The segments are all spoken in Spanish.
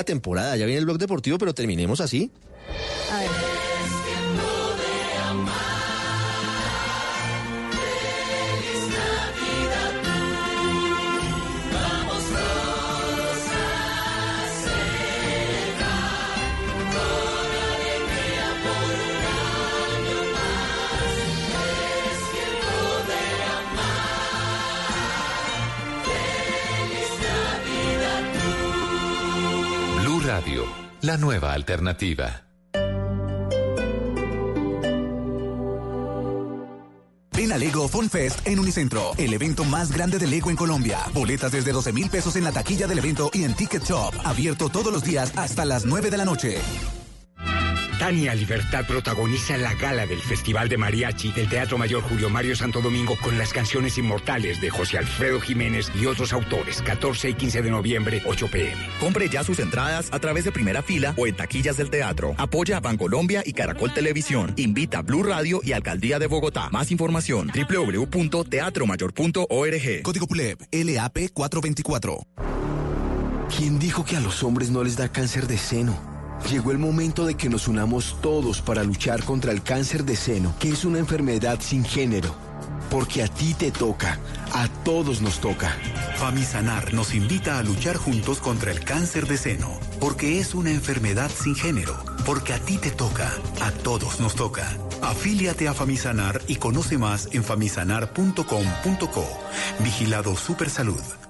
la temporada, ya viene el blog deportivo, pero terminemos así. A ver. La nueva alternativa. Ven a Lego Fun Fest en Unicentro, el evento más grande de Lego en Colombia. Boletas desde 12 mil pesos en la taquilla del evento y en Ticket Shop. Abierto todos los días hasta las 9 de la noche. Tania Libertad protagoniza la gala del Festival de Mariachi del Teatro Mayor Julio Mario Santo Domingo con las canciones inmortales de José Alfredo Jiménez y otros autores. 14 y 15 de noviembre, 8 pm. Compre ya sus entradas a través de primera fila o en taquillas del teatro. Apoya a Bancolombia y Caracol Televisión. Invita a Blue Radio y Alcaldía de Bogotá. Más información www.teatromayor.org. Código PULEP LAP 424. ¿Quién dijo que a los hombres no les da cáncer de seno? Llegó el momento de que nos unamos todos para luchar contra el cáncer de seno, que es una enfermedad sin género. Porque a ti te toca, a todos nos toca. Famisanar nos invita a luchar juntos contra el cáncer de seno, porque es una enfermedad sin género, porque a ti te toca, a todos nos toca. Afíliate a Famisanar y conoce más en famisanar.com.co. Vigilado Supersalud.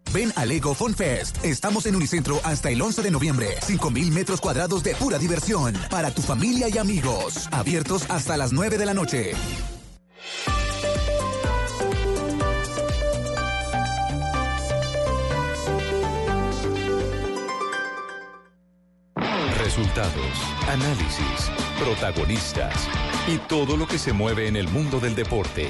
Ven a Lego Fun Fest. Estamos en Unicentro hasta el 11 de noviembre. 5.000 metros cuadrados de pura diversión. Para tu familia y amigos. Abiertos hasta las 9 de la noche. Resultados, análisis, protagonistas y todo lo que se mueve en el mundo del deporte.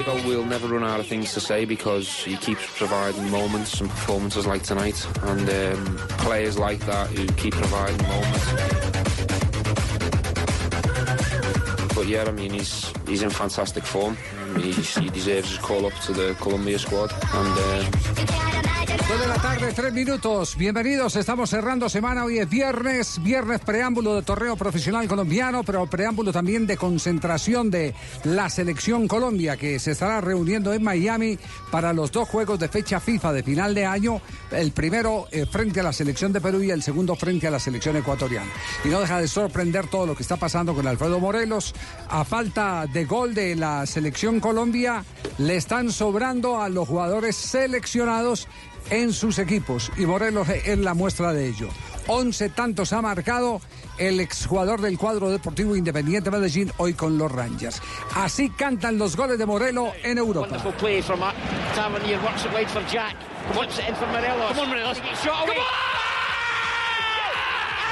Alfredo will never run out of things to say because he keeps providing moments and performances like tonight, and um, players like that who keep providing moments. But yeah, I mean, he's he's in fantastic form. He deserves call up to the Columbia squad, Dos de la tarde, tres minutos. Bienvenidos, estamos cerrando semana. Hoy es viernes, viernes preámbulo de torneo profesional colombiano, pero preámbulo también de concentración de la selección Colombia, que se estará reuniendo en Miami para los dos juegos de fecha FIFA de final de año. El primero eh, frente a la selección de Perú y el segundo frente a la selección ecuatoriana. Y no deja de sorprender todo lo que está pasando con Alfredo Morelos. A falta de gol de la selección Colombia, le están sobrando a los jugadores seleccionados en sus equipos y Morelos es la muestra de ello. 11 tantos ha marcado el exjugador del cuadro deportivo Independiente Medellín hoy con los Rangers. Así cantan los goles de Morelos en Europa. Wonderful play from Tavernier. Works it wide for Jack. Whips it in for Morelos. Come on, Morelos. Shot away.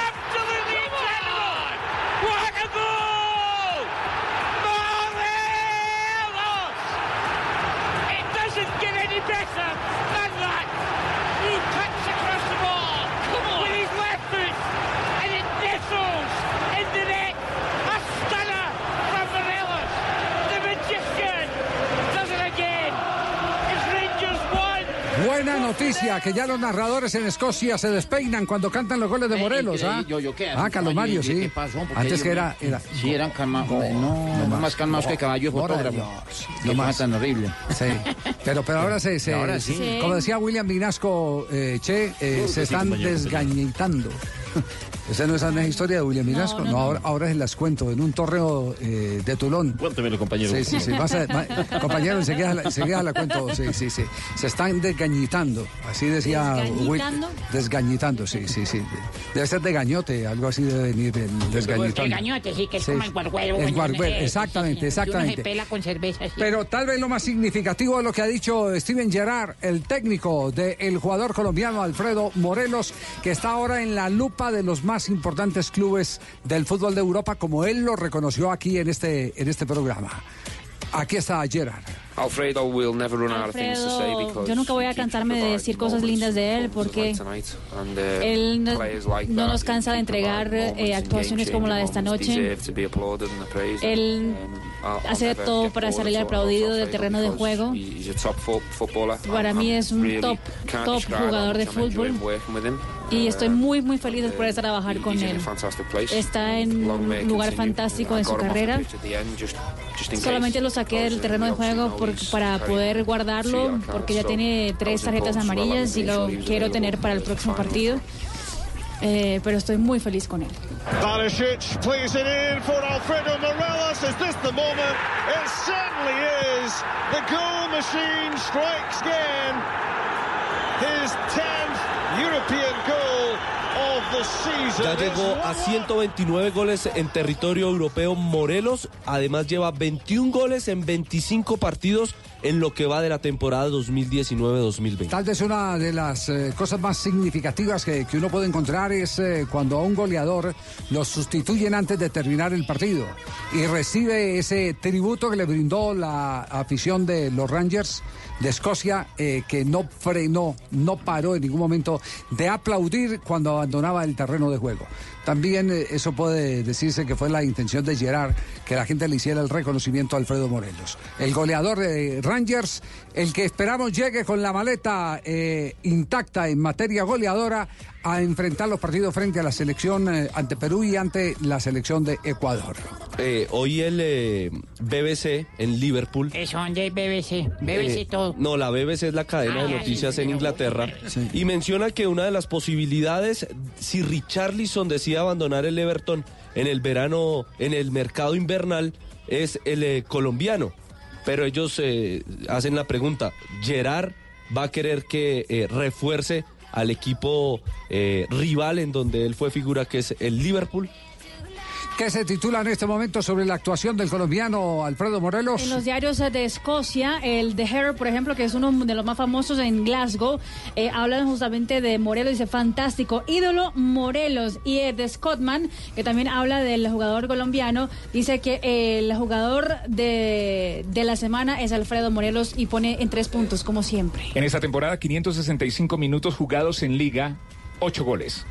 Absolutely incredible! What a goal! Morelos! It doesn't get any Buena noticia, que ya los narradores en Escocia se despeinan cuando cantan los goles de Eh, Morelos, ¿ah? Yo- yo qué, Ah, Carlos Mario, ¿qué- sí. qué pasó? Porque Antes que era... Sí, eran calmados. No, No, no más, más. calmados que caballo Por fotógrafo. No más. tan horrible. Sí, pero, pero ahora se, se- Ahora sí. Sí. como decía William Vinasco, eh, Che, eh, se sí, están compañero. desgañitando. ¿Esa no es la historia de William Vinasco? No, ahora, ahora se las cuento, en un torneo eh, de Tulón. Cuéntemelo, compañero. Sí, sí, sí. A- compañero, enseguida, la- enseguida la cuento. Sí, sí, sí. Se están desgañitando. Así decía Will. ¿Desgañitando? Desgañitando, sí, sí, sí. Debe ser de gañote, algo así debe venir el desgañitando. El gañote, sí, que es Sí. como el guarguero. El guarguero, exactamente, exactamente. Uno se pela con cerveza. sí. Pero tal vez lo más significativo de lo que ha dicho Steven Gerrard, el técnico del jugador colombiano Alfredo Morelos, que está ahora en la lupa de los más importantes clubes del fútbol de Europa, como él lo reconoció aquí en este, en este programa. Aquí está Gerrard. Alfredo will never run out of things to say because yo nunca voy a cansarme de decir cosas lindas de él porque like tonight, and, uh, él no, players like no nos cansa de entregar eh, actuaciones como la de esta noche. moments deserve to be applauded and appraised. Él Um, hace never todo para salir aplaudido del terreno de juego. Para mí es un top, top jugador de fútbol y Uh, estoy muy muy feliz de poder trabajar con él. Está en un lugar fantástico en su carrera. Solamente lo saqué del uh, terreno de juego por- para poder guardarlo porque ya tiene tres tarjetas amarillas y lo quiero tener para el próximo partido. Eh, pero estoy muy feliz con él. Barisic plays it in for Alfredo Morelos. Is this the moment? It certainly is. The goal machine strikes again. His 10th European goal. Ya llegó a 129 goles en territorio europeo Morelos. Además lleva 21 goles en 25 partidos en lo que va de la temporada 2019-2020. Tal vez una de las eh, cosas más significativas que, que uno puede encontrar es eh, cuando a un goleador lo sustituyen antes de terminar el partido y recibe ese tributo que le brindó la afición de los Rangers de Escocia, eh, que no frenó, no paró en ningún momento de aplaudir cuando abandonaba el terreno de juego. También eh, eso puede decirse que fue la intención de Gerard que la gente le hiciera el reconocimiento a Alfredo Morelos. El goleador de Rangers, el que esperamos llegue con la maleta eh, intacta en materia goleadora a enfrentar los partidos frente a la selección eh, ante Perú y ante la selección de Ecuador. Eh, hoy el eh, BBC en Liverpool. Eso, donde BBC, BBC eh, todo. No, la BBC es la cadena de Ah, noticias sí, en sí. Inglaterra. Y menciona que una de las posibilidades, si Richarlison abandonar el Everton en el verano, en el mercado invernal, es el eh, colombiano. Pero ellos eh, hacen la pregunta, ¿Gerard va a querer que eh, refuerce al equipo rival en donde él fue figura, que es el Liverpool? ¿Qué se titula en este momento sobre la actuación del colombiano Alfredo Morelos? En los diarios eh, de Escocia, el The Herald, por ejemplo, que es uno de los más famosos en Glasgow, eh, hablan justamente de Morelos, dice fantástico, ídolo Morelos. Y eh, de Scottman, que también habla del jugador colombiano, dice que eh, el jugador de, de la semana es Alfredo Morelos y pone en tres puntos, como siempre. En esta temporada, 565 minutos jugados en liga, 8 goles.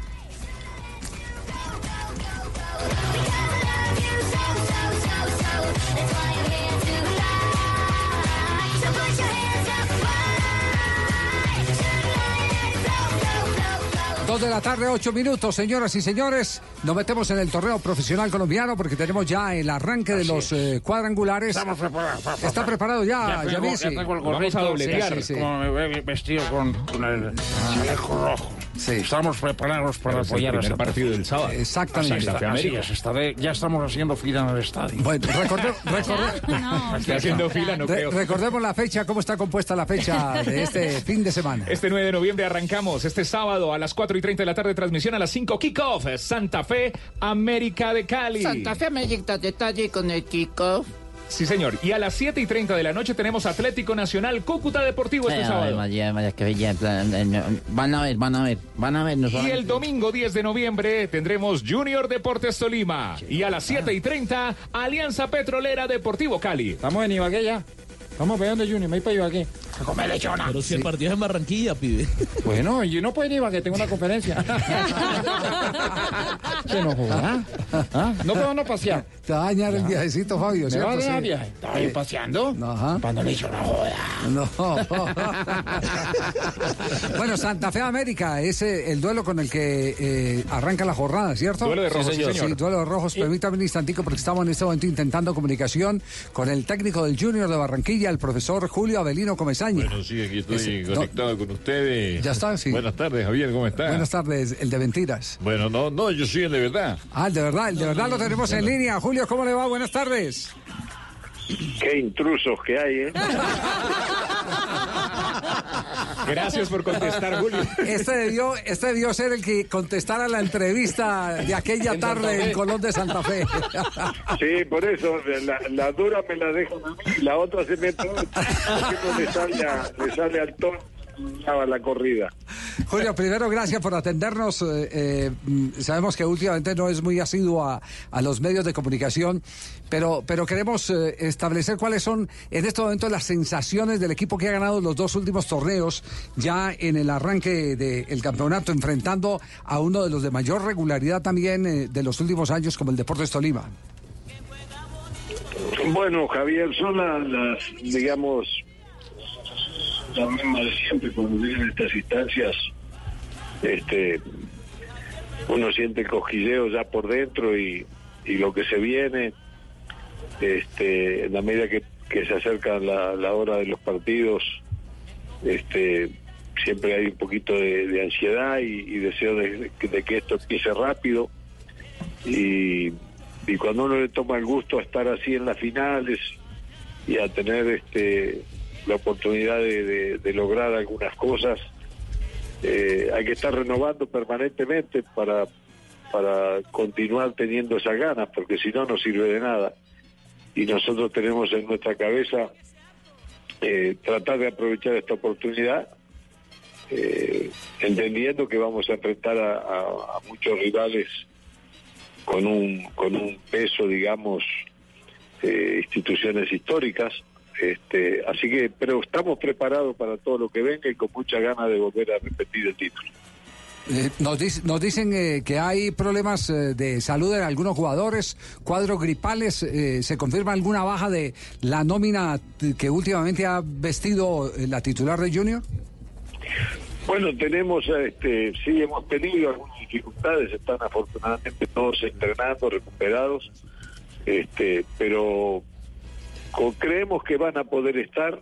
Dos de la tarde, ocho minutos, señoras y señores. Nos metemos en el torneo profesional colombiano porque tenemos ya el arranque de los eh, cuadrangulares. Estamos preparados. ¿Está preparado ya, Ya tengo, ya tengo el Vamos gorrito. a dobletear. Sí, Sí, sí. Como me ve vestido con, con el chaleco rojo. Estamos preparados para el apoyar a primer partido del sábado. Exactamente. Así, está, Santa Fe así América. es, estaré- ya estamos haciendo fila en el estadio. Bueno, recorde- recorde- Está haciendo fila, no Re- creo. recordemos la fecha, cómo está compuesta la fecha de este fin de semana. Este 9 de noviembre arrancamos. Este sábado a las 4 y 30 de la tarde, transmisión a las 5, kickoff. Santa Fe, América de Cali. Santa Fe América detalle con el kickoff. Sí, señor. Y a las 7 y 30 de la noche tenemos Atlético Nacional, Cúcuta Deportivo este sábado. María, María, que bella, Van a ver, van a ver, van a ver. nos van Y a- el domingo 10 de noviembre tendremos Junior Deportes Tolima. Y a las 7 y 30, Alianza Petrolera Deportivo Cali. Estamos en Ibagué ya. Vamos a ver dónde Junior, me voy para Ibagué. A comer lechona. Pero si el partido es en Barranquilla, pibe. Bueno, yo no puedo ir a Ibagué, tengo una conferencia. Se nos joda. ¿Ah? No puedo no pasear. Te va a dañar el viajecito, Fabio, ¿Me va a dar Sí. viaje? Estaba yo Eh, paseando. Ajá. Cuando le hizo una joda. No. bueno, Santa Fe América es el duelo con el que eh, arranca la jornada, ¿cierto? Duelo de rojos, sí, señor. Sí, duelo de rojos. Permítame un instantico porque estamos en este momento intentando comunicación con el técnico del Junior de Barranquilla, el profesor Julio Avelino Comesaña. Bueno, sí, aquí estoy Ese- no, conectado con ustedes. Ya está, sí. Buenas tardes, Javier, ¿cómo está? Buenas tardes, el de mentiras. Bueno, no, no, yo soy el de verdad. Ah, el de verdad, el de verdad lo tenemos en línea. Julio, ¿cómo le va? Buenas tardes. Qué intrusos que hay, ¿eh? Gracias por contestar, Julio. Este debió, este debió ser el que contestara la entrevista de aquella tarde en. Colón de Santa Fe. Sí, por eso la, la dura me la dejan a mí y la otra se mete porque no le sale, a- le sale al tono la corrida. Julio, primero gracias por atendernos. Eh, eh, sabemos que últimamente no es muy asiduo a, a los medios de comunicación, pero, pero queremos eh, establecer cuáles son en este momento las sensaciones del equipo que ha ganado los dos últimos torneos ya en el arranque del campeonato, enfrentando a uno de los de mayor regularidad también de los últimos años como el Deportes Tolima. Bueno, Javier, son las, digamos, las mismas de siempre cuando llegan estas instancias. Este, uno siente el cosquilleo ya por dentro y, y lo que se viene. Este, en la medida que, que se acerca la, la hora de los partidos, este, siempre hay un poquito de, ansiedad y, deseo de, de que esto empiece rápido. Y, y cuando uno le toma el gusto a estar así en las finales y a tener este la oportunidad de, lograr algunas cosas. Eh, hay que estar renovando permanentemente para para continuar teniendo esas ganas porque si no no sirve de nada. Y nosotros tenemos en nuestra cabeza eh, tratar de aprovechar esta oportunidad eh, entendiendo que vamos a enfrentar a, a- muchos rivales con un con un peso digamos instituciones históricas este así que pero estamos preparados para todo lo que venga y con mucha ganas de volver a repetir el título Eh, nos, dic- nos dicen eh, que hay problemas eh, de salud en algunos jugadores, cuadros gripales. ¿Se confirma alguna baja de la nómina que últimamente ha vestido la titular de Junior? Bueno, tenemos, este, sí, hemos tenido algunas dificultades, están afortunadamente todos entrenando, recuperados, este, pero creemos que van a poder estar.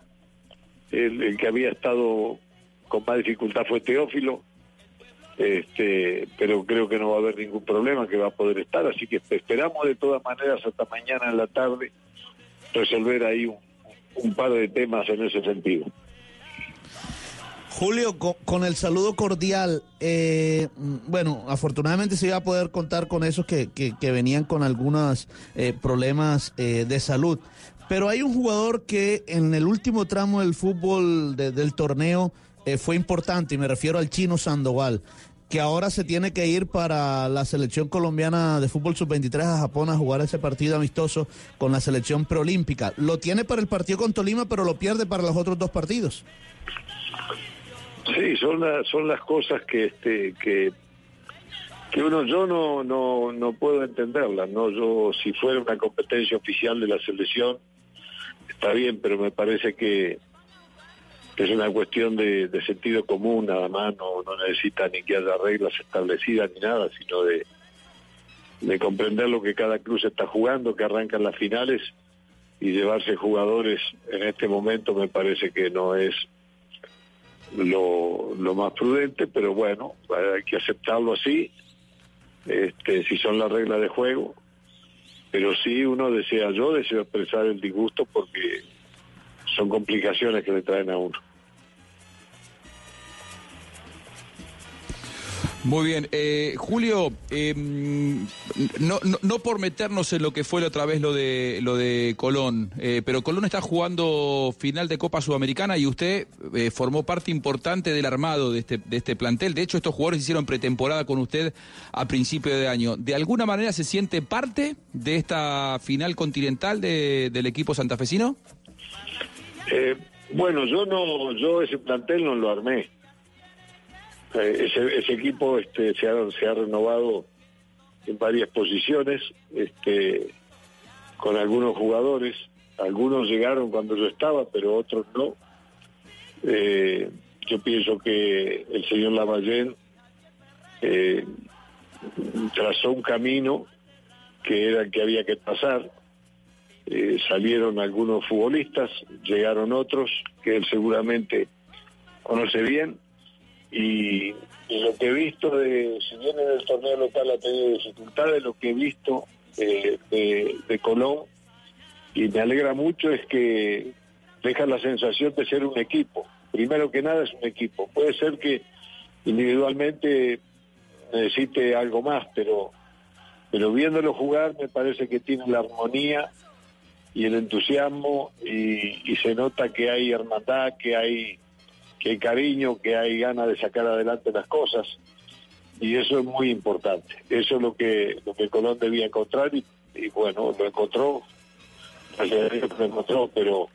El, que había estado con más dificultad fue Teófilo, este, pero creo que no va a haber ningún problema, que va a poder estar, así que esperamos de todas maneras hasta mañana en la tarde resolver ahí un, par de temas en ese sentido. Julio, co- con, el saludo cordial, eh, bueno, afortunadamente se iba a poder contar con esos que, que- que venían con algunos eh, problemas eh, de salud. Pero hay un jugador que en el último tramo del fútbol de- del torneo eh, fue importante, y me refiero al chino Sandoval, que ahora se tiene que ir para la selección colombiana de fútbol sub-23 a Japón a jugar ese partido amistoso con la selección preolímpica. Lo tiene para el partido con Tolima, pero lo pierde para los otros dos partidos. Sí, son las son las cosas que este que que uno yo no no no puedo entenderlas, no yo si fuera una competencia oficial de la selección está bien, pero me parece que, es una cuestión de, de sentido común nada más, no no necesita ni que haya reglas establecidas ni nada, sino de de comprender lo que cada club está jugando, que arrancan las finales y llevarse jugadores en este momento me parece que no es lo, lo más prudente, pero bueno, hay que aceptarlo así, este, si son las reglas de juego. Pero sí uno desea, yo deseo expresar el disgusto porque son complicaciones que le traen a uno. Muy bien, eh, Julio, eh, no, no, no por meternos en lo que fue la otra vez lo de lo de Colón, eh, pero Colón está jugando final de Copa Sudamericana y usted eh, formó parte importante del armado de este, de este plantel. De hecho, estos jugadores hicieron pretemporada con usted a principio de año. ¿De alguna manera se siente parte de esta final continental de- del equipo santafesino? Eh, bueno, yo no, yo ese plantel no lo armé. Eh, ese, equipo este, se, ha, renovado en varias posiciones, este, con algunos jugadores. Algunos llegaron cuando yo estaba, pero otros no. Eh, yo pienso que el señor Lavallén eh, trazó un camino que era el que había que pasar. Salieron algunos futbolistas, llegaron otros que él seguramente conoce bien y, lo que he visto de, si bien en el torneo local ha tenido dificultades, lo que he visto eh, de, de Colón y me alegra mucho es que deja la sensación de ser un equipo. Primero que nada es un equipo. Puede ser que individualmente necesite algo más, pero pero viéndolo jugar me parece que tiene la armonía y el entusiasmo y, y se nota que hay hermandad, que hay que hay cariño, que hay ganas de sacar adelante las cosas y eso es muy importante. Eso es lo que lo que Colón debía encontrar y, bueno, lo encontró, lo encontró, pero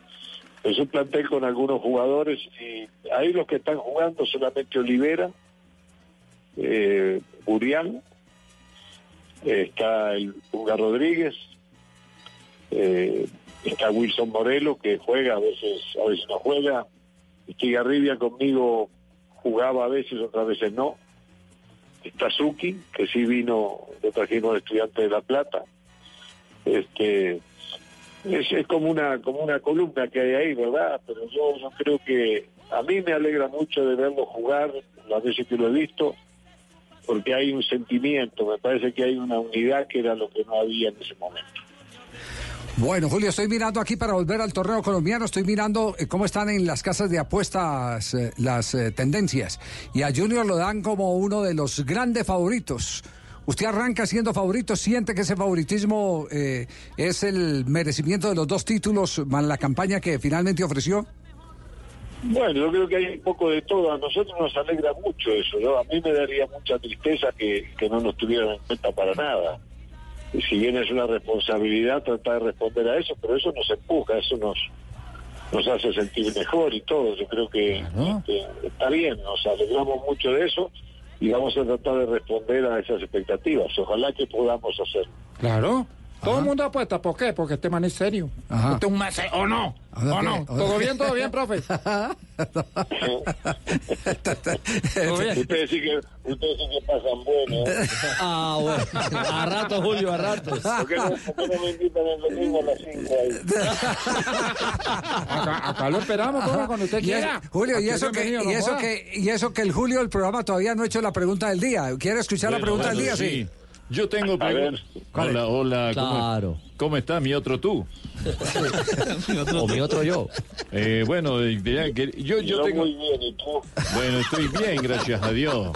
es un plantel con algunos jugadores y ahí los que están jugando solamente Olivera, eh, Burián, eh, está el Pulga Rodríguez, eh, está Wilson Morelo que juega, a veces, a veces no juega, Estigarribia conmigo jugaba a veces, otras veces no, está Suki, que sí vino, lo trajimos de estudiante de La Plata, este es, es como una como una columna que hay ahí, ¿verdad? Pero yo, yo creo que a mí me alegra mucho de verlo jugar, las veces que lo he visto, porque hay un sentimiento, me parece que hay una unidad que era lo que no había en ese momento. Bueno, Julio, estoy mirando aquí para volver al torneo colombiano, estoy mirando eh, cómo están en las casas de apuestas eh, las eh, tendencias. Y a Junior lo dan como uno de los grandes favoritos. ¿Usted arranca siendo favorito? ¿Siente que ese favoritismo eh, es el merecimiento de los dos títulos más la campaña que finalmente ofreció? Bueno, yo creo que hay un poco de todo. A nosotros nos alegra mucho eso. ¿no? A mí me daría mucha tristeza que, que no nos tuvieran en cuenta para nada. Si bien es una responsabilidad tratar de responder a eso, pero eso nos empuja, eso nos nos hace sentir mejor y todo. Yo creo que, que está bien, nos alegramos mucho de eso y vamos a tratar de responder a esas expectativas. Ojalá que podamos hacerlo. Claro. Todo el mundo apuesta. ¿Por qué? Porque este man es serio. Ajá. Este es un man serio. ¿O no? ¿O no? ¿Todo bien? ¿Todo bien, profe? ¿Todo bien? Ustedes sí que, ustedes sí que pasan bueno. ¿eh? Ah, bueno. A rato, Julio, a ratos. ¿Por qué no, por qué no me invitan el domingo a las 5 ahí? Acá, acá lo esperamos, profe, cuando usted Y es- quiera. Julio, y eso, que, y, eso que, y eso que el Julio del programa todavía no ha hecho la pregunta del día. ¿Quiere escuchar la Bueno, pregunta del día? Sí. Yo tengo preguntas. Hola, hola. ¿cómo- Claro. ¿Cómo, está mi otro tú? O mi otro yo. Eh, bueno, ya que- yo, yo Yo tengo... muy bien, ¿y tú? Bueno, estoy bien, gracias a Dios.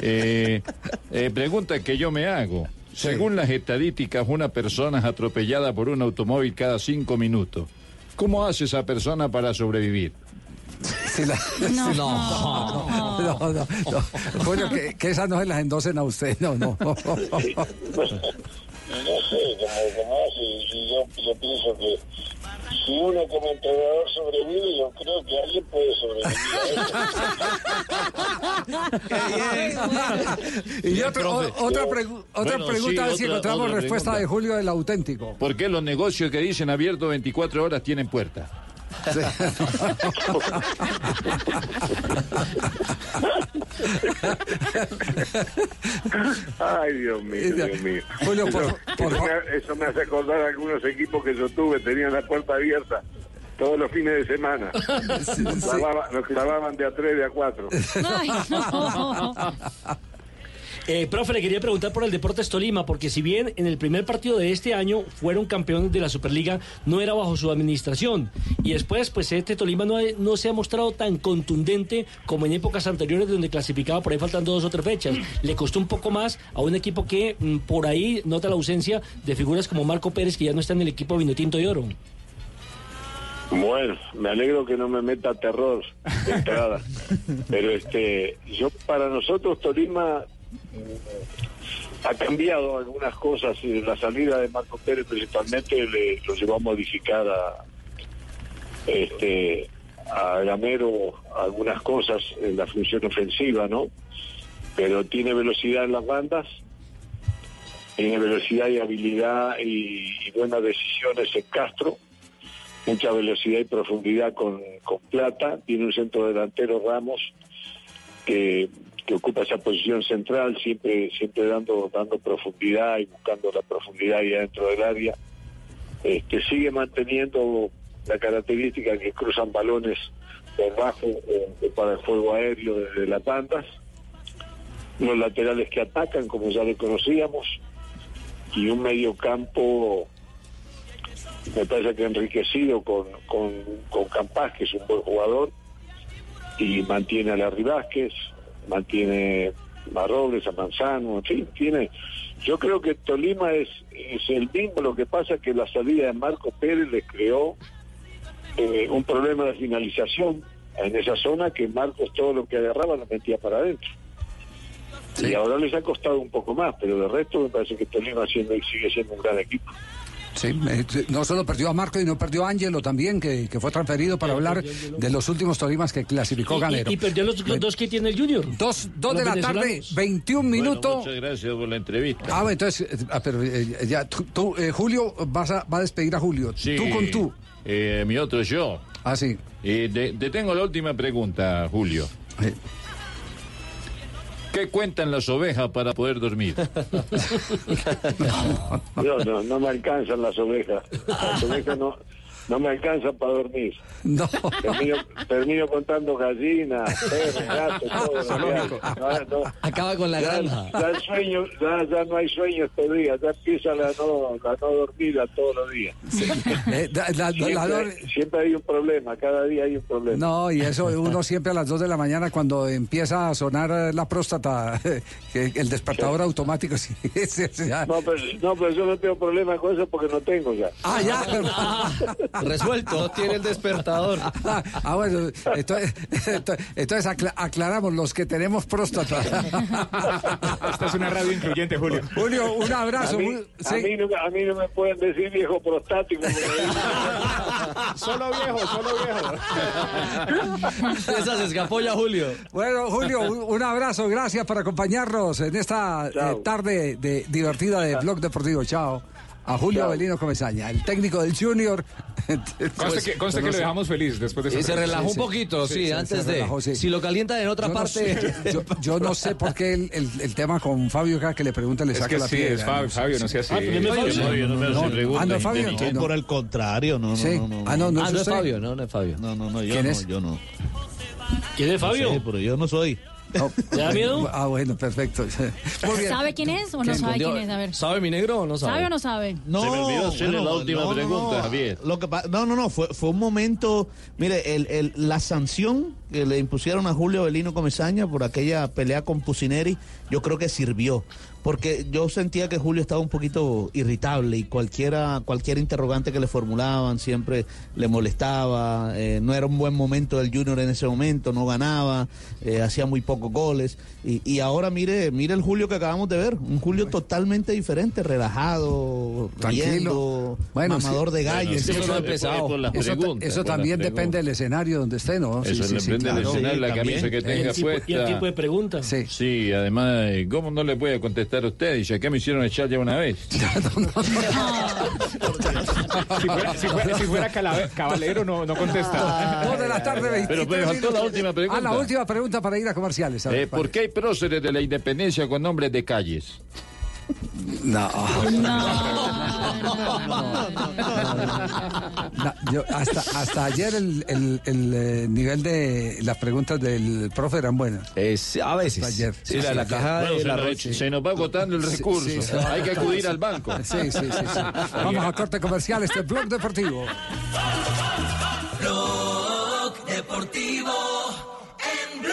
Eh, eh, pregunta que yo me hago. Según las estadísticas, una persona es atropellada por un automóvil cada cinco minutos. ¿Cómo hace esa persona para sobrevivir? Sí, la- No. sí, no, no, no. Julio, que, que esas no se las endosen a usted. No, no. No sé, como, hace, si yo, yo pienso que si uno como entrenador sobrevive, yo creo que alguien puede sobrevivir a eso. y otro- o- otra, pregu- otra Bueno, pregunta, sí, a ver si otra- encontramos otra respuesta pregunta. de Julio del auténtico. ¿Por qué los negocios que dicen abierto 24 horas tienen puerta? Ay, Dios mío, Dios mío. Julio, por- eso, por eso me, eso me hace acordar a algunos equipos que yo tuve, tenían la puerta abierta todos los fines de semana. Nos, clavaban, nos clavaban de a tres, de a cuatro. Ay, no. Eh, profe, le quería preguntar por el Deportes Tolima, porque si bien en el primer partido de este año fueron campeones de la Superliga, no era bajo su administración. Y después, pues este Tolima no, ha- no se ha mostrado tan contundente como en épocas anteriores donde clasificaba por ahí faltando dos o tres fechas. Le costó un poco más a un equipo que mm, por ahí nota la ausencia de figuras como Marco Pérez, que ya no está en el equipo Vinotinto y Oro. Bueno, me alegro que no me meta terror de entrada. Pero este, yo para nosotros Tolima ha cambiado algunas cosas. y La salida de Marco Pérez principalmente lo llevó a modificar a, este, a Gamero algunas cosas en la función ofensiva, ¿no? Pero tiene velocidad en las bandas, tiene velocidad y habilidad y, y buenas decisiones en Castro, mucha velocidad y profundidad con, con Plata, tiene un centro delantero Ramos que, que ocupa esa posición central, siempre, siempre dando, dando profundidad y buscando la profundidad ahí adentro del área. Este, sigue manteniendo la característica que cruzan balones por bajo eh, para el fuego aéreo desde las bandas, los laterales que atacan, como ya le conocíamos, y un medio campo, me parece que enriquecido con, con, con Campas, que es un buen jugador, y mantiene a Larry Vázquez, mantiene a Robles, a Manzano, en fin, tiene... Yo creo que Tolima es, es el mismo, lo que pasa es que la salida de Marco Pérez le creó eh, un problema de finalización en esa zona que Marcos todo lo que agarraba lo metía para adentro. Y ahora les ha costado un poco más, pero de resto me parece que Tolima siendo, sigue siendo un gran equipo. Sí, eh, no solo perdió a Marco, sino perdió a Ángelo también, que, que fue transferido para hablar de los últimos Tolimas que clasificó Y- y- Ganero. Y, perdió los, los dos que tiene el Junior. Dos, dos de la tarde, venezolanos. 21 minutos. Muchas gracias por la entrevista. Ah, bueno, entonces, eh, ah, pero eh, ya, tú, tú, eh, Julio, vas a, va a despedir a Julio. Sí, Tú con tú. eh, mi otro yo. Ah, sí. Eh, te, te tengo la última pregunta, Julio. ¿Qué cuentan las ovejas para poder dormir? No, no, no me alcanzan las ovejas. Las ovejas no, no me alcanzan para dormir. No. Termino, termino contando gallinas, perros, gatos, todo. No, no. Acaba con la Ya- granja. Ya, sueño, ya, ya no hay sueño estos días, ya empieza la no, la no dormida todos los días. Eh, la- siempre, la- siempre hay un problema, cada día hay un problema. No, y eso uno siempre a las 2 de la mañana cuando empieza a sonar eh, la próstata, el despertador automático. sí, sí, sí. No pero, no, pero yo no tengo problema con eso porque no tengo ya. Ah, ya. Resuelto. No tiene el despertador. Ah, bueno, entonces, entonces acla- aclaramos los que tenemos próstata. Esta es una radio incluyente, Julio. Julio, un abrazo. A mí, a sí. mí no, a mí no me pueden decir viejo prostático. Solo viejo, solo viejo. Esa se escapó ya, Julio. Bueno, Julio, un, un abrazo. Gracias por acompañarnos en esta eh, tarde de, divertida de Blog Deportivo. Chao. A Julio Chao. Avelino Comesaña, el técnico del Junior. Conste que, conste que lo dejamos feliz después de Y esa se relajó un sí. poquito, sí, Sí, sí, antes se de. relajó, sí. Si lo calientan en otra Yo no parte. sé, yo, yo no sé por qué el, el- el tema con Fabio acá que le pregunta le Es saca que la sí, piedra. es Fabio, Fabio, no sea así. Ah, no es Fabio. No me hace preguntas Ah, no es Fabio. No. Por el contrario, no, no, Sí. no, no. Ah, no, no, ah, es no es. Fabio, no, no es Fabio. No, no, no, yo ¿Quién no, es? yo no. ¿Quién es Fabio? Sí, pero yo no soy. No. ¿Te da miedo? Ah, bueno, perfecto. Muy bien. ¿Sabe quién es o no sabe quién es? A ver. ¿Sabe mi negro o no sabe? ¿Sabe o no sabe? No, Se me olvidó hacerle la última no, no, pregunta, no. Javier. Lo que no, no, no, fue, fue un momento. Mire, el, el- la sanción que le impusieron a Julio Belino Comesaña por aquella pelea con Pusineri, yo creo que sirvió. Porque yo sentía que Julio estaba un poquito irritable y cualquiera, cualquier interrogante que le formulaban siempre le molestaba. eh, no era un buen momento del Junior en ese momento, no ganaba, eh, hacía muy pocos goles. Y, y ahora mire, mire el Julio que acabamos de ver, un Julio totalmente diferente, relajado, Tranquilo. riendo, Bueno, mamador sí. de gallo. Bueno, Eso Eso, preguntas, eso también preguntas. depende del escenario donde esté, ¿no? Sí, Eso sí, sí, depende del claro. escenario, la también. camisa que tenga el, tipo, puesta. y el tipo de pregunta. Sí. Sí, además, eh, ¿cómo no le puede contestar a usted? Dice, acá me hicieron echar ya una vez. Si fuera, si fuera- si fuera caballero, no, no contesta. Dos de la tarde, 23 Pero me faltó la última pregunta. Ah, la última pregunta para ir a comerciales. a ver, Eh, ¿Por qué hay próceres de la independencia con nombres de calles? No. No. No, yo hasta, hasta ayer el, el- el, eh, nivel de las preguntas del profe eran buenas. Es, a veces. Hasta ayer. Sí, la, la ayer. caja Bueno, de se, la nos, red. se nos va agotando el recurso. sí, sí. Hay que acudir al banco. Sí, sí, sí, sí. Vamos a corte comercial, este blog deportivo. Blog Deportivo en Blue.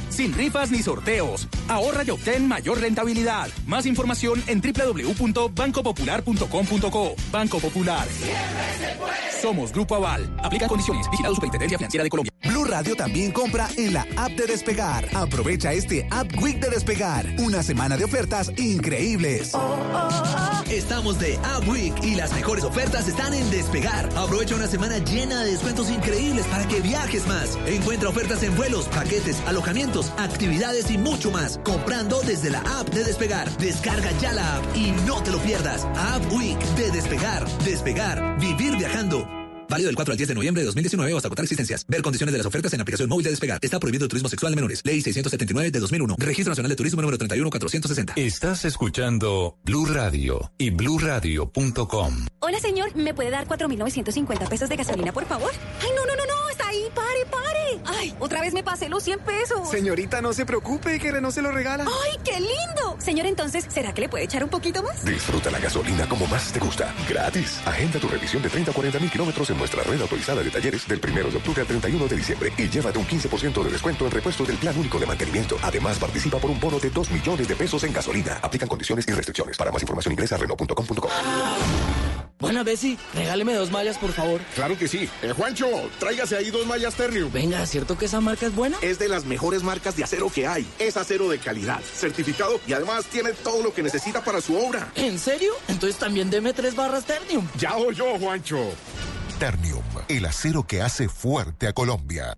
Sin rifas ni sorteos. Ahorra y obtén mayor rentabilidad. Más información en www.bancopopular.com.co. Banco Popular. Somos Grupo Aval. Aplica condiciones. Vigilado Superintendencia Financiera de Colombia. Blue Radio también compra en la app de Despegar. Aprovecha este App Week de Despegar. Una semana de ofertas increíbles. Estamos de App Week y las mejores ofertas están en Despegar. Aprovecha una semana llena de descuentos increíbles para que viajes más. Encuentra ofertas en vuelos, paquetes, alojamientos, actividades y mucho más. Comprando desde la app de Despegar. Descarga ya la app y no te lo pierdas. App Week de Despegar. Despegar. Vivir viajando. Válido del 4 al 10 de noviembre de 2019 o hasta agotar existencias. Ver condiciones de las ofertas en la aplicación móvil de Despegar. Está prohibido el turismo sexual de menores. Ley 679 de 2001. Registro Nacional de Turismo número 31460. Estás escuchando Blue Radio y bluradio.com. Hola, señor. ¿Me puede dar 4.950 pesos de gasolina, por favor? Ay, no, no, no, no. Ahí. Pare, pare. Ay, otra vez me pasé los 100 pesos. Señorita, no se preocupe, que Renault se lo regala. Ay, qué lindo. Señor, entonces, ¿será que le puede echar un poquito más? Disfruta la gasolina como más te gusta. Gratis. Agenda tu revisión de 30 a 40 mil kilómetros en nuestra red autorizada de talleres del 1 de octubre al 31 de diciembre y llévate un 15% de descuento en repuestos del plan único de mantenimiento. Además, participa por un bono de 2 millones de pesos en gasolina. Aplican condiciones y restricciones. Para más información ingresa a Renault.com.co. Buena, Bessie, regáleme dos mallas, por favor. Claro que sí. Eh, Juancho, tráigase ahí dos mallas Ternium. Venga, ¿cierto que esa marca es buena? Es de las mejores marcas de acero que hay. Es acero de calidad, certificado y además tiene todo lo que necesita para su obra. ¿En serio? Entonces también deme tres barras Ternium. Ya yo, Juancho. Ternium, el acero que hace fuerte a Colombia.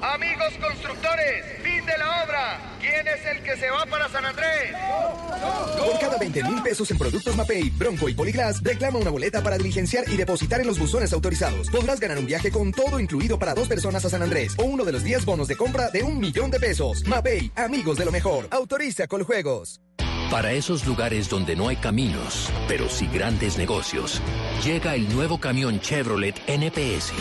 Amigos constructores, fin de la obra. ¿Quién es el que se va para San Andrés? Por cada 20 mil pesos en productos Mapei, Bronco y Poliglass, reclama una boleta para diligenciar y depositar en los buzones autorizados. Podrás ganar un viaje con todo incluido para dos personas a San Andrés o uno de los 10 bonos de compra de un millón de pesos. Mapei, amigos de lo mejor. Autoriza con juegos. Para esos lugares donde no hay caminos, pero sí grandes negocios, llega el nuevo camión Chevrolet NPS.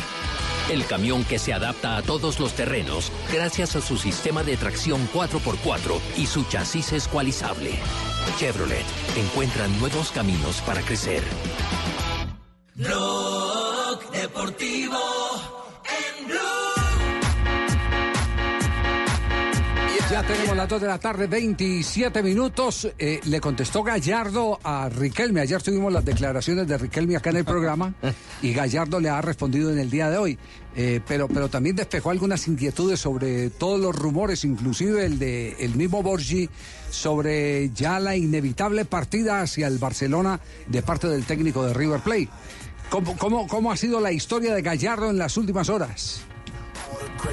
El camión que se adapta a todos los terrenos gracias a su sistema de tracción 4x4 y su chasis escualizable. Chevrolet encuentra nuevos caminos para crecer. Blog Deportivo Ya tenemos las 2 de la tarde, 27 minutos. Eh, le contestó Gallardo a Riquelme. Ayer tuvimos las declaraciones de Riquelme acá en el programa y Gallardo le ha respondido en el día de hoy. Eh, pero, pero también despejó algunas inquietudes sobre todos los rumores, inclusive el de el mismo Borgi, sobre ya la inevitable partida hacia el Barcelona de parte del técnico de River Plate. ¿Cómo, cómo, cómo ha sido la historia de Gallardo en las últimas horas?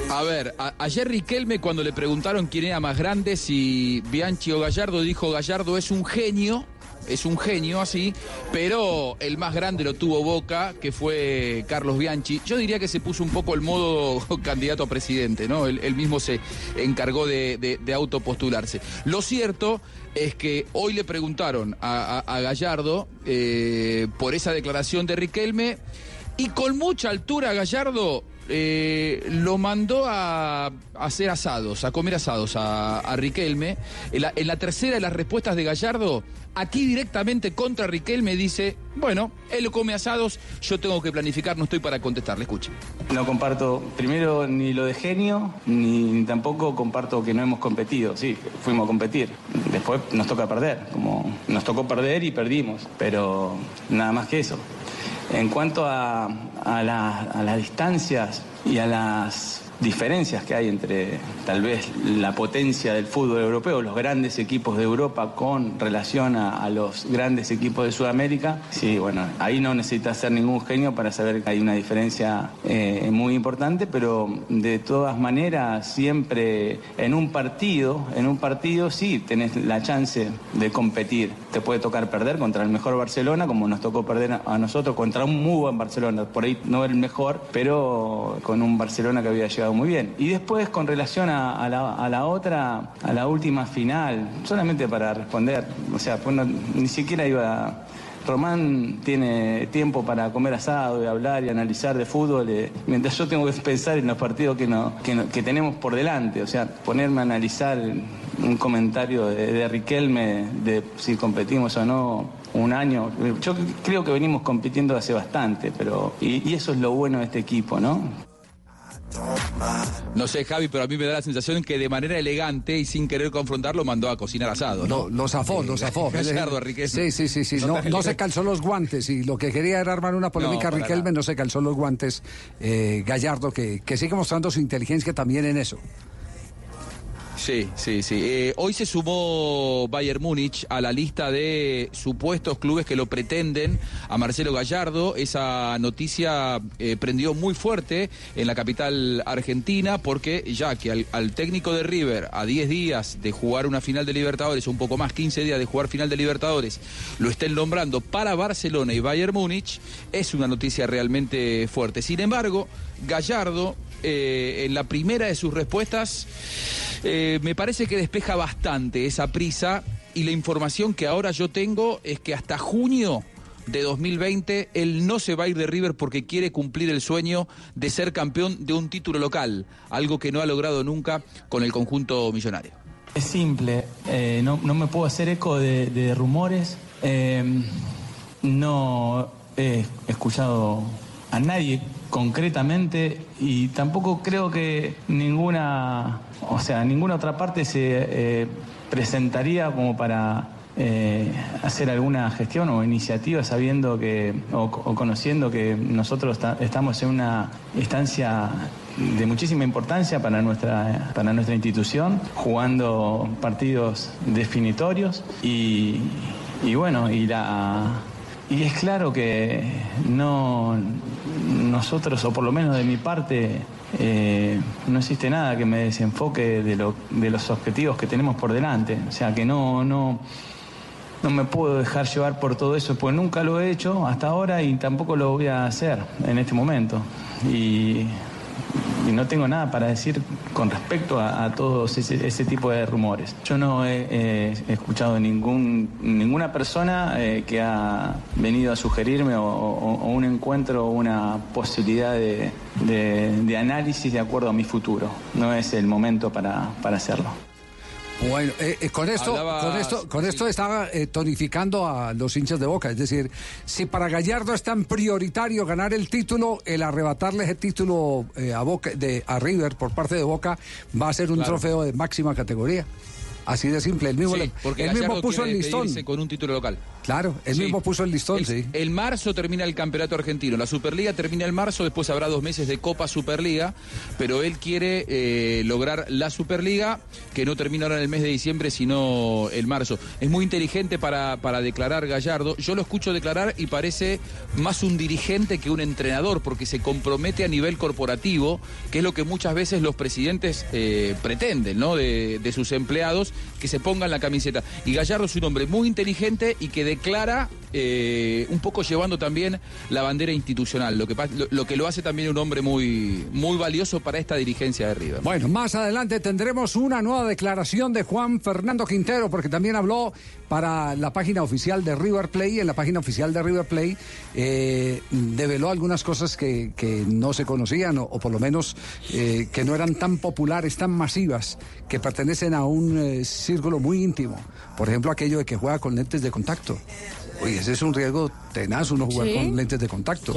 A ver, a- ayer Riquelme cuando le preguntaron quién era más grande, si Bianchi o Gallardo, dijo Gallardo es un genio, es un genio así, pero el más grande lo tuvo Boca, que fue Carlos Bianchi. Yo diría que se puso un poco el modo candidato a presidente, ¿no? Él, mismo se encargó de, de- de autopostularse. Lo cierto es que hoy le preguntaron a Gallardo eh, por esa declaración de Riquelme y con mucha altura Gallardo eh, lo mandó a, hacer asados, a comer asados a, Riquelme. En la, en la tercera de las respuestas de Gallardo, aquí directamente contra Riquelme dice, bueno, él come asados, yo tengo que planificar, no estoy para contestarle, escuche. No comparto primero ni lo de genio, ni, ni tampoco comparto que no hemos competido. Sí, fuimos a competir. Después nos toca perder, como nos tocó perder y perdimos, pero nada más que eso. En cuanto a, a la- a las distancias y a las diferencias que hay entre tal vez la potencia del fútbol europeo, los grandes equipos de Europa con relación a, los grandes equipos de Sudamérica, sí, bueno, ahí no necesitas ser ningún genio para saber que hay una diferencia eh, muy importante, pero de todas maneras siempre en un partido, en un partido sí tenés la chance de competir. Te puede tocar perder contra el mejor Barcelona, como nos tocó perder a- nosotros contra un muy buen Barcelona, por ahí no el mejor, pero con un Barcelona que había llegado muy bien. Y después, con relación a, la, otra, a la última final, solamente para responder, o sea, pues ni siquiera iba... Román tiene tiempo para comer asado y hablar y analizar de fútbol, eh, mientras yo tengo que pensar en los partidos que, que, tenemos por delante. O sea, ponerme a analizar un comentario de, Riquelme de si competimos o no un año. Yo creo que venimos compitiendo hace bastante, pero y eso es lo bueno de este equipo, ¿no? No sé, Javi, pero a mí me da la sensación que de manera elegante y sin querer confrontarlo mandó a cocinar asado, ¿no? Lo, zafó, lo zafó. Gallardo, Riquelme. Sí, sí, sí, sí. No se calzó los guantes y lo que quería era armar una polémica No, Riquelme, no se calzó los guantes eh, Gallardo, que, que sigue mostrando su inteligencia también en eso. Sí, sí, sí. Eh, hoy se sumó Bayern Múnich a la lista de supuestos clubes que lo pretenden a Marcelo Gallardo. Esa noticia eh, prendió muy fuerte en la capital argentina porque ya que al, al técnico de River a 10 días de jugar una final de Libertadores, un poco más 15 días de jugar final de Libertadores, lo estén nombrando para Barcelona y Bayern Múnich, es una noticia realmente fuerte. Sin embargo, Gallardo eh, en la primera de sus respuestas eh, me parece que despeja bastante esa prisa y la información que ahora yo tengo es que hasta junio de 2020 él no se va a ir de River porque quiere cumplir el sueño de ser campeón de un título local, algo que no ha logrado nunca con el conjunto millonario. Es simple, eh, no, me puedo hacer eco de, rumores. no he escuchado a nadie concretamente y tampoco creo que ninguna, o sea, ninguna otra parte se eh, presentaría como para eh, hacer alguna gestión o iniciativa sabiendo que o, o conociendo que nosotros ta- estamos en una instancia de muchísima importancia para nuestra para nuestra institución jugando partidos definitorios y, y bueno y la y es claro que no nosotros o por lo menos de mi parte eh, no existe nada que me desenfoque de, lo, de los objetivos que tenemos por delante o sea que no no no me puedo dejar llevar por todo eso, pues nunca lo he hecho hasta ahora y tampoco lo voy a hacer en este momento. Y, y no tengo nada para decir con respecto a, todos ese, ese tipo de rumores. Yo no he, escuchado ningún, ninguna persona eh, que ha venido a sugerirme o, un encuentro o una posibilidad de, de- de análisis de acuerdo a mi futuro. No es el momento para, para hacerlo. Bueno, eh, eh, con esto, Hablaba- con esto, con esto estaba eh, tonificando a los hinchas de Boca. Es decir, si para Gallardo es tan prioritario ganar el título, el arrebatarle ese título eh, a Boca, de a River por parte de Boca va a ser un Claro. trofeo de máxima categoría. Así de simple. El mismo, Sí, porque él mismo puso el listón. con un título local. Claro, él Sí. mismo puso el listón, El, sí. el marzo termina el campeonato argentino. La Superliga termina el marzo, después habrá dos meses de Copa Superliga, pero él quiere eh, lograr la Superliga, que no termina ahora en el mes de diciembre, sino el marzo. Es muy inteligente para, para declarar Gallardo. Yo lo escucho declarar y parece más un dirigente que un entrenador, porque se compromete a nivel corporativo, que es lo que muchas veces los presidentes eh, pretenden, ¿no? De, de sus empleados, que se pongan la camiseta. Y Gallardo es un hombre muy inteligente y que declara eh, un poco llevando también la bandera institucional, lo que, lo, lo que lo hace también un hombre muy, muy valioso para esta dirigencia de River. Bueno, más adelante tendremos una nueva declaración de Juan Fernando Quintero, porque también habló para la página oficial de River Play. En la página oficial de River Play eh, develó algunas cosas que, que no se conocían, o, o por lo menos eh, que no eran tan populares, tan masivas, que pertenecen a un eh, círculo muy íntimo. Por ejemplo, aquello de que juega con lentes de contacto. Oye, ese es un riesgo tenaz, uno jugar Sí. con lentes de contacto.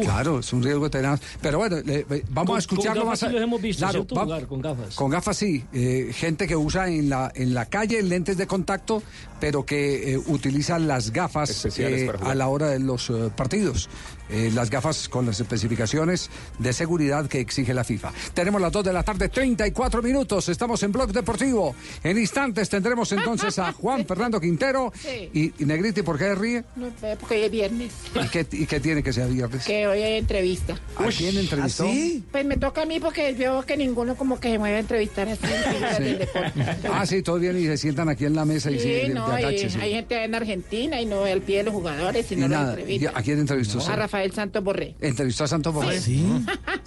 Claro, es un riesgo tenaz. Pero bueno, le- le- vamos Con- a escucharlo con más gafas a- sí los hemos visto, Claro, Jugar con gafas. Con gafas sí. Eh, gente que usa en la, en la calle lentes de contacto, pero que eh, utiliza las gafas Especiales eh, a la hora de los eh, partidos. Eh, las gafas con las especificaciones de seguridad que exige la FIFA. Tenemos las 2 de la tarde, 34 minutos. Estamos en Blog Deportivo. En instantes tendremos entonces a Juan Fernando Quintero. Sí. Y, y Negriti, ¿por qué ríe? No, porque hoy es viernes. ¿Y qué, y qué tiene que ser viernes? Que hoy hay entrevista. ¿A quién entrevistó? Pues me toca a mí porque veo que ninguno como que se mueve a entrevistar así. Sí. del deporte. Ah, sí, todos vienen y se sientan aquí en la mesa y sí, Sí, de, no, de hay, agache, sí. hay gente en Argentina y no al pie de los jugadores, Y sino los nada, ¿y entrevistas. ¿A quién entrevistó A usted? Rafael Santos Borré. ¿Entrevistó a Santos Borré? Sí.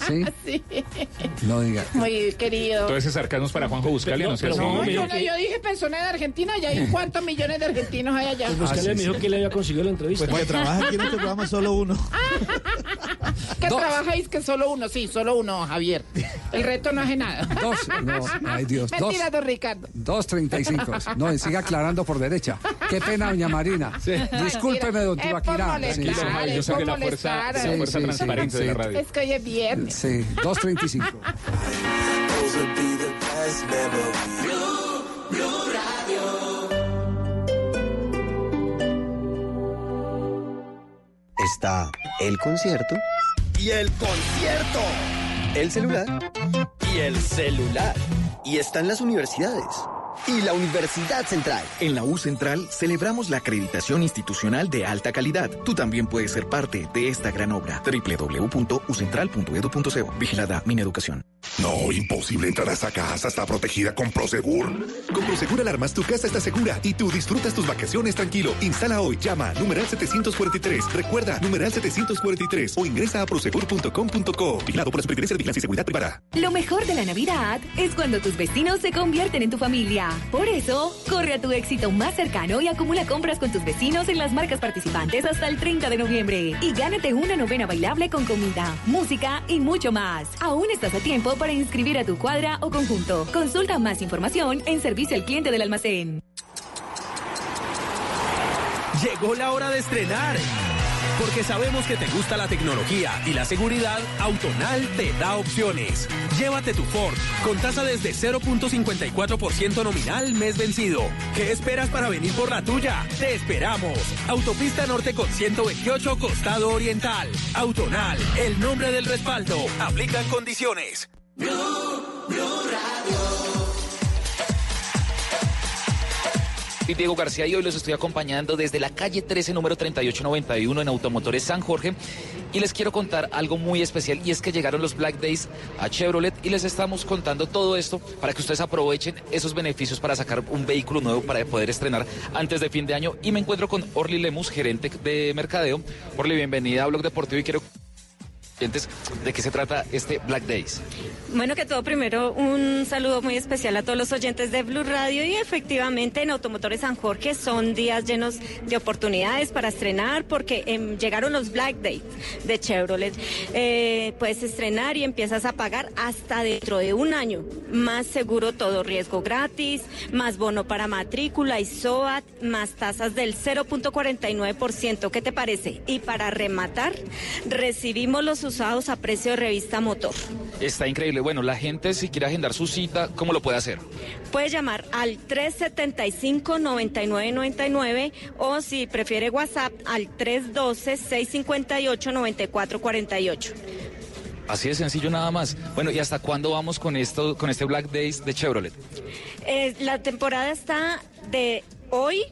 ¿Sí? Sí. No diga. Muy querido. Todo ese sarcasmo es para Juanjo Buscalia, no, sé si- No, yo, no, yo dije persona de Argentina, y hay cuántos millones de argentinos hay allá. Pues Buscalia me dijo que le había conseguido la entrevista. Pues que trabaja aquí en este programa solo uno. Que trabajáis que solo uno, sí, solo uno, Javier. El resto no hace nada. Dos, no, ay Dios, dos. Mentira, don Ricardo. 2.35. No, y sigue aclarando por derecha. Qué pena, doña Marina. Discúlpeme, don Es por Tibaquirá. molestar, Sí, sí. es por molestar. Sí, sí, sí, sí. Es que hoy es viernes. Sí, 2.35. Está el concierto Y el concierto. el celular Y el celular. y están las universidades. Y la Universidad Central. En la U Central celebramos la acreditación institucional de alta calidad. Tú también puedes ser parte de esta gran obra. www.ucentral.edu.co. Vigilada Mineducación. No, imposible entrar a esa casa. Está protegida con Prosegur. Con Prosegur Alarmas, tu casa está segura y tú disfrutas tus vacaciones tranquilo. Instala hoy, llama numeral 743. Recuerda, numeral 743 o ingresa a prosegur.com.co. Vigilado por la Superintendencia de Vigilancia y Seguridad Privada. Lo mejor de la Navidad es cuando tus vecinos se convierten en tu familia. Por eso, corre a tu éxito más cercano y acumula compras con tus vecinos en las marcas participantes hasta el 30 de noviembre. Y gánate una novena bailable con comida, música y mucho más. Aún estás a tiempo para inscribir a tu cuadra o conjunto. Consulta más información en servicio al cliente del almacén. Llegó la hora de estrenar. Porque sabemos que te gusta la tecnología y la seguridad, Autonal te da opciones. Llévate tu Ford con tasa desde 0.54% nominal mes vencido. ¿Qué esperas para venir por la tuya? Te esperamos. Autopista Norte con 128 Costado Oriental. Autonal, el nombre del respaldo. Aplican condiciones. Soy Diego García y hoy los estoy acompañando desde la calle 13, número 3891 en Automotores San Jorge. Y les quiero contar algo muy especial y es que llegaron los Black Days a Chevrolet y les estamos contando todo esto para que ustedes aprovechen esos beneficios para sacar un vehículo nuevo para poder estrenar antes de fin de año. Y me encuentro con Orly Lemus, gerente de mercadeo. Orly, bienvenida a Blog Deportivo y quiero de qué se trata este Black Days. Bueno, que todo primero un saludo muy especial a todos los oyentes de Blue Radio y efectivamente en Automotores San Jorge son días llenos de oportunidades para estrenar porque em, llegaron los Black Days de Chevrolet. Eh, puedes estrenar y empiezas a pagar hasta dentro de un año. Más seguro todo riesgo gratis, más bono para matrícula y SOAT, más tasas del 0.49%. ¿Qué te parece? Y para rematar, recibimos los usados a precio de revista motor. Está increíble. Bueno, la gente si quiere agendar su cita, ¿cómo lo puede hacer? Puede llamar al 375-9999 o si prefiere WhatsApp al 312-658-9448. Así de sencillo nada más. Bueno, ¿y hasta cuándo vamos con esto, con este Black Days de Chevrolet? Eh, la temporada está de hoy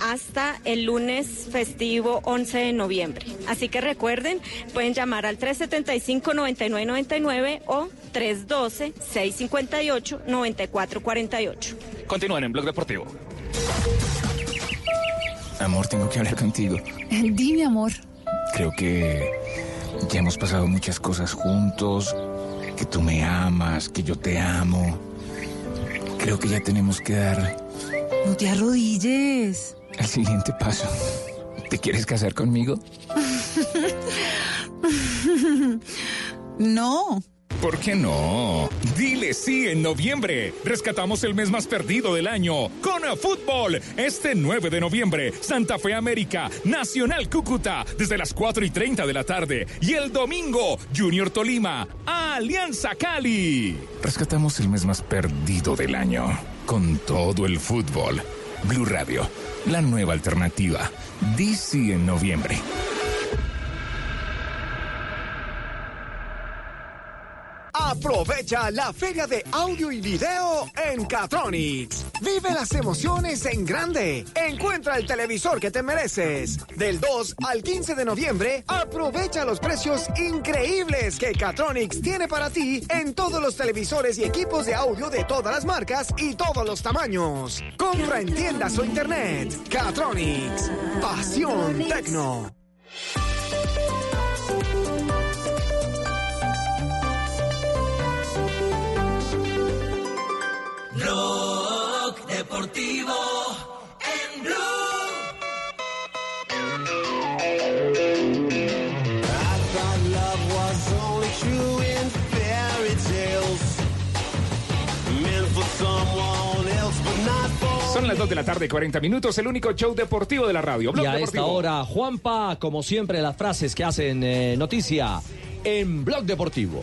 hasta el lunes festivo 11 de noviembre. Así que recuerden, pueden llamar al 375-9999 o 312-658-9448. Continúen en Blog Deportivo. Amor, tengo que hablar contigo. Dime, amor. Creo que ya hemos pasado muchas cosas juntos, que tú me amas, que yo te amo. Creo que ya tenemos que dar No te arrodilles. el siguiente paso. ¿Te quieres casar conmigo? no. ¿Por qué no? Dile sí en noviembre. Rescatamos el mes más perdido del año con fútbol. Este 9 de noviembre, Santa Fe América, Nacional Cúcuta, desde las 4 y 30 de la tarde. Y el domingo, Junior Tolima, Alianza Cali. Rescatamos el mes más perdido del año con todo el fútbol. Blue Radio, la nueva alternativa. DC en noviembre. Aprovecha la feria de audio y video en Catronics. Vive las emociones en grande. Encuentra el televisor que te mereces. Del 2 al 15 de noviembre, aprovecha los precios increíbles que Catronics tiene para ti en todos los televisores y equipos de audio de todas las marcas y todos los tamaños. Compra en tiendas o internet. Catronics. Pasión Tecno. Rock Deportivo en Blue. Son las 2 de la tarde, 40 minutos, el único show deportivo de la radio. Blog y a deportivo. esta hora, Juanpa, como siempre, las frases que hacen eh, noticia en Blog Deportivo.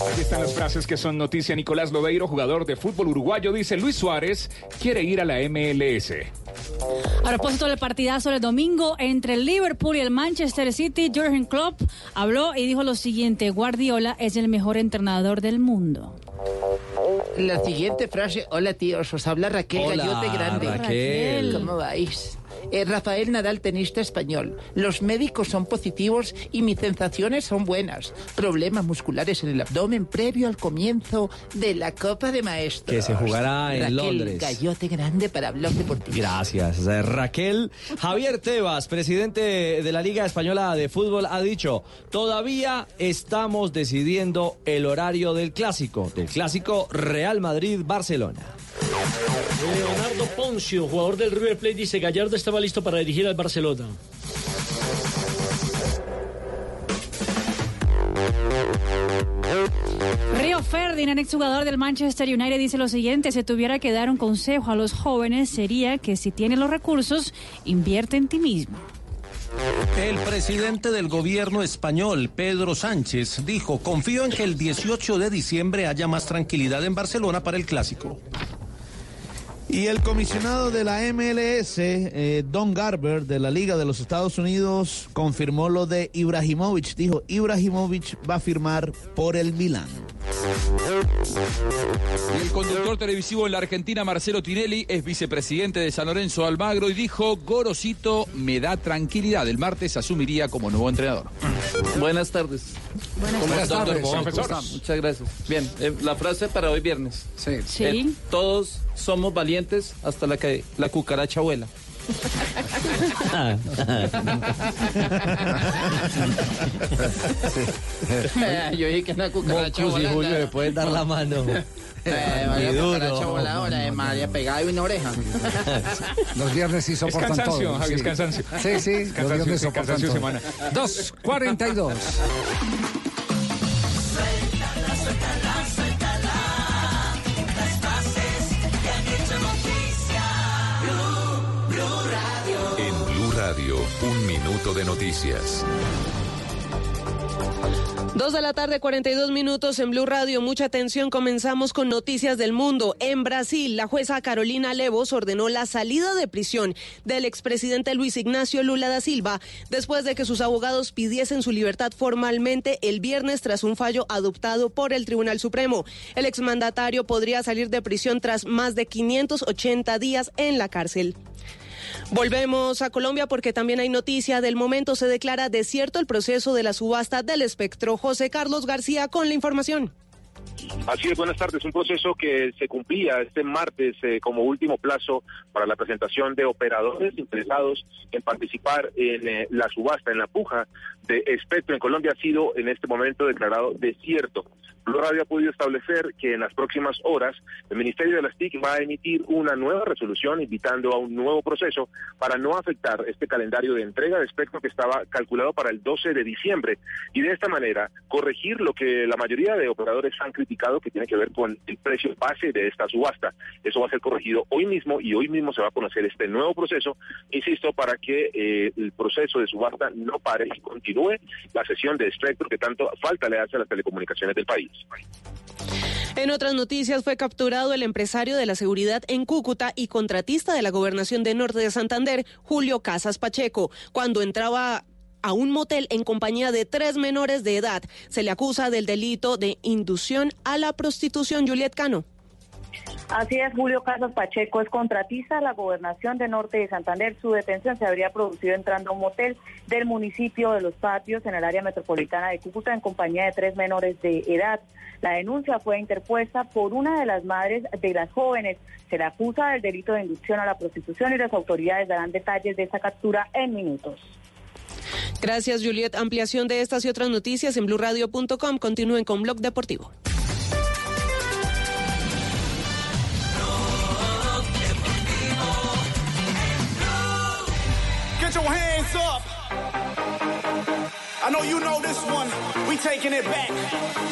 Aquí están las frases que son noticia. Nicolás Lodeiro, jugador de fútbol uruguayo, dice Luis Suárez quiere ir a la MLS. A propósito del partidazo del domingo entre el Liverpool y el Manchester City, Jurgen Klopp habló y dijo lo siguiente, Guardiola es el mejor entrenador del mundo. La siguiente frase, hola tíos, os habla Raquel Hola, Gallote Grande. Raquel. ¿Cómo vais? Eh, Rafael Nadal, tenista español. Los médicos son positivos y mis sensaciones son buenas. Problemas musculares en el abdomen previo al comienzo de la Copa de Maestros. Que se jugará en Raquel Londres. Gallote Grande para Blog Deportivo. Gracias, Raquel. Javier Tebas, presidente de la Liga Española de Fútbol, ha dicho, todavía estamos decidiendo el horario del clásico, del clásico Real Madrid-Barcelona. Leonardo Poncio, jugador del River Plate, dice Gallardo estaba listo para dirigir al Barcelona. Río Ferdinand, exjugador del Manchester United, dice lo siguiente, si tuviera que dar un consejo a los jóvenes sería que si tienen los recursos, invierte en ti mismo. El presidente del gobierno español, Pedro Sánchez, dijo, confío en que el 18 de diciembre haya más tranquilidad en Barcelona para el clásico. Y el comisionado de la MLS, eh, Don Garber, de la Liga de los Estados Unidos, confirmó lo de Ibrahimovic. Dijo, Ibrahimovic va a firmar por el Milán. Y el conductor televisivo en la Argentina, Marcelo Tinelli, es vicepresidente de San Lorenzo Almagro y dijo, Gorosito me da tranquilidad. El martes asumiría como nuevo entrenador. Buenas tardes. Buenas ¿Cómo tardes. doctor? Profesor. Muchas gracias. Bien, eh, la frase para hoy viernes. Sí. Sí. todos somos valientes hasta la que la cucaracha vuela. Yo dije que una cucaracha volando. Julio le pueden dar la mano. Eh, María duro. voladora, eh, María pegada y una oreja. Los viernes sí soportan Es cansancio, todo. Javi, es sí. cansancio. Sí, sí, Es los viernes sí, soportan cansancio todo. semana. 2.42. Suéltala, suéltala, suéltala. Las frases que han hecho noticia. Blue, Blue Radio. En Blue Radio, un minuto de noticias. Dos de la tarde, 42 minutos en Blue Radio. Mucha atención. Comenzamos con noticias del mundo. En Brasil, la jueza Carolina Levos ordenó la salida de prisión del expresidente Luis Ignacio Lula da Silva después de que sus abogados pidiesen su libertad formalmente el viernes tras un fallo adoptado por el Tribunal Supremo. El exmandatario podría salir de prisión tras más de 580 días en la cárcel. Volvemos a Colombia porque también hay noticia. Del momento se declara desierto el proceso de la subasta del espectro. José Carlos García con la información. Así es, buenas tardes. Un proceso que se cumplía este martes eh, como último plazo para la presentación de operadores interesados en participar en eh, la subasta, en la puja de espectro en Colombia ha sido en este momento declarado desierto. Blue Radio ha podido establecer que en las próximas horas el Ministerio de las TIC va a emitir una nueva resolución invitando a un nuevo proceso para no afectar este calendario de entrega de espectro que estaba calculado para el 12 de diciembre y de esta manera corregir lo que la mayoría de operadores han criticado que tiene que ver con el precio base de esta subasta. Eso va a ser corregido hoy mismo y hoy mismo se va a conocer este nuevo proceso, insisto, para que eh, el proceso de subasta no pare y continúe la sesión de espectro que tanto falta le hace a las telecomunicaciones del país. En otras noticias fue capturado el empresario de la seguridad en Cúcuta y contratista de la gobernación de Norte de Santander, Julio Casas Pacheco, cuando entraba a un motel en compañía de tres menores de edad. Se le acusa del delito de inducción a la prostitución. Juliet Cano. Así es, Julio Casas Pacheco es contratista de la gobernación de Norte de Santander. Su detención se habría producido entrando a un motel del municipio de Los Patios en el área metropolitana de Cúcuta en compañía de tres menores de edad. La denuncia fue interpuesta por una de las madres de las jóvenes. Se le acusa del delito de inducción a la prostitución y las autoridades darán detalles de esta captura en minutos. Gracias, Juliet. Ampliación de estas y otras noticias en blurradio.com. Continúen con Blog Deportivo. Get your hands up. I know you know this one. We taking it back,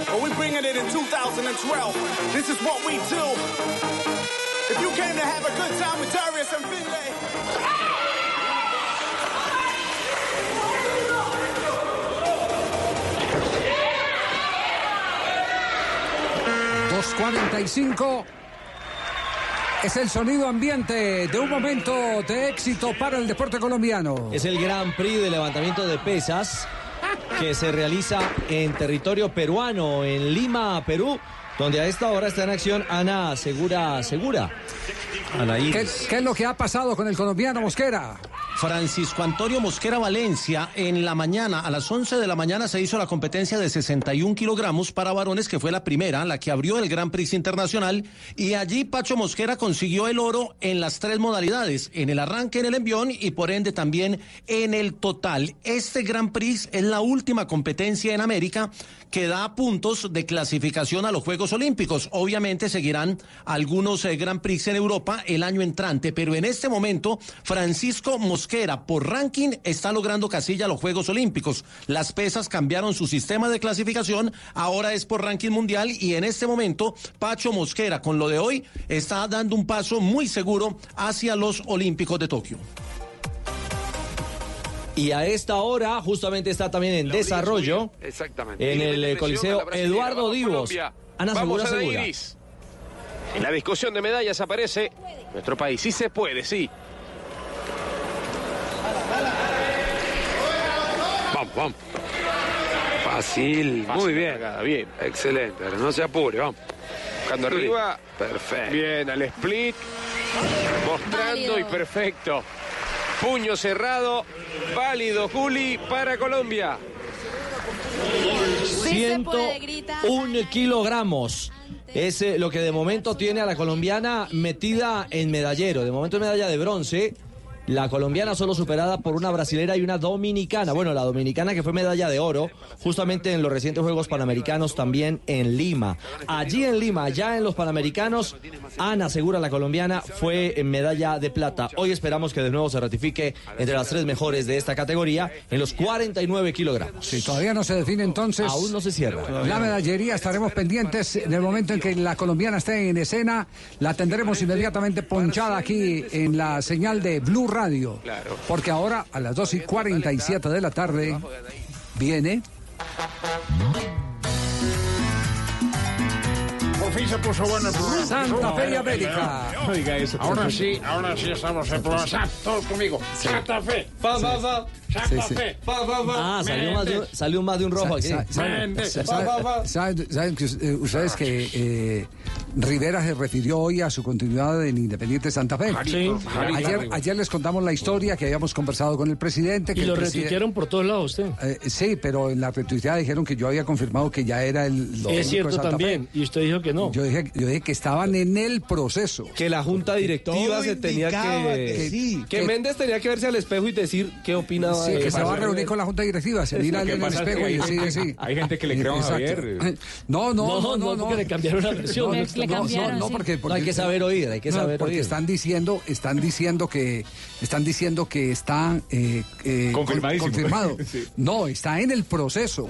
but we bringing it in 2012. This is what we do. If you came to have a good time with Darius and Finlay. 2.45 es el sonido ambiente de un momento de éxito para el deporte colombiano. Es el Gran Prix de levantamiento de pesas que se realiza en territorio peruano, en Lima, Perú, donde a esta hora está en acción Ana Segura Segura. ¿Qué, qué es lo que ha pasado con el colombiano Mosquera? Francisco Antonio Mosquera Valencia, en la mañana, a las 11 de la mañana, se hizo la competencia de 61 kilogramos para varones, que fue la primera, la que abrió el Gran Prix Internacional. Y allí Pacho Mosquera consiguió el oro en las tres modalidades, en el arranque, en el envión y por ende también en el total. Este Gran Prix es la última competencia en América que da puntos de clasificación a los Juegos Olímpicos. Obviamente seguirán algunos eh, Gran Prix en Europa el año entrante, pero en este momento Francisco Mosquera por ranking está logrando casilla a los Juegos Olímpicos. Las pesas cambiaron su sistema de clasificación, ahora es por ranking mundial y en este momento Pacho Mosquera con lo de hoy está dando un paso muy seguro hacia los Olímpicos de Tokio. Y a esta hora justamente está también en desarrollo Exactamente. en el Coliseo. Eduardo Vamos, Divos. Colombia. Ana Vamos Segura a Segura. En la discusión de medallas aparece nuestro país. Sí se puede, sí. Vamos, vamos. Fácil, muy bien. bien. Excelente, pero no se apure, vamos. Buscando Sí. arriba. Perfecto. Bien, al split. Mostrando Válido. Y perfecto. Puño cerrado. Válido, Juli, para Colombia. 101 kilogramos. Es eh, lo que de momento tiene a la colombiana metida en medallero. De momento en medalla de bronce. La colombiana solo superada por una brasilera y una dominicana. Bueno, la dominicana que fue medalla de oro justamente en los recientes Juegos Panamericanos también en Lima. Allí en Lima, ya en los Panamericanos, Ana Segura, la colombiana, fue en medalla de plata. Hoy esperamos que de nuevo se ratifique entre las tres mejores de esta categoría en los 49 kilogramos. Si todavía no se define entonces. Aún no se cierra. La medallería estaremos pendientes en el momento en que la colombiana esté en escena. La tendremos inmediatamente ponchada aquí en la señal de Blue Radio. Porque ahora a las 2 y 47 de la tarde viene. Por fin se puso bueno el programa. Santa Fe y América. Oiga eso. Ahora sí, ahora sí estamos en programa. Sa- Todos conmigo. Santa Fe. Fa, fa, fa. Santa Sí, sí. Fe. Fa, fa, fa. Ah, salió más, de, un- salió más de un rojo aquí. Sa- sa- Méndez. sa- Va, va, va. Saben saben que eh, ustedes que eh, Rivera se refirió hoy a su continuidad en Independiente Santa Fe. Sí. Ayer, ayer les contamos la historia que habíamos conversado con el presidente. Que Y lo preside- retuitearon por todos lados usted. Eh, sí, pero en la retuiteada dijeron que yo había confirmado que ya era el. Es cierto Santa Fe. también. Y usted dijo que no. Yo dije, yo dije que estaban en el proceso. Que la junta directiva se tenía que... que sí, que que- Méndez tenía que verse al espejo y decir qué opinaba. Sí, de- que se va a reunir con la junta directiva, se mira que es espejo que y hay decide, gente- sí. hay gente que le cree a. Javier. No, no, no, No, no, no, no. porque le cambiaron la versión. No, Le- no, no, sí. porque, No, hay porque- que saber oír, hay que no, saber porque oír. están diciendo, están diciendo que están diciendo que está eh, eh, confirmado. Sí. No, está en el proceso.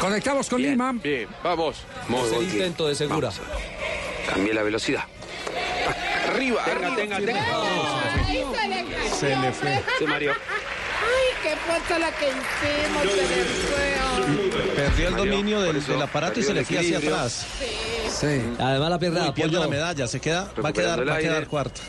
Conectamos con Lima. Bien, vamos. Es el intento de Segura. Cambié la velocidad. Arriba, Tenga, arriba. tenga, tenga. Se le fue. Se mareó. Ay, qué fuerza la que hicimos, se le fue. Perdió el dominio del, del aparato y se le fue hacia atrás. Sí. Además la pierde de Uy, pierde la medalla, se queda, va a quedar, va a quedar cuarta.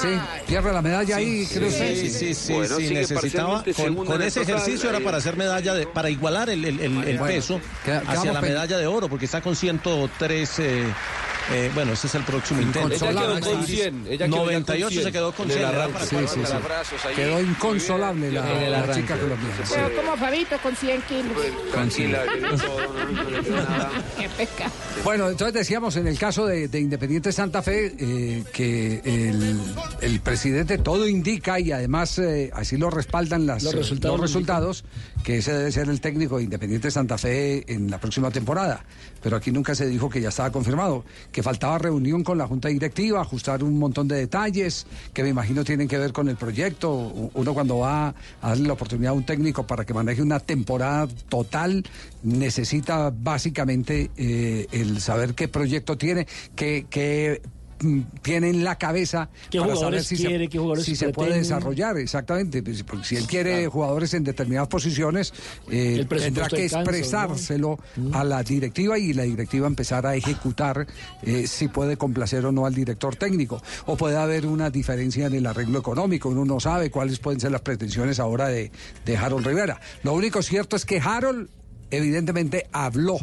Sí, pierde la medalla ahí, Sí, creo sí, sí, sí, Bueno, sí, sigue necesitaba, con, ese total, ejercicio era para hacer medalla, de, para igualar el, el- el- el Bueno, peso queda- hacia la medalla de oro, porque está con 103, eh, eh, bueno, ese es el próximo intento. Ella quedó con 100, ella quedó 98 con 100 se quedó con en el 100. era arranque. para Sí, sí, sí. Quedó inconsolable la, la arranque. chica colombiana. Pero como Fabito con 100 kilos. Le quedó nada. Qué pecado. Bueno, entonces decíamos en el caso de, de Independiente Santa Fe eh, que el, el presidente todo indica y además eh, así lo respaldan las, Los resultados los resultados, que ese debe ser el técnico de Independiente Santa Fe en la próxima temporada. Pero aquí nunca se dijo que ya estaba confirmado, que faltaba reunión con la Junta Directiva, ajustar un montón de detalles que me imagino tienen que ver con el proyecto. Uno cuando va a darle la oportunidad a un técnico para que maneje una temporada total, necesita básicamente eh, el saber qué proyecto tiene, qué, qué tiene en la cabeza ¿Qué para saber si, quiere, se, qué jugadores si se puede desarrollar exactamente pues, porque si él quiere jugadores en determinadas posiciones eh, tendrá que expresárselo a la directiva y la directiva empezar a ejecutar eh, si puede complacer o no al director técnico. O puede haber una diferencia en el arreglo económico. Uno no sabe cuáles pueden ser las pretensiones ahora de, de Harold Rivera. Lo único cierto es que Harold evidentemente habló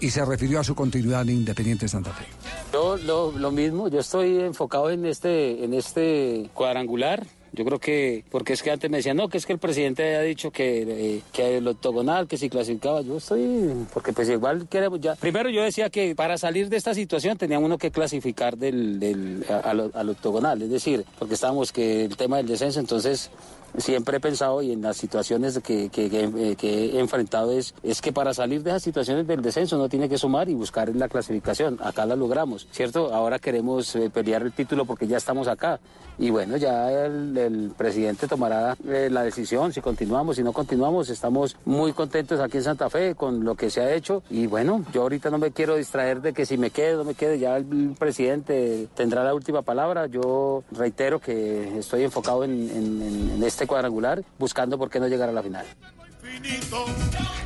y se refirió a su continuidad en Independiente Santa Fe. Yo lo, mismo, yo estoy enfocado en este, en este cuadrangular. Yo creo que, porque es que antes me decían, no, que es que el presidente había dicho que, eh, que el octogonal, que si clasificaba, yo estoy, porque pues igual queremos ya. Primero yo decía que para salir de esta situación tenía uno que clasificar del, del, al octogonal, es decir, porque estábamos que el tema del descenso, entonces siempre he pensado y en las situaciones que, eh, que he enfrentado es, es que para salir de esas situaciones del descenso uno tiene que sumar y buscar la clasificación. Acá la logramos, ¿cierto? Ahora queremos eh, pelear el título porque ya estamos acá. Y bueno, ya el, presidente tomará eh, la decisión si continuamos, si no continuamos. Estamos muy contentos aquí en Santa Fe con lo que se ha hecho. Y bueno, yo ahorita no me quiero distraer de que si me quedo, no me quede. Ya el presidente tendrá la última palabra. Yo reitero que estoy enfocado en, en este cuadrangular, buscando por qué no llegar a la final.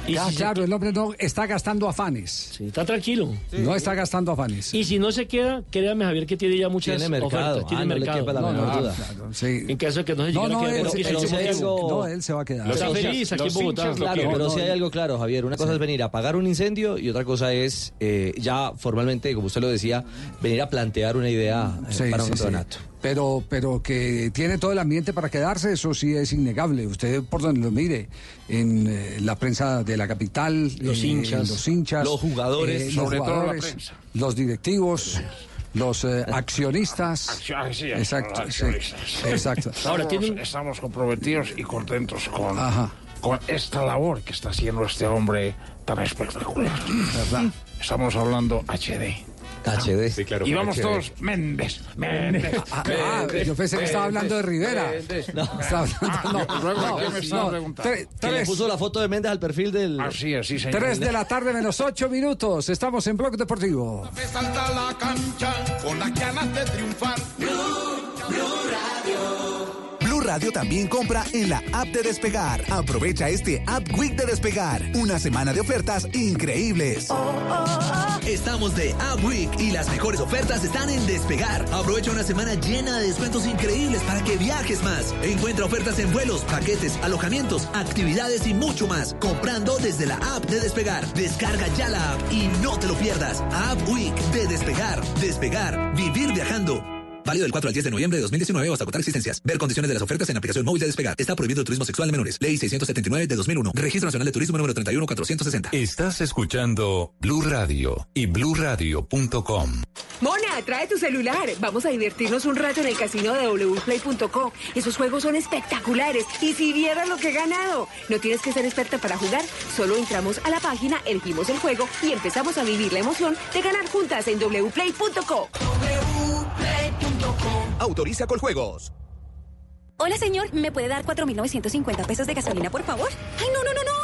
Ya, claro, el hombre no está gastando afanes. está tranquilo. No está gastando afanes. Y si no se queda, créame Javier que tiene ya muchas Tiene mercado, ofertas, tiene ah, no mercado. quepa la menor duda. En caso de que no se No, llegara no, a quedar él, con él- Cristian pero si hay Chimbo. algo- no, él se va a quedar. Está Los feliz hinchas- aquí en Bogotá. hinchas Claro, pero no, si hay no. algo claro, Javier. Una cosa es venir a apagar un incendio y otra cosa es eh, ya formalmente, como usted lo decía, venir a plantear una idea eh, Sí, para sí, un sí. campeonato. Pero, pero que tiene todo el ambiente para quedarse, eso sí es innegable. Usted por donde lo mire, en eh, la prensa de la capital, Los eh, hinchas, los hinchas, los jugadores, eh, los sobre todo la jugadores, prensa. los directivos, los eh, accionistas. Acción- sí, Exacto, los sí, exacto. Estamos, estamos comprometidos y contentos con, Ajá. con esta labor que está haciendo este hombre tan espectacular. ¿Verdad? Estamos hablando HD. HD. Sí, claro. Y vamos todos, Méndez, Méndez. Ah, ah, yo pensé que estaba hablando de Rivera. No. Estaba hablando- no, luego, no, ¿qué me estaba no, preguntando? tre- le puso la foto de Méndez al perfil del. Así es, sí, señor. Tres de la tarde menos ocho minutos. Estamos en Blog Deportivo. Salta la cancha con las ganas de triunfar. Radio también compra en la app de Despegar. Aprovecha este App Week de Despegar. Una semana de ofertas increíbles. Estamos de App Week y las mejores ofertas están en Despegar. Aprovecha una semana llena de descuentos increíbles para que viajes más. Encuentra ofertas en vuelos, paquetes, alojamientos, actividades y mucho más. Comprando desde la app de Despegar. Descarga ya la app y no te lo pierdas. App Week de Despegar. Despegar. Vivir viajando. Válido del 4 al 10 de noviembre de 2019 o hasta agotar existencias. Ver condiciones de las ofertas en la aplicación móvil de Despegar. Está prohibido el turismo sexual de menores. Ley 679 de 2001. Registro Nacional de Turismo número 31460. Estás escuchando Blue Radio y bluradio.com. Mona, trae tu celular. Vamos a divertirnos un rato en el casino de wplay.co. Esos juegos son espectaculares. Y si vieras lo que he ganado. No tienes que ser experta para jugar. Solo entramos a la página, elegimos el juego y empezamos a vivir la emoción de ganar juntas en wplay.co. Autoriza con juegos. Hola, señor. ¿Me puede dar 4.950 pesos de gasolina, por favor? Ay, no, no, no, no.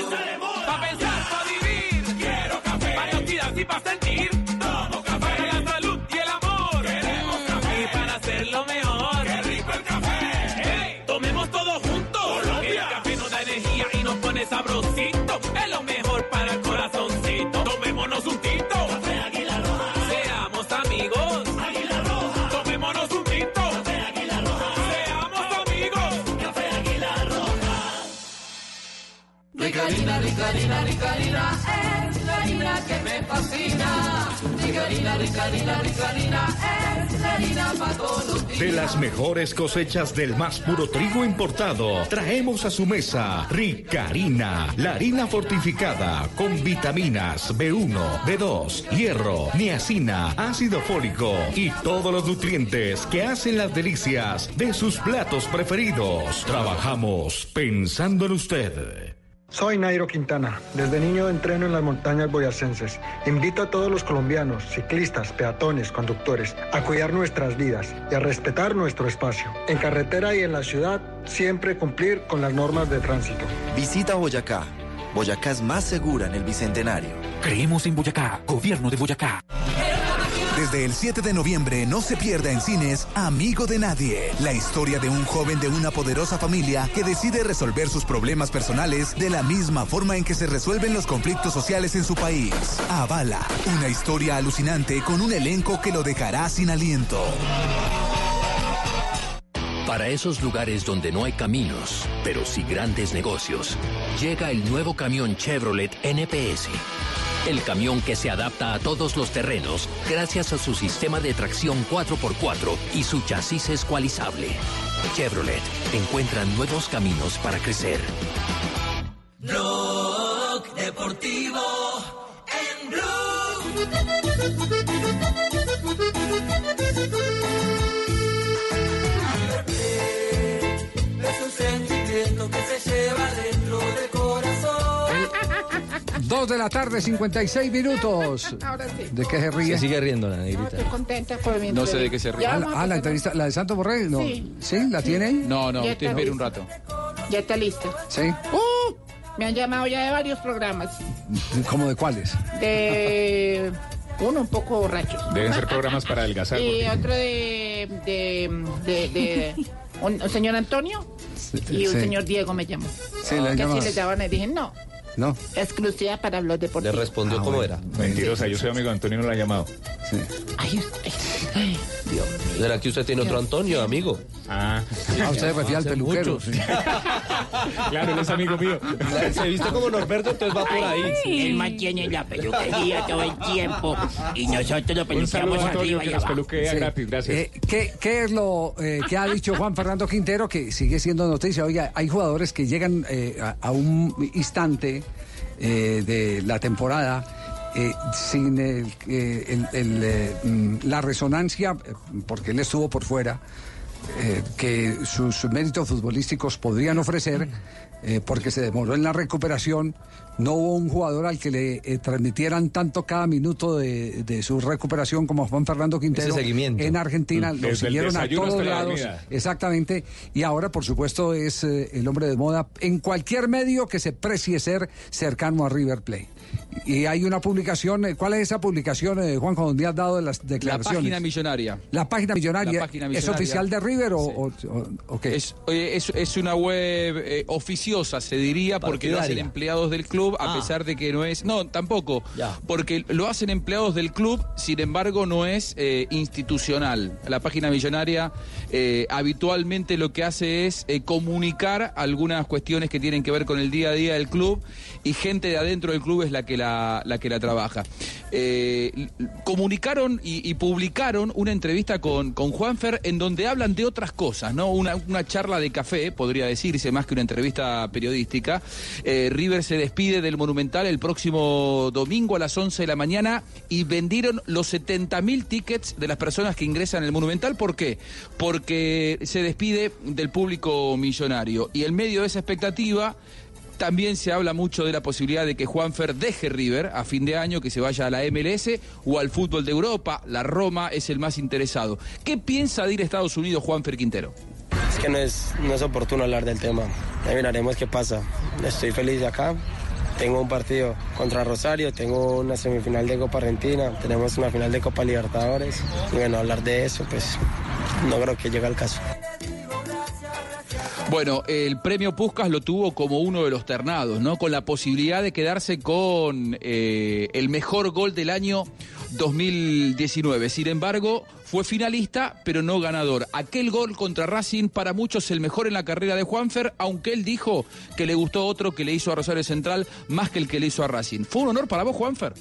Varios días y pa' sentir. Tomo café. Para la salud y el amor. Queremos café. Y para hacerlo mejor. Qué rico el café. Hey, tomemos todo juntos. Colombia. El café nos da energía y nos pone sabrosito. Es lo mejor para el corazoncito. Tomémonos un tito. Café Águila Roja. Seamos amigos. Águila Roja. Tomémonos un tito. Café Águila Roja. Seamos amigos. Café Águila Roja. rica harina, rica harina, De las mejores cosechas del más puro trigo importado, traemos a su mesa Rica Harina, la harina fortificada con vitaminas B1, B2, hierro, niacina, ácido fólico y todos los nutrientes que hacen las delicias de sus platos preferidos. Trabajamos pensando en usted. Soy Nairo Quintana. Desde niño entreno en las montañas boyacenses. Invito a todos los colombianos, ciclistas, peatones, conductores, a cuidar nuestras vidas y a respetar nuestro espacio. En carretera y en la ciudad, siempre cumplir con las normas de tránsito. Visita Boyacá. Boyacá es más segura en el Bicentenario. Creemos en Boyacá, gobierno de Boyacá. Desde el 7 de noviembre no se pierda en cines Amigo de Nadie, la historia de un joven de una poderosa familia que decide resolver sus problemas personales de la misma forma en que se resuelven los conflictos sociales en su país. Avala, una historia alucinante con un elenco que lo dejará sin aliento. Para esos lugares donde no hay caminos, pero sí grandes negocios, llega el nuevo camión Chevrolet NPS. El camión que se adapta a todos los terrenos gracias a su sistema de tracción 4x4 y su chasis escualizable. Chevrolet encuentra nuevos caminos para crecer. Blog Deportivo en Blue. Es un sentimiento que se lleva. Dos de la tarde, 56 minutos. Ahora sí. ¿De qué se ríe? Se sigue riendo la No, negrita. estoy contenta por mi No sé de qué se ríe. Ah, la, ah, la entrevista, la de Santos Borrell, no. Sí. ¿Sí? ¿La tiene ahí? No, no, usted está espere un rato. Ya está listo. Sí. ¡Uh! Me han llamado ya de varios programas. ¿Cómo de cuáles? De uno un poco borracho. Deben ser programas para adelgazar. Y porque- otro de. de. de. de- un, un señor Antonio y un sí. señor Diego me llamó. Sí, le que si les daban y dije, no, No. exclusiva para los Le deportivos. respondió Ah, cómo bueno. era. Mentirosa, yo soy amigo de Antonio, no lo ha llamado. Sí. Ay, ay, ay, Dios mío. ¿Será que usted tiene otro Antonio, amigo? Ah, Ah, usted se refiere al peluquero. muchos. sí. claro, él es amigo mío. Se viste como Norberto, entonces va por ahí. Él mantiene la peluquería todo el tiempo y nosotros lo peluqueamos a Antonio arriba y nos abajo. peluquea Sí. gratis, gracias. Eh, ¿qué, qué es lo eh, que ha dicho Juan Fernando Quintero que sigue siendo noticia? Oiga, hay jugadores que llegan eh, a, a un instante eh, de la temporada eh, sin eh, mm, la resonancia, porque él estuvo por fuera, que sus méritos futbolísticos podrían ofrecer, eh, porque se demoró en la recuperación. No hubo un jugador al que le eh, transmitieran tanto cada minuto de, de su recuperación como Juan Fernando Quintero. Ese seguimiento. En Argentina Mm. lo siguieron a todos lados. Exactamente. Y ahora, por supuesto, es eh, el hombre de moda en cualquier medio que se precie ser cercano a River Plate. Y hay una publicación, eh, ¿cuál es esa publicación, eh, Juanjo, donde has dado de las La declaraciones? página millonaria. La página millonaria. La página ¿Es millonaria. oficial de River o, o- o- o qué? Es, oye, es, es una web eh, oficiosa, se diría, porque lo hacen empleados del club, a Ah. pesar de que no es. No, tampoco. Ya. Porque lo hacen empleados del club, sin embargo, no es eh, institucional. La página millonaria eh, habitualmente lo que hace es eh, comunicar algunas cuestiones que tienen que ver con el día a día del club y gente de adentro del club es la que la, que la trabaja. Eh, comunicaron y, y publicaron una entrevista con, con Juanfer en donde hablan de otras cosas, ¿no? Una, una charla de café, podría decirse, más que una entrevista periodística. Eh, River se despide del Monumental el próximo domingo a las 11 de la mañana y vendieron los 70.000 tickets de las personas que ingresan al Monumental. ¿Por qué? Porque se despide del público millonario. Y en medio de esa expectativa... También se habla mucho de la posibilidad de que Juanfer deje River a fin de año, que se vaya a la MLS o al fútbol de Europa. La Roma es el más interesado. ¿Qué piensa de ir a Estados Unidos Juanfer Quintero? Es que no es, no es oportuno hablar del tema. Ya miraremos qué pasa. Estoy feliz de acá. Tengo un partido contra Rosario, tengo una semifinal de Copa Argentina, tenemos una final de Copa Libertadores. Y bueno, hablar de eso, pues no creo que llegue al caso. Bueno, el premio Puskas lo tuvo como uno de los ternados, ¿no? Con la posibilidad de quedarse con eh, el mejor gol del año 2019. Sin embargo, fue finalista, pero no ganador. Aquel gol contra Racing para muchos el mejor en la carrera de Juanfer, aunque él dijo que le gustó otro que le hizo a Rosario Central más que el que le hizo a Racing. ¿Fue un honor para vos, Juanfer?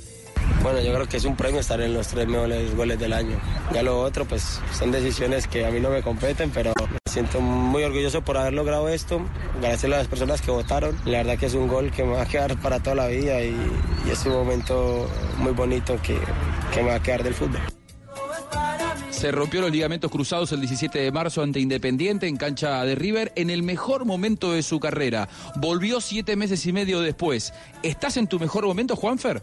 Bueno, yo creo que es un premio estar en los tres mejores goles del año. Ya lo otro, pues son decisiones que a mí no me competen, pero siento muy orgulloso por haber logrado esto. Gracias a las personas que votaron. La verdad que es un gol que me va a quedar para toda la vida y, es un momento muy bonito que, que me va a quedar del fútbol. Se rompió los ligamentos cruzados el 17 de marzo ante Independiente en cancha de River en el mejor momento de su carrera. Volvió siete meses y medio después. ¿Estás en tu mejor momento, Juanfer?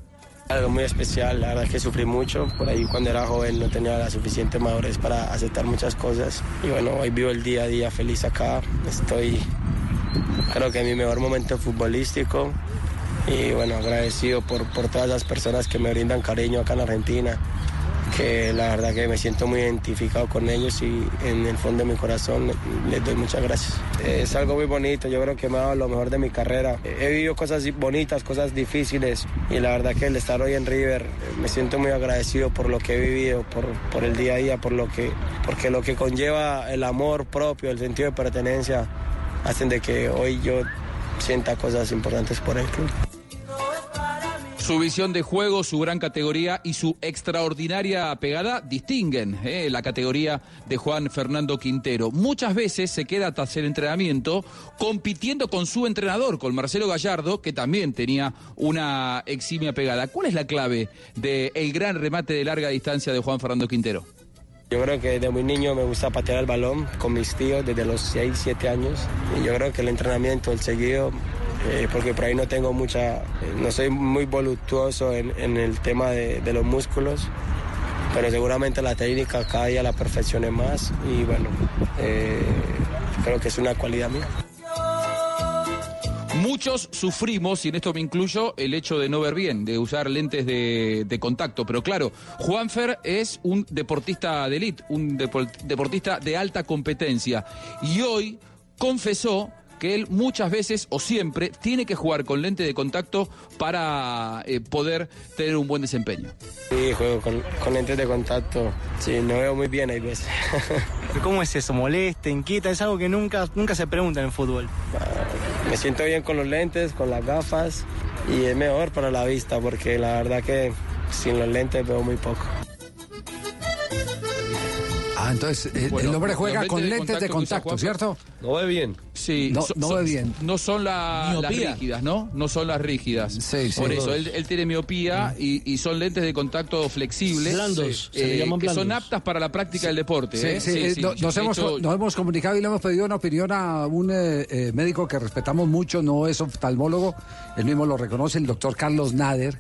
Algo muy especial, la verdad es que sufrí mucho. Por ahí cuando era joven no tenía la suficiente madurez para aceptar muchas cosas. Y bueno, hoy vivo el día a día feliz acá. Estoy, creo que en mi mejor momento futbolístico. Y bueno, agradecido por, por todas las personas que me brindan cariño acá en Argentina. Que la verdad que me siento muy identificado con ellos y en el fondo de mi corazón les doy muchas gracias. Es algo muy bonito, yo creo que me ha dado lo mejor de mi carrera. He vivido cosas bonitas, cosas difíciles y la verdad que el estar hoy en River me siento muy agradecido por lo que he vivido, por, por el día a día, por lo que, porque lo que conlleva el amor propio, el sentido de pertenencia, hacen de que hoy yo sienta cosas importantes por el club. Su visión de juego, su gran categoría y su extraordinaria pegada distinguen eh, la categoría de Juan Fernando Quintero. Muchas veces se queda tras el entrenamiento compitiendo con su entrenador, con Marcelo Gallardo, que también tenía una eximia pegada. ¿Cuál es la clave del gran remate de larga distancia de Juan Fernando Quintero? Yo creo que desde muy niño me gusta patear el balón con mis tíos desde los 6, 7 años. Y yo creo que el entrenamiento, el seguido, eh, porque por ahí no tengo mucha, eh, no soy muy voluptuoso en, el tema de, los músculos, pero seguramente la técnica cada día la perfeccioné más y bueno, eh, creo que es una cualidad mía. Muchos sufrimos, y en esto me incluyo, el hecho de no ver bien, de usar lentes de, de contacto. Pero claro, Juanfer es un deportista de élite, un deportista de alta competencia. Y hoy confesó que él muchas veces o siempre tiene que jugar con lente de contacto para eh, poder tener un buen desempeño. Sí, juego con, con, lentes de contacto. Sí, no veo muy bien hay veces. ¿Cómo es eso? ¿Molesta, inquieta? Es algo que nunca, nunca se pregunta en el fútbol. Me siento bien con los lentes, con las gafas y es mejor para la vista porque la verdad que sin los lentes veo muy poco. Ah, entonces eh, bueno, el hombre juega con lentes de contacto, ¿cierto? No ve bien. Sí, no, so, no so, ve bien. No son la, las rígidas, ¿no? No son las rígidas. Sí, sí. Por eso, él, él tiene miopía y, y, son lentes de contacto flexibles. Blandos, eh, se le llaman que son aptas para la práctica del deporte. Sí, ¿eh? sí, sí, no, nos, hemos, hecho... nos, hemos, comunicado y le hemos pedido una opinión a un eh, médico que respetamos mucho, no es oftalmólogo, él mismo lo reconoce, el doctor Carlos Nader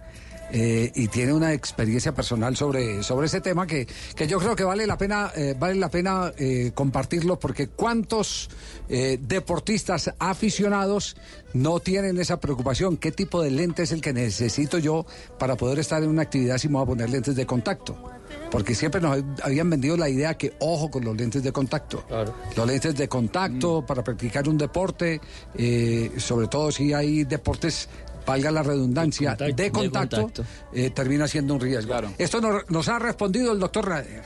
eh, y tiene una experiencia personal sobre, sobre ese tema que, que yo creo que vale la pena, eh, vale la pena eh, compartirlo porque cuántos eh, deportistas aficionados no tienen esa preocupación. ¿Qué tipo de lente es el que necesito yo para poder estar en una actividad si me voy a poner lentes de contacto? Porque siempre nos habían vendido la idea que ojo con los lentes de contacto. Claro. Los lentes de contacto mm. para practicar un deporte, eh, sobre todo si hay deportes valga la redundancia, de contacto, de contacto, de contacto. Eh, termina siendo un riesgo. Claro. Esto nos, nos, ha respondido el doctor Rader.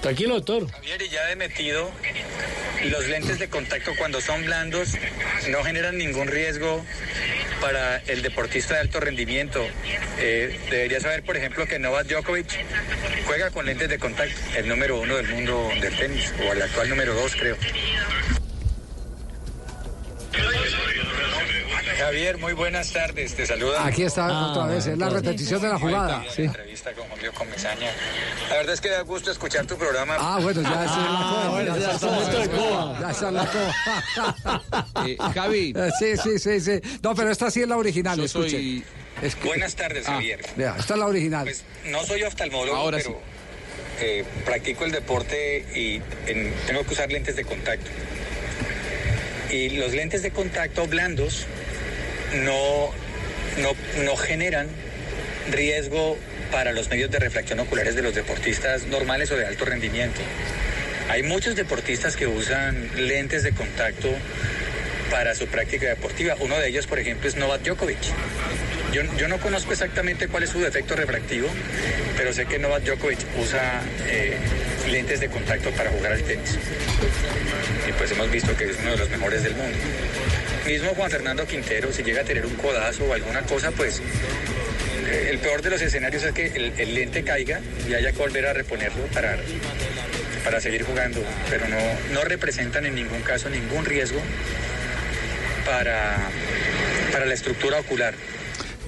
Tranquilo, doctor. Javier, y ya he metido, los lentes de contacto cuando son blandos no generan ningún riesgo para el deportista de alto rendimiento. Eh, debería saber, por ejemplo, que Novak Djokovic juega con lentes de contacto, el número uno del mundo del tenis, o el actual número dos, creo. Javier, muy buenas tardes, te saluda. Aquí está ah, otra vez, es la repetición de la jugada. Sí. entrevista con Julio Comesaña. La verdad es que da gusto escuchar tu programa. Ah, bueno, ya es ah, la coba. Bueno, ya, está de coba. Ya está la coba. eh, Javi. Sí, sí, sí, sí. No, pero esta sí es la original, Yo escuche. Soy... Es que... Buenas tardes, ah, Javier. Ya, esta es la original. Pues no soy oftalmólogo, Ahora pero sí. eh, practico el deporte y en, tengo que usar lentes de contacto. Y los lentes de contacto blandos no, no, no generan riesgo para los medios de refracción oculares de los deportistas normales o de alto rendimiento. Hay muchos deportistas que usan lentes de contacto para su práctica deportiva. Uno de ellos, por ejemplo, es Novak Djokovic. Yo, no conozco exactamente cuál es su defecto refractivo, pero sé que Novak Djokovic usa eh, lentes de contacto para jugar al tenis. Y pues hemos visto que es uno de los mejores del mundo. Mismo Juan Fernando Quintero, si llega a tener un codazo o alguna cosa, pues eh, el peor de los escenarios es que el, el lente caiga y haya que volver a reponerlo para, para seguir jugando, pero no, no representan en ningún caso ningún riesgo para, para la estructura ocular.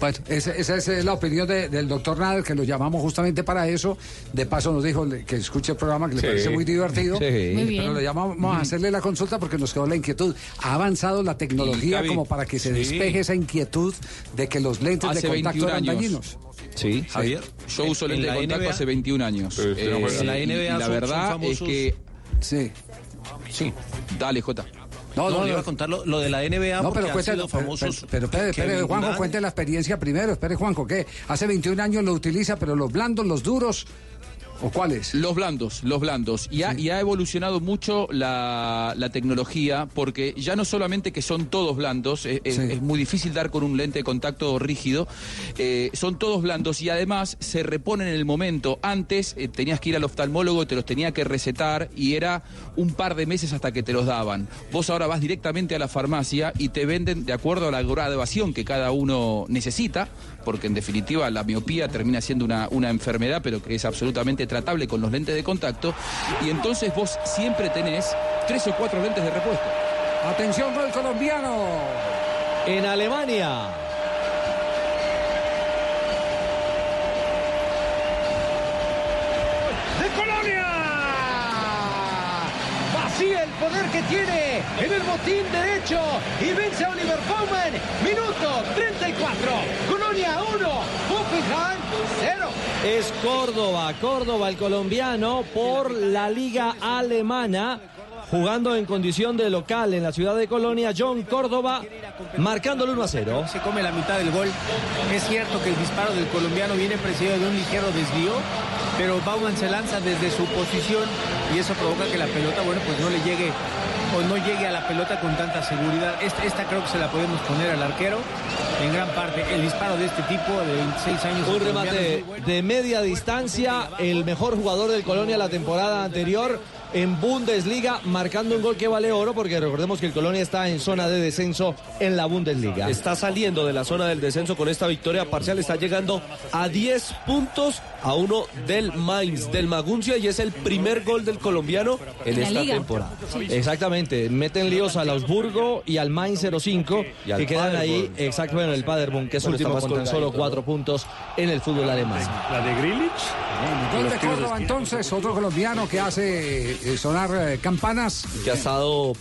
Bueno, esa, esa es la opinión de- del doctor Nader, que lo llamamos justamente para eso. De paso nos dijo que escuche el programa, que le Sí. parece muy divertido. Sí. Muy bien. Pero le llamamos a hacerle la consulta porque nos quedó la inquietud. Ha avanzado la tecnología como para que se sí. despeje esa inquietud de que los lentes Hace de contacto 21 eran dañinos. Sí, Javier. Yo uso En lente de contacto NBA. hace 21 años. Eh. En la NBA y la son- son verdad es que... Sí. Sí. Dale, Jota. No, No, no, le iba a contar lo, lo de la NBA No, porque pero han cuéntelo, sido pero, famosos. pero, pero espere, Juanjo, cuente la experiencia primero. Espere, Juanjo, ¿qué? Hace 21 años lo utiliza, pero los blandos, los duros, ¿o cuáles? Los blandos, los blandos. Y ha, y ha evolucionado mucho la, la tecnología porque ya no solamente que son todos blandos, es, es- es muy difícil dar con un lente de contacto rígido, eh, son todos blandos y además se reponen en el momento. Antes eh, tenías que ir al oftalmólogo, te los tenía que recetar y era un par de meses hasta que te los daban. Vos ahora vas directamente a la farmacia y te venden de acuerdo a la graduación que cada uno necesita, porque en definitiva la miopía termina siendo una, una enfermedad, pero que es absolutamente tratable con los lentes de contacto. Y entonces vos siempre tenés tres o cuatro lentes de repuesto. Atención, gol colombiano. En Alemania. de Colonia. Vacía el poder que tiene en el botín derecho y vence a Oliver Bowman. Minuto 34. Colonia 1, Hoffenheim 0. Es Córdoba, Córdoba el colombiano por la liga alemana. Jugando en condición de local en la ciudad de Colonia, John Córdoba marcando el 1 a 0. Se come la mitad del gol. Es cierto que el disparo del colombiano viene precedido de un ligero desvío, pero Bauman se lanza desde su posición y eso provoca que la pelota, bueno, pues no le llegue o no llegue a la pelota con tanta seguridad. Esta, esta creo que se la podemos poner al arquero en gran parte. El disparo de este tipo de 26 años. Un remate bueno. de media distancia, el mejor jugador del Colonia la temporada anterior en Bundesliga, marcando un gol que vale oro, porque recordemos que el Colonia está en zona de descenso en la Bundesliga. Está saliendo de la zona del descenso con esta victoria parcial, está llegando a 10 puntos a uno del Mainz, del Maguncia, y es el primer gol del colombiano en En la esta liga. temporada. Exactamente, meten líos al Augsburgo y al Mainz 05 Y al que quedan ahí, exacto, bueno, el Paderborn, que es Bueno, último con tan solo cuatro puntos en el fútbol alemán. La de Grilich. Gol de Córdoba entonces, otro colombiano que hace eh, sonar eh, campanas. Que ha estado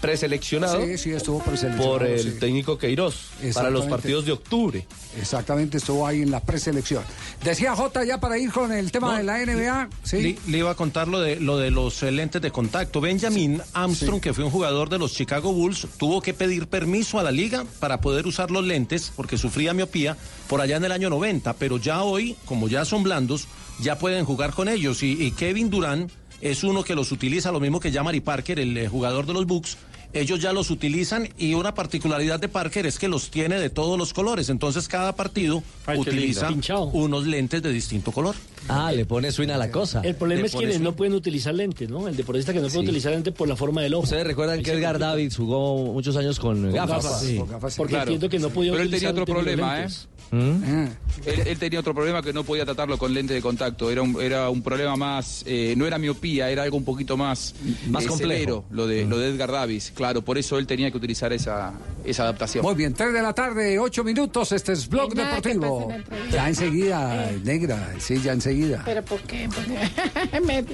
preseleccionado Sí, sí, estuvo preseleccionado. por el sí. técnico Queiroz para los partidos de octubre. Exactamente, estuvo ahí en la preselección. Decía Jota ya para ir con el tema de la NBA. Sí. Le, le iba a contar lo de, lo de los eh, lentes de contacto. Benjamin Armstrong, que fue un jugador de los Chicago Bulls, tuvo que pedir permiso a la liga para poder usar los lentes porque sufría miopía por allá en el año 90. Pero ya hoy, como ya son blandos, ya pueden jugar con ellos. Y, y Kevin Durant es uno que los utiliza, lo mismo que Jamari Parker, el eh, jugador de los Bucks. Ellos ya los utilizan y una particularidad de Parker es que los tiene de todos los colores. Entonces cada partido Ay, utiliza unos lentes de distinto color. Ah, le pone swing a la cosa. El problema Le es quienes no pueden utilizar lentes, ¿no? El deportista que no puede Sí. utilizar lentes por la forma del ojo. Ustedes recuerdan que Edgar David jugó muchos años con gafas. gafas, Sí. con gafas, Porque entiendo que no podía Pero él tenía otro problema, ¿eh? ¿Mm? Él, él tenía otro problema que no podía tratarlo con lente de contacto. Era un, era un problema más, eh, no era miopía, era algo un poquito más, Más eh, complejo. severo, lo de, lo de Edgar Davis. Claro, por eso él tenía que utilizar esa, esa adaptación. Muy bien, 3 de la tarde, 8 minutos. Este es Blog Deportivo. Ya enseguida, negra. Sí, ya enseguida. ¿Pero por qué?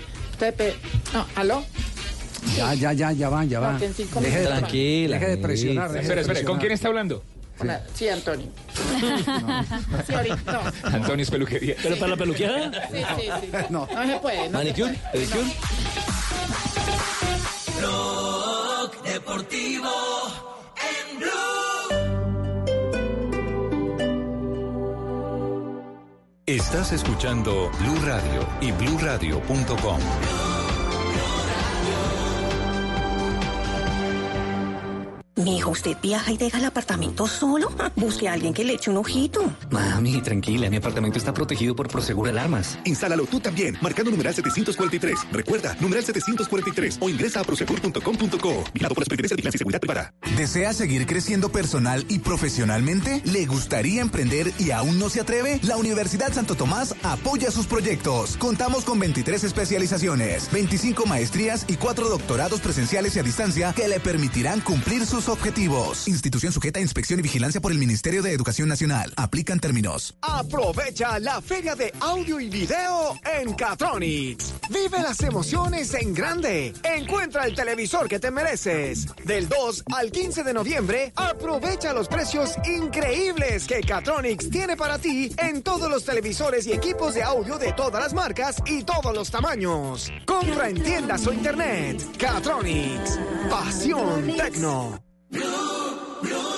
No, ¿aló? Ya, ya, ya, ya va, ya va. Porque en cinco Deje de, Tranquila, deje de presionar. Espera, espera, ¿con quién está hablando? Una- Sí, Antonio. Sí, ahorita. No. Antonio es peluquería. ¿Pero para la peluqueada? Sí, sí, sí. No, se puede. No se ¿Manicure? puede. ¿Pedicure? Blog Deportivo en Blue. Estás escuchando Blue Radio y bluradio.com. Mijo, ¿usted viaja y deja el apartamento solo? Busque a alguien que le eche un ojito. Mami, tranquila, mi apartamento está protegido por Prosegur Alarmas. Instálalo tú también, marcando numeral 743. Recuerda, numeral 743 o ingresa a prosegur.com.co. Vigilado por la Superintendencia de Vigilancia y Seguridad Privada. ¿Desea seguir creciendo personal y profesionalmente? ¿Le gustaría emprender y aún no se atreve? La Universidad Santo Tomás apoya sus proyectos. Contamos con 23 especializaciones, 25 maestrías y 4 doctorados presenciales y a distancia que le permitirán cumplir sus objetivos. Institución sujeta a inspección y vigilancia por el Ministerio de Educación Nacional. Aplican términos. Aprovecha la feria de audio y video en Catronics. Vive las emociones en grande. Encuentra el televisor que te mereces. Del 2 al 15 de noviembre, aprovecha los precios increíbles que Catronics tiene para ti en todos los televisores y equipos de audio de todas las marcas y todos los tamaños. Compra en tiendas o internet. Catronics. Pasión Tecno. Blue, blue.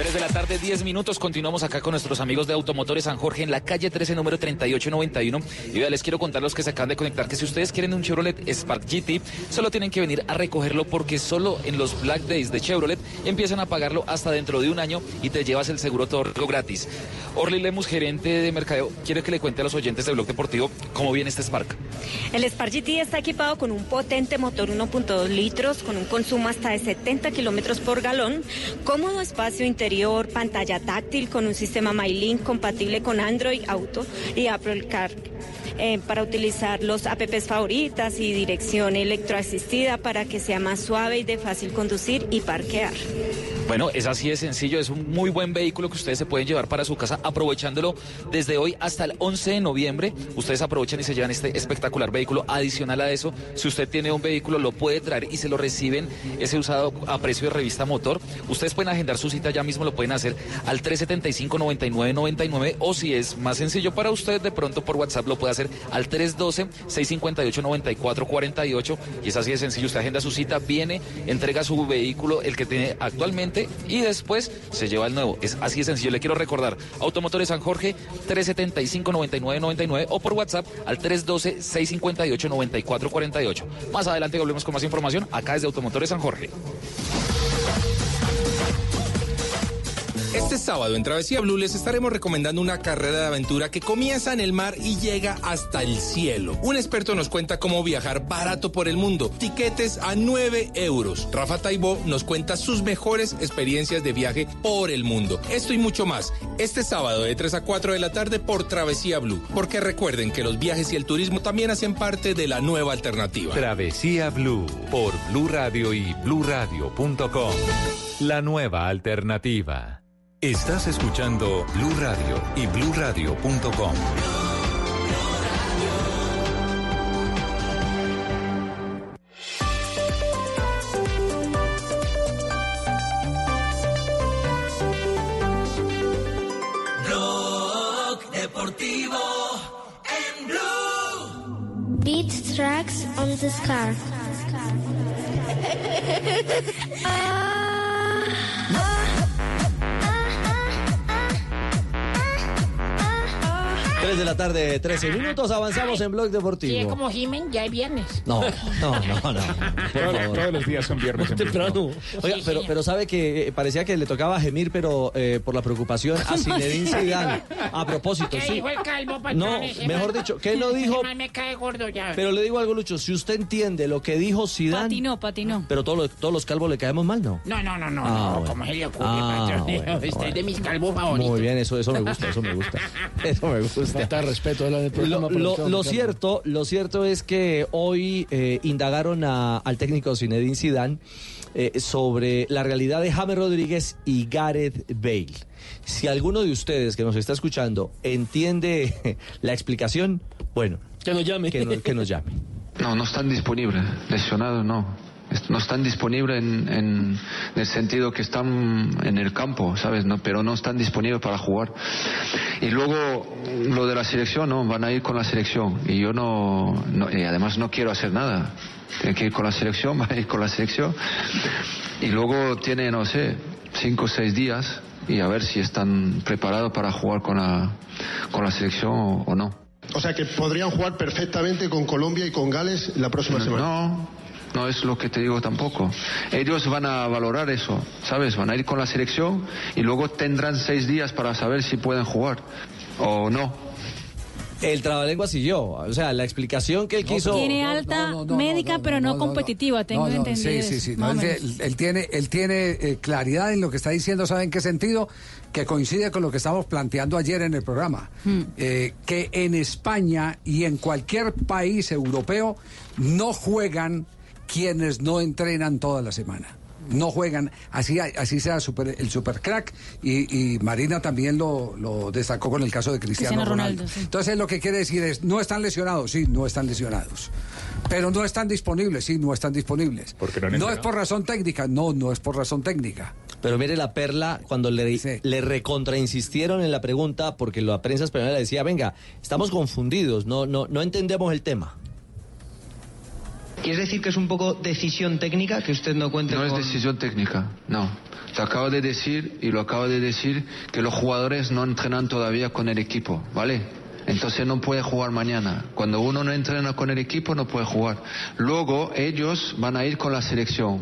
3 de la tarde, 10 minutos. Continuamos acá con nuestros amigos de Automotores San Jorge en la calle 13, número 3891. Y vea, les quiero contar los que se acaban de conectar que si ustedes quieren un Chevrolet Spark GT, solo tienen que venir a recogerlo porque solo en los Black Days de Chevrolet empiezan a pagarlo hasta dentro de un año y te llevas el seguro todo gratis. Orly Lemus, gerente de mercadeo, quiere que le cuente a los oyentes del Blog Deportivo cómo viene este Spark. El Spark GT está equipado con un potente motor 1.2 litros, con un consumo hasta de 70 kilómetros por galón, cómodo espacio interior, pantalla táctil con un sistema MyLink compatible con Android Auto y Apple Car. eh, para utilizar los apps favoritas y dirección electroasistida para que sea más suave y de fácil conducir y parquear. Bueno, es así de sencillo, es un muy buen vehículo que ustedes se pueden llevar para su casa aprovechándolo desde hoy hasta el 11 de noviembre. Ustedes aprovechan y se llevan este espectacular vehículo. Adicional a eso, si usted tiene un vehículo, lo puede traer y se lo reciben ese usado a precio de revista motor. Ustedes pueden agendar su cita ya mismo, lo pueden hacer al 375-9999 o si es más sencillo para usted, de pronto por WhatsApp lo puede hacer al 312-658-9448 y es así de sencillo. Usted agenda su cita, viene, entrega su vehículo, el que tiene actualmente y después se lleva el nuevo. Es así de sencillo. Le quiero recordar, Automotores San Jorge, 375-9999 o por WhatsApp al 312-658-9448. Más adelante volvemos con más información acá desde Automotores San Jorge. Este sábado en Travesía Blue les estaremos recomendando una carrera de aventura que comienza en el mar y llega hasta el cielo. Un experto nos cuenta cómo viajar barato por el mundo. Tiquetes a 9 euros. Rafa Taibó nos cuenta sus mejores experiencias de viaje por el mundo. Esto y mucho más. Este sábado de 3 a 4 de la tarde por Travesía Blue. Porque recuerden que los viajes y el turismo también hacen parte de la nueva alternativa. Travesía Blue por Blue Radio y bluradio.com. La nueva alternativa. Estás escuchando Blue Radio y bluradio.com. Blog Deportivo en Blue. Beat tracks on this car. 3 de la tarde, 13 minutos. Avanzamos en Blog Si es Deportivo. como Jimen, ya es viernes. No, no, no, no. Todos, todos los días son viernes. en Blue. Oiga, pero, pero sabe que eh, parecía que le tocaba gemir, pero eh, por la preocupación a Zinedine Zidane. A propósito, ¿Qué sí. dijo el calvo, No, patrón? Mejor dicho, ¿qué no dijo? me cae gordo ya. Pero le digo algo, Lucho, si usted entiende lo que dijo Zidane, Patinó, patinó. pero todos los, todos los calvos le caemos mal, ¿no? No, no, no, no, Ah, no. bueno. ¿Cómo se le ocurre, Ah, patrón? bueno, Este bueno. es de mis calvos favoritos. Muy bien, eso, eso me gusta, eso me gusta. Eso me gusta. Programa, Lo, cierto, lo cierto es que hoy eh, indagaron a- al técnico Zinedine Zidane eh, sobre la realidad de James Rodríguez y Gareth Bale. Si alguno de ustedes que nos está escuchando entiende la explicación, bueno, que nos llame. Que, no- que nos llame. No, no están disponibles. Lesionados no. No están disponibles en, en el sentido que están en el campo, ¿sabes? No, pero no están disponibles para jugar. Y luego lo de la selección, ¿no? Van a ir con la selección. Y yo no, no- y además no quiero hacer nada. Tiene que ir con la selección, van a ir con la selección. Y luego tiene, no sé, cinco o seis días y a ver si están preparados para jugar con la, con la selección o- o no. O sea que podrían jugar perfectamente con Colombia y con Gales la próxima semana. No, No es lo que te digo tampoco. Ellos van a valorar eso, ¿sabes? Van a ir con la selección y luego tendrán seis días para saber si pueden jugar o no. El trabalengua siguió. O sea, la explicación que él quiso. Tiene alta médica, pero no, competitiva, tengo No, no, entendido. Sí, sí, sí. él, tiene, él tiene eh, claridad en lo que está diciendo, ¿sabe en qué sentido? Que coincide con lo que estábamos planteando ayer en el programa. Hmm. Eh, que en España y en cualquier país europeo no juegan quienes no entrenan toda la semana. No juegan, así, así sea super- el super crack y, y Marina también lo, lo destacó con el caso de Cristiano, Cristiano Ronaldo. Ronaldo, sí. Entonces lo que quiere decir es, no están lesionados, sí, no están lesionados. Pero no están disponibles, sí, no están disponibles. Porque no han no es por razón técnica, no, no es por razón técnica. Pero mire la perla cuando le, le recontrainsistieron en la pregunta porque la prensa española decía, venga, estamos confundidos, no, no, no entendemos el tema. ¿Quieres decir que es un poco decisión técnica que usted no cuente No es decisión técnica, no. Te acabo de decir, y lo acabo de decir, que los jugadores no entrenan todavía con el equipo, ¿vale? Entonces no puede jugar mañana. Cuando uno no entrena con el equipo no puede jugar. Luego ellos van a ir con la selección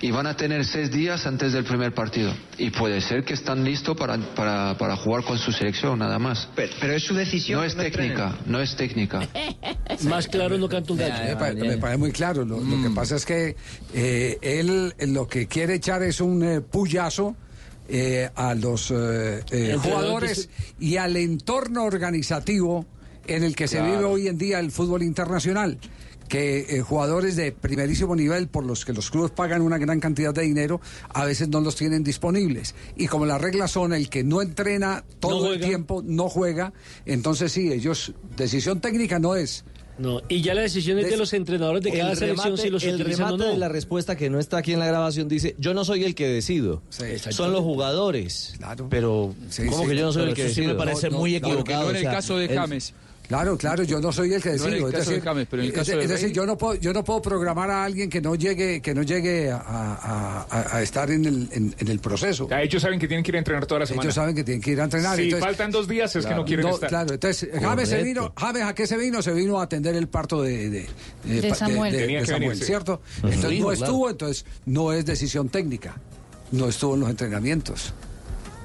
y van a tener seis días antes del primer partido. Y puede ser que están listos para, para, para jugar con su selección, nada más. Pero, es su decisión. No es técnica, no es técnica. Más claro no canta un gallo. Me, pa- me parece muy claro. Lo, lo Mm. que pasa es que eh, él eh, lo que quiere echar es un eh, puyazo eh, a los eh, eh, jugadores y al entorno organizativo en el que se vive hoy en día el fútbol internacional. Que eh, jugadores de primerísimo nivel, por los que los clubes pagan una gran cantidad de dinero, a veces no los tienen disponibles. Y como las reglas son el que no entrena todo el tiempo, no juega, entonces sí, ellos, decisión técnica no es. No, y ya la decisión es de los entrenadores de cada el selección remate, si los el utilizan o remate no. de la respuesta que no está aquí en la grabación dice, yo no soy el que decido, son los jugadores. Pero, ¿cómo que yo no soy el que decido? Porque no en el caso de James. Claro, claro, yo no soy el que No decido. es de decir, James, pero en el es caso de- de es decir, Bale- yo no puedo, yo no puedo programar a alguien que no llegue, que no llegue a, a- a- a estar en el, en, en el proceso. ellos saben que tienen que ir a entrenar toda la semana. Ellos saben que tienen que ir a entrenar. Si entonces- faltan dos días es que no quieren estar. Claro, entonces James se vino, James a qué se vino, se vino a atender el parto de, de, De pa- Samuel. Tenía que Samuel, venir, sí. ¿cierto? Entonces no estuvo, claro. entonces no es decisión técnica, no estuvo en los entrenamientos.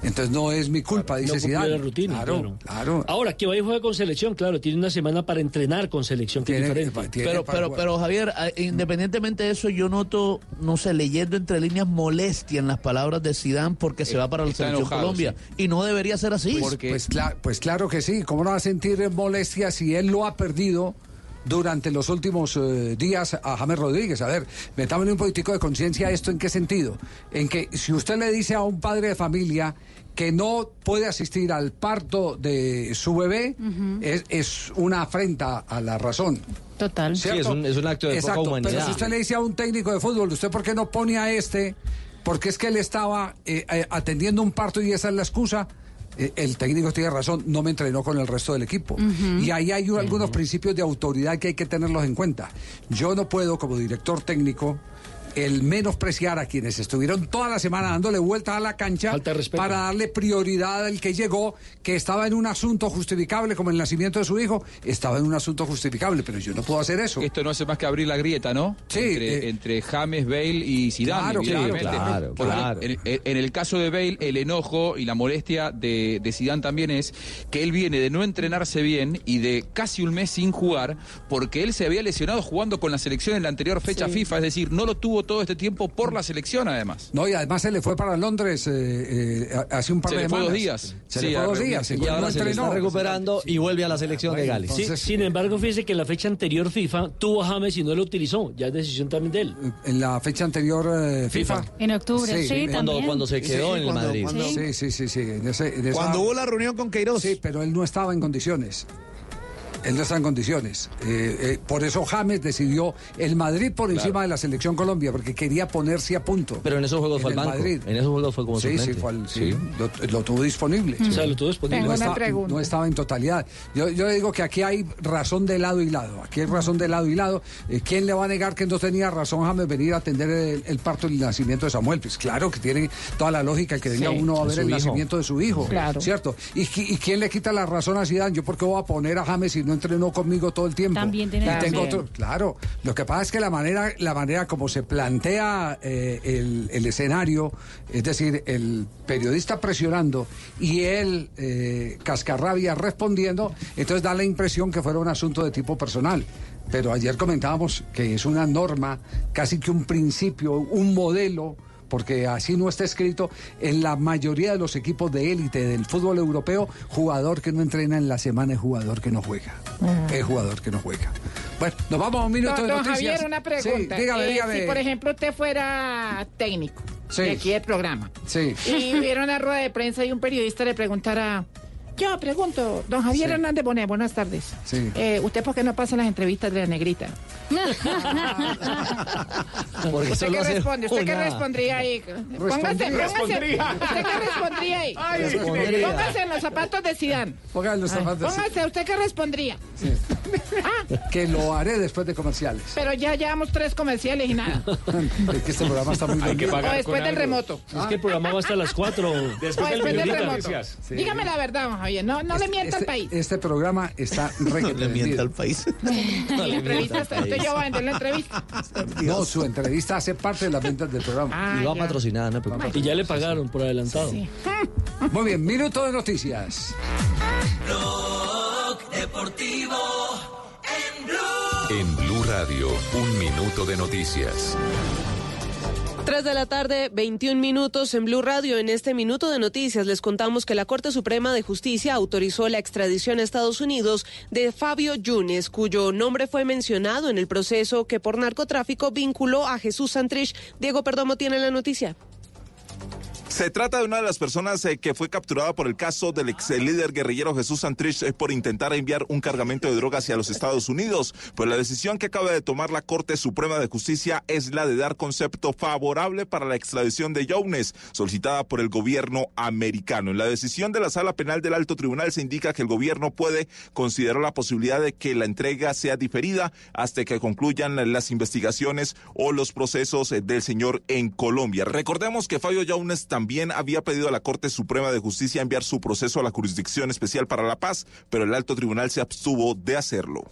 Entonces no es mi culpa, dice no Zidane. la rutina, claro, claro. claro. Ahora, que vaya y juega con selección, claro, tiene una semana para entrenar con selección, que es diferente. Pero, pero, pero Javier, a- independientemente de eso, yo noto, no sé, leyendo entre líneas molestia en las palabras de Sidán porque se va para la selección enojado, Colombia. Y no debería ser así. Pues, pues, cla- pues claro que sí. ¿Cómo no va a sentir molestia si él lo ha perdido durante los últimos eh, días a James Rodríguez? A ver, metámosle un poquitico de conciencia a esto. ¿En qué sentido? En que si usted le dice a un padre de familia que no puede asistir al parto de su bebé, es, es una afrenta a la razón. Total. Sí, es un- es un acto de poca Exacto, humanidad. Pero si usted le dice a un técnico de fútbol, ¿usted por qué no pone a este? Porque es que él estaba eh, eh, atendiendo un parto y esa es la excusa. Eh, el técnico tiene razón, no me entrenó con el resto del equipo. Y ahí hay algunos principios de autoridad que hay que tenerlos en cuenta. Yo no puedo, como director técnico, el menospreciar a quienes estuvieron toda la semana dándole vueltas a la cancha para darle prioridad al que llegó, que estaba en un asunto justificable, como el nacimiento de su hijo, estaba en un asunto justificable, pero yo no puedo hacer eso. Esto no hace más que abrir la grieta, ¿no? Sí, Entre, entre James, Bale y Zidane. Claro, claro, evidentemente. claro. En, en- en el caso de Bale, el enojo y la molestia de, de Zidane también es que él viene de no entrenarse bien y de casi un mes sin jugar porque él se había lesionado jugando con la selección en la anterior fecha Sí. FIFA, es decir, no lo tuvo todo este tiempo por la selección además. No, y además se le fue para Londres eh, eh, hace un par Se de le fue semanas. dos días. Se Sí, le fue a dos días. Y entonces ahora se le está recuperando y vuelve a la selección de Gales. Sí, sin embargo, fíjese que en la fecha anterior FIFA tuvo a James y no lo utilizó. Ya es decisión también de él. En la fecha anterior eh, FIFA. En octubre, sí, Cuando- también. cuando se quedó en el cuando- Madrid. cuando- Sí. Sí, sí, sí, sí. en ese- en esa- Cuando hubo la reunión con Queiroz. Sí, pero él no estaba en condiciones. Él no está en condiciones. Eh, eh, por eso James decidió el Madrid por Claro. encima de la selección Colombia, porque quería ponerse a punto. Pero en esos juegos En fue al el banco. Madrid. En esos juegos fue como Sí, sí, fue al- sí, Lo, lo tuvo disponible. O sea, lo tuvo disponible. No, estaba- pregunta. no estaba en totalidad. Yo, yo digo que aquí hay razón de lado y lado. Aquí hay razón de lado y lado. Eh, ¿Quién le va a negar que no tenía razón James venir a atender el, el parto y el nacimiento de Samuel? Pues claro que tiene toda la lógica que venga Sí, uno a ver el hijo. nacimiento de su hijo. Claro. ¿Cierto? ¿Y, qui- y quién le quita la razón a Zidane? ¿Yo por qué voy a poner a James si no entrenó conmigo todo el tiempo. También tiene y razón. tengo otro, claro. Lo que pasa es que la manera, la manera como se plantea eh, el, el escenario, es decir, el periodista presionando y él eh, cascarrabia respondiendo, entonces da la impresión que fuera un asunto de tipo personal. Pero ayer comentábamos que es una norma, casi que un principio, un modelo porque así no está escrito en la mayoría de los equipos de élite del fútbol europeo, jugador que no entrena en la semana es jugador que no juega. Es jugador que no juega. Bueno, nos vamos a un minuto Don, de don noticias. Javier, una pregunta. Sí, dígame, Eh, dígame. Si, por ejemplo, usted fuera técnico Sí. de aquí del programa Sí. y hubiera una rueda de prensa y un periodista le preguntara... Yo pregunto, don Javier Sí. Hernández Bonet, buenas tardes. Sí. Eh, ¿Usted por qué no pasa las entrevistas de la negrita? Porque ¿Usted qué responde? ¿Usted qué respondería ahí? Póngase, póngase. Respondría. ¿Usted qué respondería ahí? Ay. Póngase en los zapatos de Sidán. Pongan los zapatos. Póngase, ¿usted qué respondería? Que lo haré después de comerciales. Pero ya llevamos tres comerciales y nada. Es que este programa está muy Hay que pagar O después del remoto. Es que el programa va hasta las 4. O después del remoto. Sí. Dígame la verdad, don Javier. No, no le mienta al Este, país. este programa está requete vendido. al país. La entrevista, está- usted ya va a vender la entrevista. No, su entrevista hace parte de las ventas del programa. Ah, Y va ya. patrocinada, no. Y ya le pagaron por adelantado. Muy bien, minuto de noticias. Deportivo en Blue. En Blue Radio, un minuto de noticias. 3 de la tarde, 21 minutos en Blue Radio. En este minuto de noticias les contamos que la Corte Suprema de Justicia autorizó la extradición a Estados Unidos de Fabio Yunes, cuyo nombre fue mencionado en el proceso que por narcotráfico vinculó a Jesús Santrich. Diego Perdomo tiene la noticia. Se trata de una de las personas eh, que fue capturada por el caso del ex líder guerrillero Jesús Santrich eh, por intentar enviar un cargamento de droga hacia los Estados Unidos. Pues la decisión que acaba de tomar la Corte Suprema de Justicia es la de dar concepto favorable para la extradición de Jones, solicitada por el gobierno americano. En la decisión de la Sala Penal del Alto Tribunal se indica que el gobierno puede considerar la posibilidad de que la entrega sea diferida hasta que concluyan las investigaciones o los procesos eh, del señor en Colombia. Recordemos que Fabio Jones también había pedido a la Corte Suprema de Justicia enviar su proceso a la Jurisdicción Especial para la Paz, pero el alto tribunal se abstuvo de hacerlo.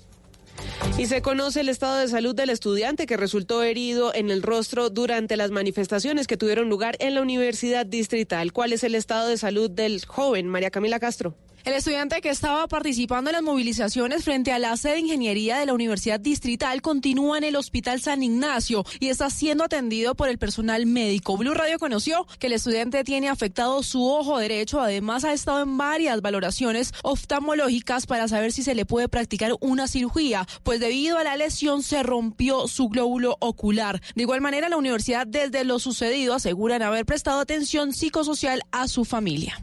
Y se conoce el estado de salud del estudiante que resultó herido en el rostro durante las manifestaciones que tuvieron lugar en la Universidad Distrital. ¿Cuál es el estado de salud del joven María Camila Castro? El estudiante que estaba participando en las movilizaciones frente a la sede de ingeniería de la Universidad Distrital continúa en el Hospital San Ignacio y está siendo atendido por el personal médico. Blue Radio conoció que el estudiante tiene afectado su ojo derecho. Además, ha estado en varias valoraciones oftalmológicas para saber si se le puede practicar una cirugía, pues debido a la lesión se rompió su glóbulo ocular. De igual manera, la universidad desde lo sucedido aseguran haber prestado atención psicosocial a su familia.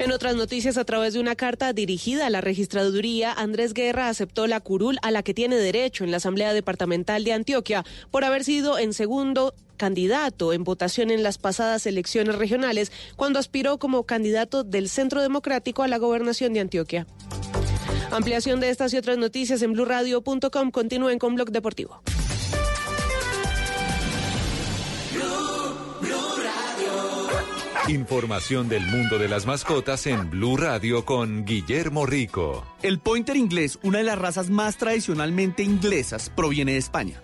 En otras noticias, a través de una carta dirigida a la registraduría, Andrés Guerra aceptó la curul a la que tiene derecho en la Asamblea Departamental de Antioquia por haber sido en segundo candidato en votación en las pasadas elecciones regionales cuando aspiró como candidato del Centro Democrático a la gobernación de Antioquia. Ampliación de estas y otras noticias en blurradio.com. Continúen con Blog Deportivo. Información del mundo de las mascotas en Blue Radio con Guillermo Rico. El pointer inglés, una de las razas más tradicionalmente inglesas, proviene de España.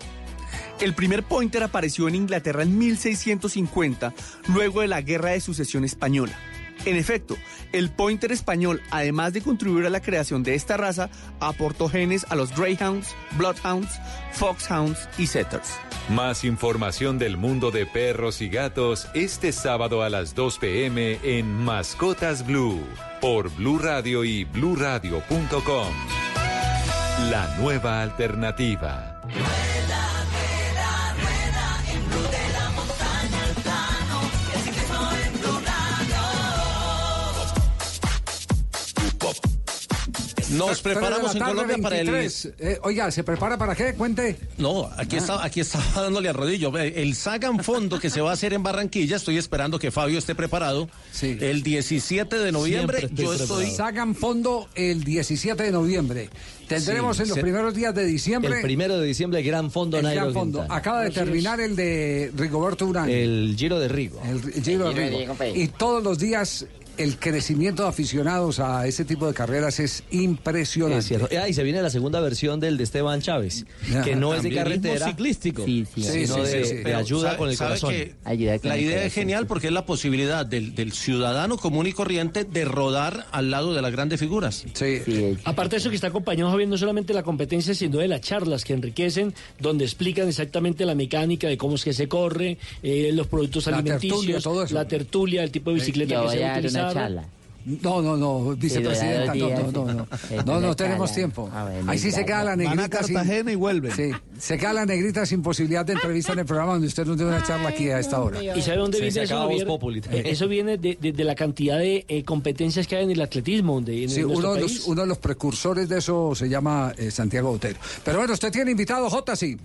El primer pointer apareció en Inglaterra en 1650, luego de la Guerra de Sucesión Española. En efecto, el pointer español, además de contribuir a la creación de esta raza, aportó genes a los Greyhounds, Bloodhounds, Foxhounds y Setters. Más información del mundo de perros y gatos este sábado a las 2 pm en Mascotas Blue por Blue Radio y bluradio.com. La nueva alternativa. Nos preparamos en Colombia para el... 23. Eh, oiga, ¿se prepara para qué? Cuente. No, aquí, está, aquí estaba dándole al rodillo. El Sagan Fondo que se va a hacer en Barranquilla, estoy esperando que Fabio esté preparado. El 17 de noviembre yo estoy... Sagan fondo el 17 de noviembre. Tendremos Sí, en los se- primeros días de diciembre El primero de diciembre, el gran fondo el gran fondo. Quintana. Acaba de terminar el de Rigoberto Urán. El Giro de Rigo. El Giro de Giro de Rigo. Rigo, pe. Y todos los días el crecimiento de aficionados a ese tipo de carreras es impresionante. Es cierto. Ah, y se viene la segunda versión del de Esteban Chávez, que no es de carretera, ciclístico. sino de, de ayuda con el ¿Sabe corazón. que la idea es genial porque es la posibilidad del, del ciudadano común y corriente de rodar al lado de las grandes figuras. Aparte de eso que está acompañado Javier, no solamente la competencia, sino de las charlas que enriquecen, donde explican exactamente la mecánica de cómo es que se corre, eh, los productos La alimenticios, tertulia, todo eso. la tertulia, el tipo de bicicleta que se va a dar una charla. No, no, no, vicepresidenta, no, no, no, no, no, no tenemos tiempo. Ah, Ahí sí se queda la negrita. sin- Cartagena y vuelven. Sí, se queda la negrita sin posibilidad de entrevista en el programa donde usted nos dé una charla aquí a esta hora. ¿Y sabe dónde viene eso? Eh, Eso viene de, de- de la cantidad de eh, competencias que hay en el atletismo. Sí, uno de, los, uno de los precursores de eso se llama eh, Santiago Otero. Pero bueno, usted tiene invitado, J, sí.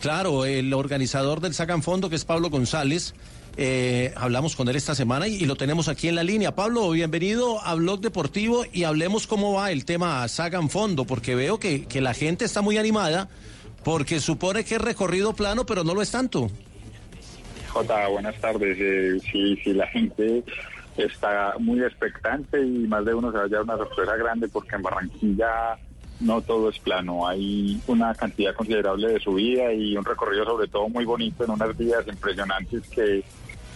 Claro, el organizador del Sacan Fondo, que es Pablo González, eh, hablamos con él esta semana y, lo tenemos aquí en la línea. Pablo, bienvenido a Blog Deportivo y hablemos cómo va el tema Sacan Fondo, porque veo que, que la gente está muy animada, porque supone que es recorrido plano, pero no lo es tanto. Jota, buenas tardes. Eh, sí, sí, la gente está muy expectante y más de uno se va a llevar una sorpresa grande porque en Barranquilla no todo es plano. Hay una cantidad considerable de subida y un recorrido sobre todo muy bonito en unas vías impresionantes que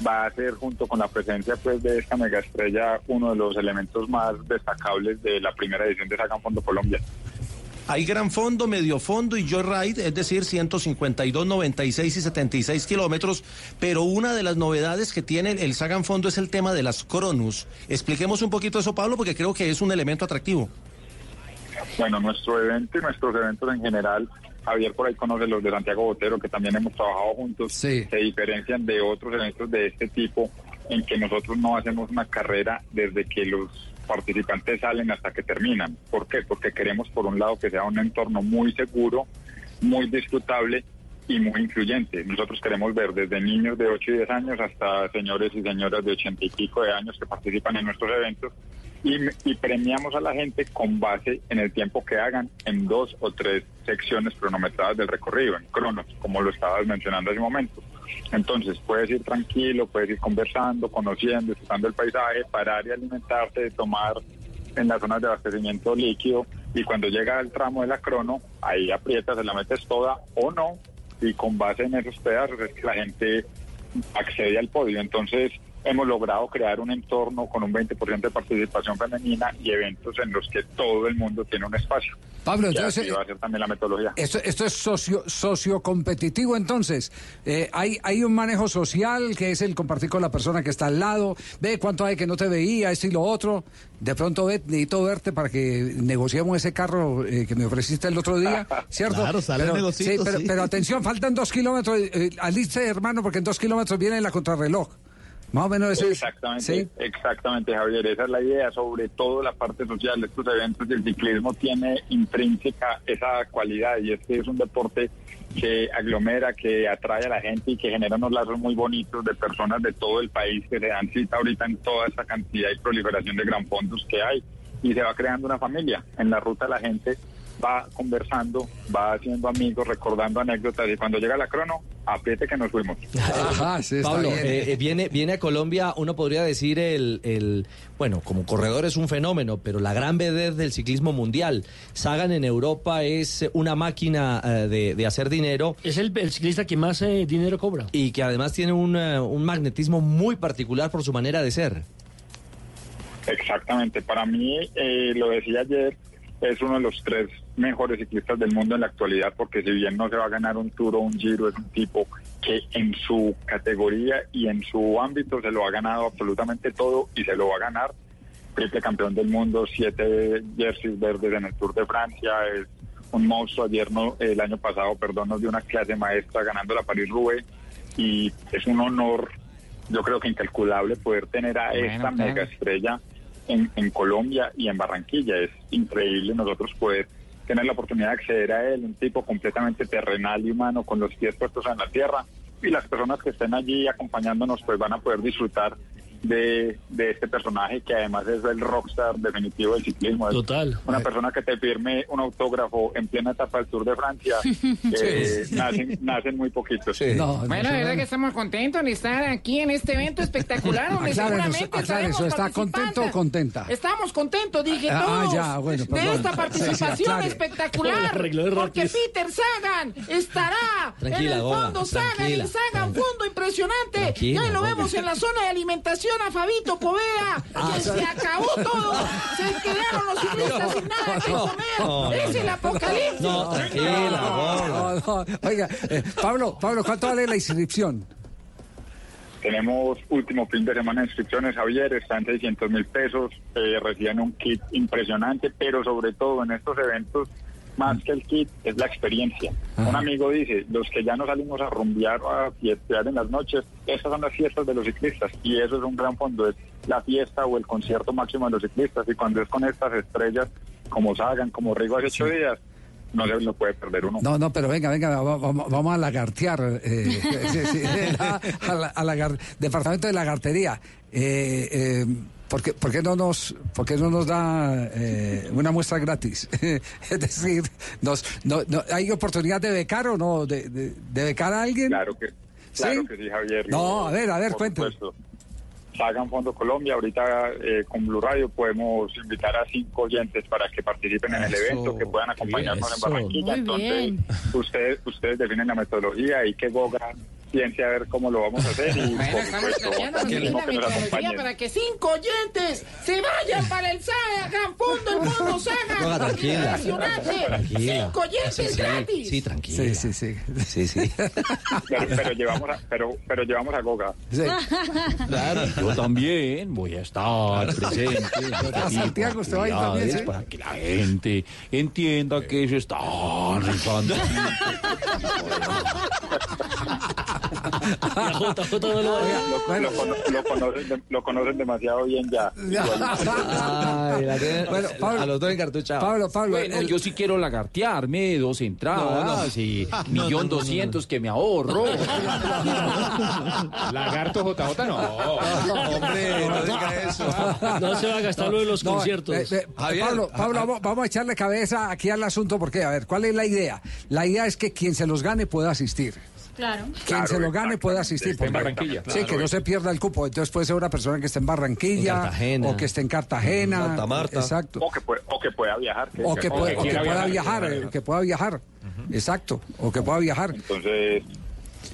va a ser junto con la presencia pues de esta mega estrella uno de los elementos más destacables de la primera edición de Sacan Fondo Colombia. Hay gran fondo, medio fondo y joyride, es decir, 152, 96 y 76 kilómetros, pero una de las novedades que tiene el Sagan Fondo es el tema de las Cronus. Expliquemos un poquito eso, Pablo, porque creo que es un elemento atractivo. Bueno, nuestro evento y nuestros eventos en general, Javier por ahí conoce los de Santiago Botero, que también hemos trabajado juntos, se diferencian de otros eventos de este tipo en que nosotros no hacemos una carrera desde que los participantes salen hasta que terminan. ¿Por qué? Porque queremos, por un lado, que sea un entorno muy seguro, muy disfrutable y muy incluyente. Nosotros queremos ver desde niños de 8 y 10 años hasta señores y señoras de 80 y pico de años que participan en nuestros eventos y, y premiamos a la gente con base en el tiempo que hagan en dos o tres secciones cronometradas del recorrido, en cronos, como lo estabas mencionando hace un momento. Entonces puedes ir tranquilo, puedes ir conversando, conociendo, disfrutando el paisaje, parar y alimentarte, tomar en las zonas de abastecimiento líquido y cuando llega el tramo de la crono, ahí aprietas, se la metes toda o no y con base en esos pedazos es que la gente accede al podio. Entonces hemos logrado crear un entorno con un 20% de participación femenina y eventos en los que todo el mundo tiene un espacio. Pablo, entonces, va a ser también la metodología. Esto, esto es socio, sociocompetitivo, entonces. Eh, hay, hay un manejo social que es el compartir con la persona que está al lado. Ve cuánto hay que no te veía, esto y lo otro. De pronto, ve, necesito verte para que negociemos ese carro eh, que me ofreciste el otro día, ¿cierto? Claro, sale el pero, negocito, sí, pero, sí. pero atención, faltan dos kilómetros. Eh, aliste, hermano, porque en dos kilómetros viene la contrarreloj. Más o menos ese es. Exactamente, ¿sí? exactamente, Javier. Esa es la idea, sobre todo la parte social de estos eventos. El ciclismo tiene intrínseca esa cualidad y este es un deporte que aglomera, que atrae a la gente y que genera unos lazos muy bonitos de personas de todo el país que se dan cita ahorita en toda esta cantidad y proliferación de gran fondos que hay. Y se va creando una familia. En la ruta la gente va conversando, va haciendo amigos, recordando anécdotas y cuando llega la crono, apriete que nos fuimos. Pablo, eh, eh, viene, viene a Colombia, uno podría decir el, el, bueno, como corredor es un fenómeno, pero la gran vedette del ciclismo mundial. Sagan en Europa es una máquina eh, de, de hacer dinero. Es el, el ciclista que más eh, dinero cobra. Y que además tiene un, eh, un magnetismo muy particular por su manera de ser. Exactamente, para mí, eh, lo decía ayer, es uno de los tres mejores ciclistas del mundo en la actualidad, porque si bien no se va a ganar un Tour o un Giro, es un tipo que en su categoría y en su ámbito se lo ha ganado absolutamente todo y se lo va a ganar. Triple campeón del mundo, siete jerseys verdes en el Tour de Francia, es un monstruo. Ayer, no, el año pasado, perdón, nos dio una clase maestra ganando la París-Roubaix y es un honor, yo creo que incalculable, poder tener a Bueno, esta mega estrella en, en Colombia y en Barranquilla. Es increíble nosotros poder tener la oportunidad de acceder a él, un tipo completamente terrenal y humano, con los pies puestos en la tierra. Y las personas que estén allí acompañándonos pues van a poder disfrutar de, de este personaje que además es el rockstar definitivo del ciclismo. Es Total. Una persona que te firme un autógrafo en plena etapa del Tour de Francia, eh, nacen, nacen muy poquitos. bueno, de verdad que estamos contentos de estar aquí en este evento espectacular donde Aclárenos, seguramente aclárenos, ¿está contento o participantes. contenta? Estamos contentos, dije Ah, todos, ya, bueno, de esta participación sí, espectacular, porque. Peter Sagan estará Tranquila, en el fondo Sagan, Sagan fondo impresionante, y hoy lo vemos en la zona de alimentación a Fabito Poveda, Ah, que se acabó todo, se quedaron los ciclistas sin nada que comer, es el apocalipsis. No, tranquila, Goga. No, no. Oiga, eh, Pablo, Pablo, ¿cuánto vale la inscripción? Tenemos último fin de semana de inscripciones, Javier, están 600 mil pesos, eh, reciben un kit impresionante, pero sobre todo en estos eventos, más que el kit, es la experiencia. Un amigo dice, los que ya no salimos a rumbear o a fiestear en las noches, estas son las fiestas de los ciclistas, y eso es un gran fondo, es la fiesta o el concierto máximo de los ciclistas, y cuando es con estas estrellas, como Sagan, como Rigo hace ocho días, no se lo puede perder uno. No, no, pero venga, venga, va- va- vamos a lagartear. eh, sí, sí, a, la- a lagar- departamento de lagartería. Eh, eh, ¿por, qué, por qué no nos, por qué no nos da eh, una muestra gratis? es decir, nos, no, no- ¿hay oportunidad de becar o no? ¿De, de, de becar a alguien? Claro que, claro ¿Sí? que sí, Javier. No, a ver, a ver, supuesto. Sagan Fondo Colombia, ahorita eh, con Blue Radio podemos invitar a cinco oyentes para que participen en el evento, que puedan acompañarnos eso. en Barranquilla. Muy Entonces, bien. ustedes, ustedes definen la metodología y que Goga piense a ver cómo lo vamos a hacer. Y, Bueno, por estamos supuesto, planeando que nos para que cinco oyentes se vayan para el Sagan Fondo, el Fondo. Goga, tranquila. Cinco oyentes gratis. Sí, tranquila. Sí, sí, sí. Sí, sí. Pero, pero llevamos a, pero, pero llevamos a Goga. Sí. Claro, yo también voy a estar presente. en este A Santiago, usted va a ir también, ¿sí? Para que la gente entienda que se está rifando. Jota, Jota no lo Lo, lo cono- lo conocen, de- lo conocen demasiado bien ya. Ay, la tiene- Bueno, Pablo- a los dos encartuchados. Pablo, Pablo, Bueno, el- yo sí quiero lagartearme dos entradas y millón doscientos que me ahorro. Lagarto JJ no. Hombre, no diga eso. No se va a gastar lo de los No, conciertos. eh, eh, Javier, Pablo, a- Pablo, a- vamos, vamos a echarle cabeza aquí al asunto porque, a ver, ¿cuál es la idea? La idea es que quien se los gane pueda asistir. Claro. Quien Claro, se lo gane pueda asistir. Esté en porque- Barranquilla. Sí, que no se pierda el cupo. Entonces puede ser una persona que esté en Barranquilla. En. O que esté en Cartagena. Santa Marta. Exacto. O que, puede- o que pueda viajar. O que, puede- o que quiera pueda viajar, viajar. que eh, pueda viajar. Exacto. O que pueda viajar. Entonces,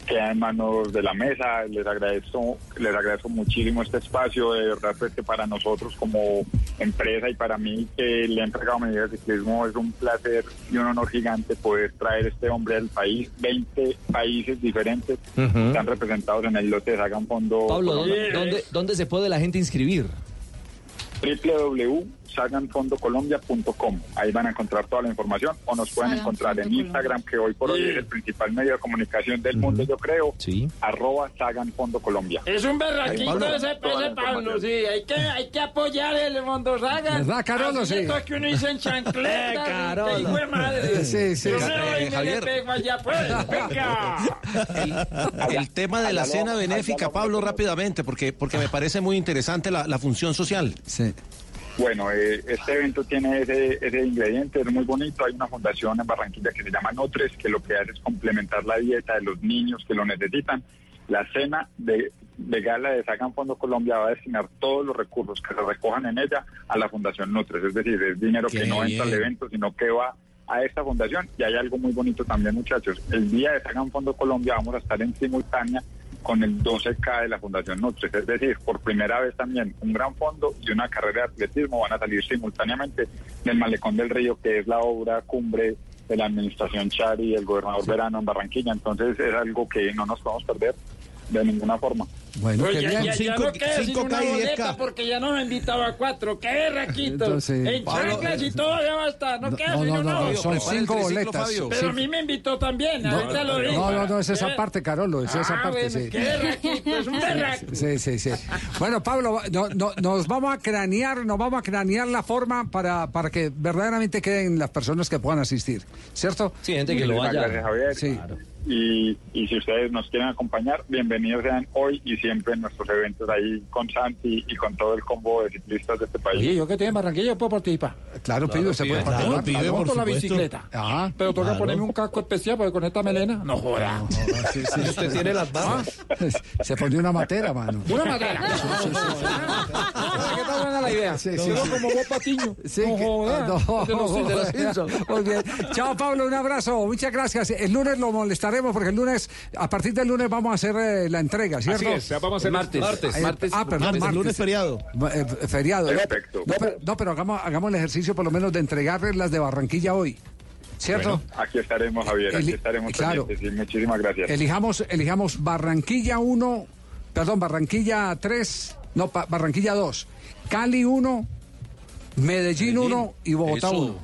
queda en manos de la mesa. Les agradezco, les agradezco muchísimo este espacio. De verdad, pues que para nosotros como empresa y para mí que le he entregado medidas de ciclismo es un placer y un honor gigante poder traer este hombre al país. 20 países diferentes Ujú. están representados en el lote de Sagan Fondo. Pablo, ¿dónde, dónde, dónde se puede la gente inscribir? www.saganfondocolombia.com. Ahí van a encontrar toda la información o nos pueden Sagan encontrar en Instagram, que hoy por hoy es el principal medio de comunicación del mundo, yo creo. Sí. Arroba Sagan Fondo Colombia. Es un berraquito ese pese, Pablo, sí, hay que, hay que apoyar el Fondo Sagan. ¿Verdad, Carolo? Sí. es que uno dice en chancleta, Eh, Carolo. hijo de madre. Sí, sí. Yo me Javier. allá, pues, venga. El tema de la cena benéfica, lo- Pablo, rápidamente, porque, porque me parece muy interesante la, la función social. Sí. Bueno, eh, este evento tiene ese, ese ingrediente, es muy bonito. Hay una fundación en Barranquilla que se llama Notres, que lo que hace es complementar la dieta de los niños que lo necesitan. La cena de, de gala de Sagan Fondo Colombia va a destinar todos los recursos que se recojan en ella a la Fundación Notres. Es decir, es dinero Qué que no entra al evento, sino que va a esta fundación. Y hay algo muy bonito también, muchachos. El día de Sagan Fondo Colombia vamos a estar en simultánea con el 12K de la Fundación Nutres. Es decir, por primera vez también un gran fondo y una carrera de atletismo van a salir simultáneamente del Malecón del Río, que es la obra cumbre de la administración Chari y el gobernador Verano en Barranquilla. Entonces es algo que no nos podemos perder de ninguna forma. Bueno, Pues qué ya, ya, no queda sin cinco una boleta porque ya nos han invitado a cuatro. ¡Qué raquito! Entonces, en Pablo, chanclas y todo ya va a estar. No, queda No, sin no, una no, no, boleta. son cinco boletas. Fabio. Pero a mí me invitó también, ahorita lo digo. No, no, no, es esa Eh, parte, Carolo, es esa ah, parte, bueno, sí. qué raquito, es un berraco. Sí, sí, sí. Bueno, Pablo, no, no, nos vamos a cranear, nos vamos a cranear la forma para, para que verdaderamente queden las personas que puedan asistir, ¿cierto? Sí, gente que lo vaya. Gracias, Javier. Sí. y, y si ustedes nos quieren acompañar, bienvenidos sean hoy y siempre en nuestros eventos ahí con Santi y con todo el combo de ciclistas de este país. Oye, yo que estoy en Barranquilla puedo participar. Claro, pido, se puede Claro, participar. Claro. por la bicicleta. Ajá. Pero tengo que Claro. ponerme un casco especial porque con esta melena no joda. Sí, sí, usted tiene las barras. Se pone una matera, mano. Una madera. ¿Qué tal buena la idea? Sí, sí, Quedo sí. como vos patiño. Sí, no joda. no. Muy bien. Chao, Pablo, un abrazo. Muchas gracias. El lunes lo molestaremos porque el lunes, a partir del lunes vamos a hacer eh, la entrega, ¿cierto? Así es, ya vamos a hacer martes. martes. Martes. Ah, perdón, Martes, martes. lunes feriado. Eh, feriado. Perfecto. No, pero, no, pero hagamos, hagamos el ejercicio por lo menos de entregarles las de Barranquilla hoy. ¿Cierto? Bueno, aquí estaremos, Javier, aquí estaremos claro. y muchísimas gracias. Elijamos, elijamos Barranquilla 1, perdón, Barranquilla 3, no, pa- Barranquilla 2, Cali 1, Medellín 1 y Bogotá Eso. 1.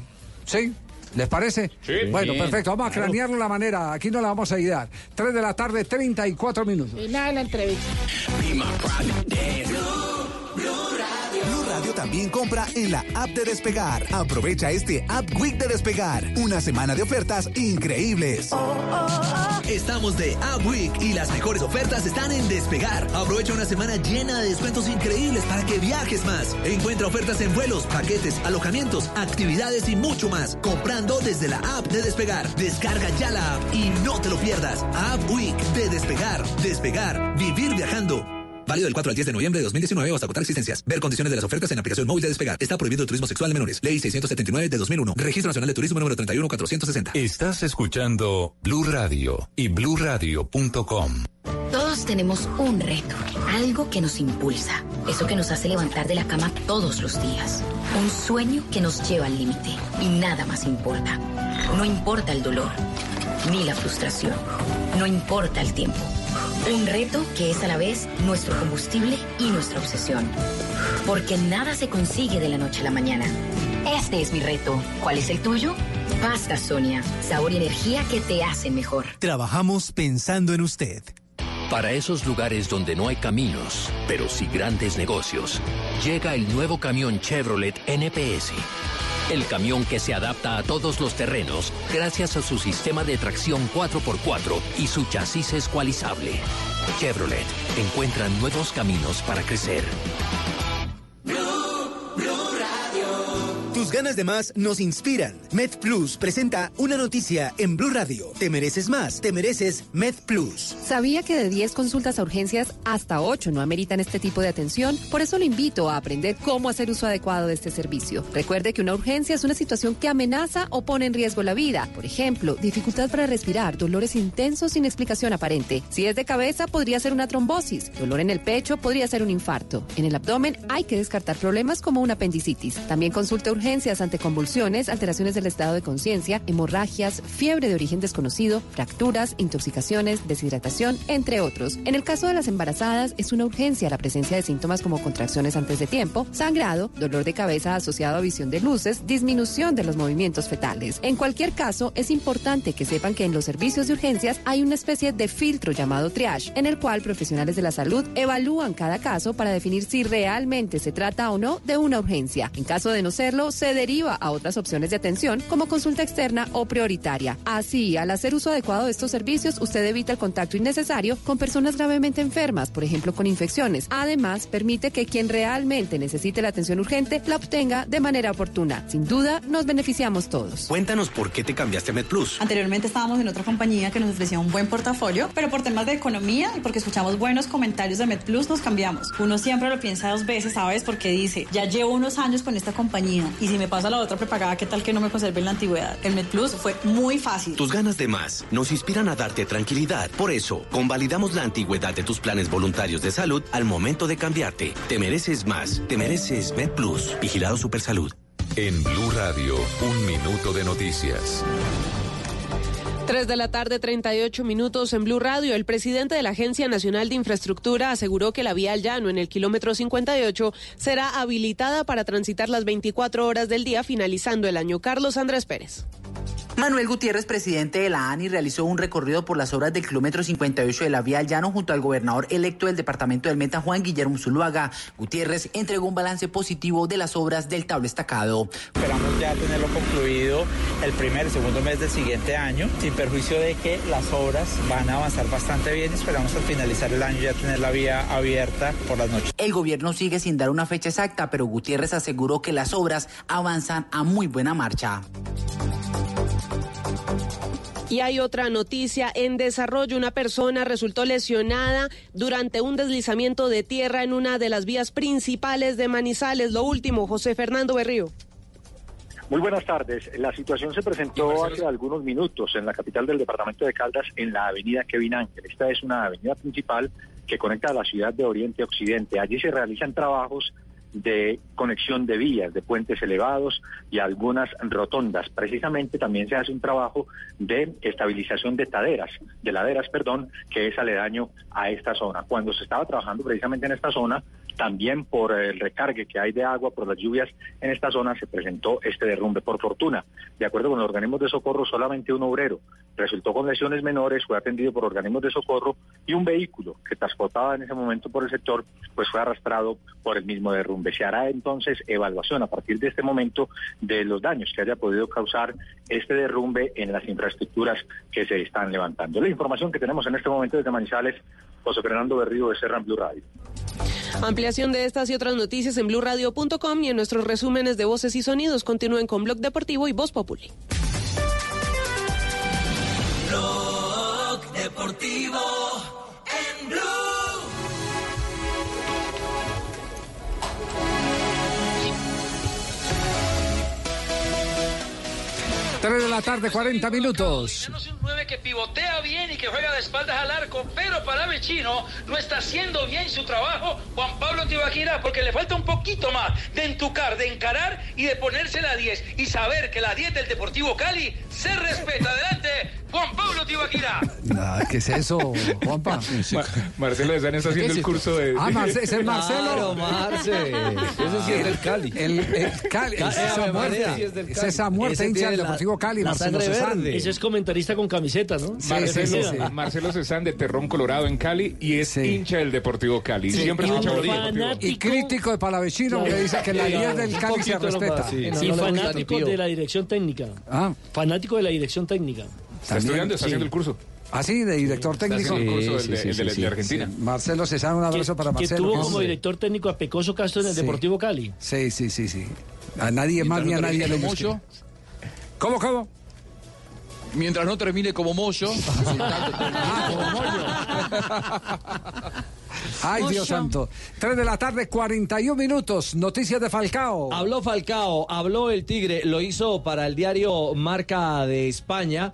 ¿Sí? ¿Les parece? Sí. Bueno, Bien, perfecto. Vamos a cranearlo la manera. Aquí no la vamos a ayudar. 3 de la tarde, 34 minutos. Y nada de la entrevista. También compra en la app de Despegar. Aprovecha este App Week de Despegar. Una semana de ofertas increíbles. Estamos de App Week y las mejores ofertas están en Despegar. Aprovecha una semana llena de descuentos increíbles para que viajes más. Encuentra ofertas en vuelos, paquetes, alojamientos, actividades y mucho más. Comprando desde la app de Despegar. Descarga ya la app y no te lo pierdas. App Week de Despegar. Despegar. Vivir viajando. Válido del 4 al 10 de noviembre de 2019 o hasta agotar existencias. Ver condiciones de las ofertas en la aplicación móvil de Despegar. Está prohibido el turismo sexual de menores. Ley 679 de 2001. Registro Nacional de Turismo número 31460. Estás escuchando Blue Radio y bluradio.com. Todos tenemos un reto, algo que nos impulsa, eso que nos hace levantar de la cama todos los días, un sueño que nos lleva al límite y nada más importa. No importa el dolor, ni la frustración, no importa el tiempo. Un reto que es a la vez nuestro combustible y nuestra obsesión. Porque nada se consigue de la noche a la mañana. Este es mi reto. ¿Cuál es el tuyo? Pasta Sonia, sabor y energía que te hacen mejor. Trabajamos pensando en usted. Para esos lugares donde no hay caminos, pero sí grandes negocios, llega el nuevo camión Chevrolet NPS. El camión que se adapta a todos los terrenos gracias a su sistema de tracción 4x4 y su chasis escualizable. Chevrolet encuentra nuevos caminos para crecer. Ganas de más nos inspiran. MedPlus presenta una noticia en Blue Radio. Te mereces más, te mereces MedPlus. ¿Sabía que de 10 consultas a urgencias, hasta 8 no ameritan este tipo de atención? Por eso lo invito a aprender cómo hacer uso adecuado de este servicio. Recuerde que una urgencia es una situación que amenaza o pone en riesgo la vida. Por ejemplo, dificultad para respirar, dolores intensos sin explicación aparente. Si es de cabeza, podría ser una trombosis. Dolor en el pecho podría ser un infarto. En el abdomen hay que descartar problemas como una apendicitis. También consulte urgencias ante convulsiones, alteraciones del estado de conciencia, hemorragias, fiebre de origen desconocido, fracturas, intoxicaciones, deshidratación, entre otros. En el caso de las embarazadas, es una urgencia la presencia de síntomas como contracciones antes de tiempo, sangrado, dolor de cabeza asociado a visión de luces, disminución de los movimientos fetales. En cualquier caso, es importante que sepan que en los servicios de urgencias hay una especie de filtro llamado triage, en el cual profesionales de la salud evalúan cada caso para definir si realmente se trata o no de una urgencia. En caso de no serlo, se deriva a otras opciones de atención como consulta externa o prioritaria. Así, al hacer uso adecuado de estos servicios, usted evita el contacto innecesario con personas gravemente enfermas, por ejemplo con infecciones. Además, permite que quien realmente necesite la atención urgente la obtenga de manera oportuna. Sin duda, nos beneficiamos todos. Cuéntanos por qué te cambiaste a MedPlus. Anteriormente estábamos en otra compañía que nos ofrecía un buen portafolio, pero por temas de economía y porque escuchamos buenos comentarios de MedPlus nos cambiamos. Uno siempre lo piensa dos veces, ¿sabes? Porque dice, ya llevo unos años con esta compañía y si me pasa la otra prepagada, ¿qué tal que no me conserve en la antigüedad? El MedPlus fue muy fácil. Tus ganas de más nos inspiran a darte tranquilidad. Por eso, convalidamos la antigüedad de tus planes voluntarios de salud al momento de cambiarte. Te mereces más. Te mereces MedPlus. Vigilado Supersalud. En Blue Radio, un minuto de noticias. 3 de la tarde, 38 minutos en Blue Radio. El presidente de la Agencia Nacional de Infraestructura aseguró que la vía al llano en el kilómetro 58 será habilitada para transitar las 24 horas del día finalizando el año. Carlos Andrés Pérez. Manuel Gutiérrez, presidente de la ANI, realizó un recorrido por las obras del kilómetro 58 de la vía al llano junto al gobernador electo del departamento del Meta, Juan Guillermo Zuluaga. Gutiérrez entregó un balance positivo de las obras del tablo estacado. Esperamos ya tenerlo concluido el primer, segundo mes del siguiente año, sin perjuicio de que las obras van a avanzar bastante bien. Esperamos al finalizar el año ya tener la vía abierta por las noches. El gobierno sigue sin dar una fecha exacta, pero Gutiérrez aseguró que las obras avanzan a muy buena marcha. Y hay otra noticia en desarrollo. Una persona resultó lesionada durante un deslizamiento de tierra en una de las vías principales de Manizales. Lo último, José Fernando Berrío. Muy buenas tardes. La situación se presentó hace algunos minutos en la capital del departamento de Caldas, en la avenida Kevin Ángel. Esta es una avenida principal que conecta a la ciudad de Oriente a Occidente. Allí se realizan trabajos de conexión de vías, de puentes elevados y algunas rotondas. Precisamente también se hace un trabajo de estabilización de taderas, de laderas, perdón, que es aledaño a esta zona. Cuando se estaba trabajando precisamente en esta zona, también por el recargue que hay de agua, por las lluvias en esta zona, se presentó este derrumbe. Por fortuna, de acuerdo con los organismos de socorro, solamente un obrero resultó con lesiones menores, fue atendido por organismos de socorro y un vehículo que transportaba en ese momento por el sector, pues fue arrastrado por el mismo derrumbe. Se hará entonces evaluación a partir de este momento de los daños que haya podido causar este derrumbe en las infraestructuras que se están levantando. La información que tenemos en este momento desde Manizales, José Fernando Berrío de Serran Blue Radio. Ampliación de estas y otras noticias en blurradio.com y en nuestros resúmenes de voces y sonidos. Continúen con Blog Deportivo y Voz Populi. 3 de la tarde, 40 minutos. un 9 que pivotea bien y que juega de espaldas al arco, pero para Vecino no está haciendo bien su trabajo Juan Pablo Tibaquira porque le falta un poquito más de entucar, de encarar y de ponerse la 10 y saber que la 10 del Deportivo Cali se respeta. Adelante, Juan Pablo Tibaquira. Nah, ¿Qué es eso, Juanpa? Marcelo de San está haciendo el curso de... Ah, Marce- es el Marcelo. Claro, Marce. Ese sí es del Cali. El, el Cali, Ca- es esa muerte. Es del Es Cali. esa muerte Ese hincha del Deportivo Cali, la Marcelo verde. Ese es comentarista con camiseta, ¿no? Sí, Marcelo, sí, sí. Marcelo Cezanne de Terrón Colorado en Cali y es hincha del Deportivo Cali. Sí, Siempre escucha Deportivo. Y crítico de Palavecino que dice que la 10 del Cali se respeta. Y fanático de la dirección técnica. Ah. Fanático de la dirección técnica. Está estudiando, está haciendo el curso. Ah, sí, de director técnico. del de- el de, de Argentina. Marcelo Cezanne, un abrazo para Que Marcelo. tuvo que como es- director técnico a Pecoso Castro en el Sí. Deportivo Cali. Sí, sí, sí, sí. A nadie más ni a nadie le gusta. ¿Cómo, cómo? Mientras no termine como Moyo. Ay, Mocho. Dios santo. 3 de la tarde, 41 minutos. Noticias de Falcao. Habló Falcao, habló el Tigre, lo hizo para el diario Marca de España.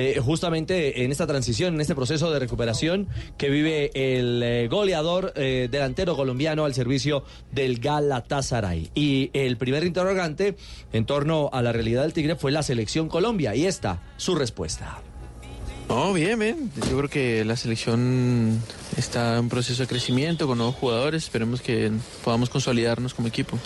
Eh, justamente en esta transición, en este proceso de recuperación que vive el eh, goleador eh, delantero colombiano al servicio del Galatasaray. Y el primer interrogante en torno a la realidad del Tigre fue la selección Colombia. Y esta, su respuesta. No, bien, bien. Yo creo que la selección está en proceso de crecimiento con nuevos jugadores. Esperemos que podamos consolidarnos como equipo.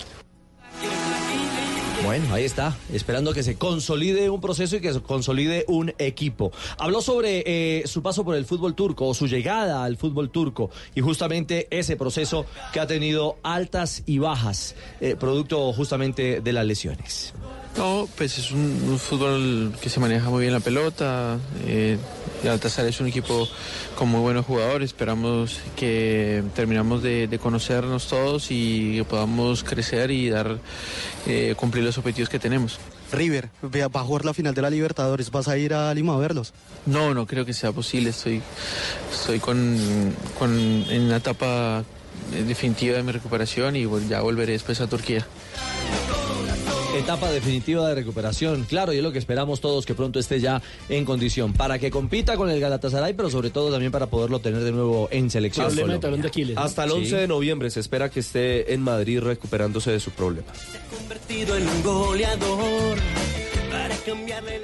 Bueno, ahí está, esperando que se consolide un proceso y que se consolide un equipo. Habló sobre eh, su paso por el fútbol turco o su llegada al fútbol turco y justamente ese proceso que ha tenido altas y bajas, eh, producto justamente de las lesiones. No, pues es un, un fútbol que se maneja muy bien la pelota. Eh, Galatasaray es un equipo con muy buenos jugadores. Esperamos que terminamos de, de conocernos todos y que podamos crecer y dar eh, cumplir los objetivos que tenemos. River, va a jugar la final de la Libertadores, ¿vas a ir a Lima a verlos? No, no creo que sea posible. Estoy, estoy con, con- en una etapa eh, definitiva de mi recuperación y ya volveré después a Turquía. Etapa definitiva de recuperación, claro, y es lo que esperamos todos que pronto esté ya en condición para que compita con el Galatasaray, pero sobre todo también para poderlo tener de nuevo en selección. Problema de Colombia. talón de Aquiles. Hasta el Sí. 11 de noviembre se espera que esté en Madrid recuperándose de su problema. convertido en un goleador para cambiarle el...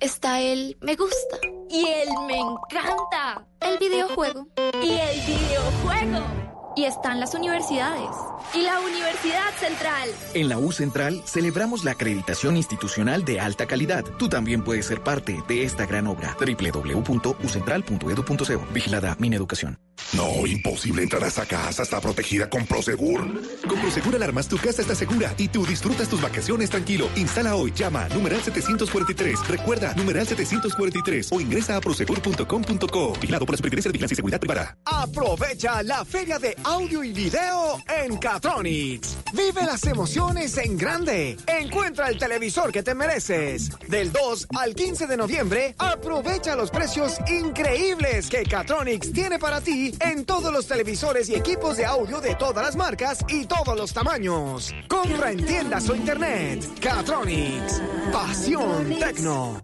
Está el me gusta. Y el me encanta. El videojuego. Y el videojuego. Y están las universidades. Y la Universidad Central. En la U Central celebramos la acreditación institucional de alta calidad. Tú también puedes ser parte de esta gran obra. www.ucentral.edu.co. Vigilada Mineducación. No, imposible entrar a esa casa. Está protegida con Prosegur. Con Prosegur Alarmas tu casa está segura y tú disfrutas tus vacaciones tranquilo. Instala hoy. Llama numeral 743. Recuerda, numeral 743 o ingresa a prosegur.com.co. Vigilado por la Superintendencia de Vigilancia y Seguridad Privada. Aprovecha la feria de audio y video en Catronics. Vive las emociones en grande. Encuentra el televisor que te mereces. Del 2 al 15 de noviembre, aprovecha los precios increíbles que Catronics tiene para ti en todos los televisores y equipos de audio de todas las marcas y todos los tamaños. Compra en tiendas o internet. Catronics. Pasión Tecno.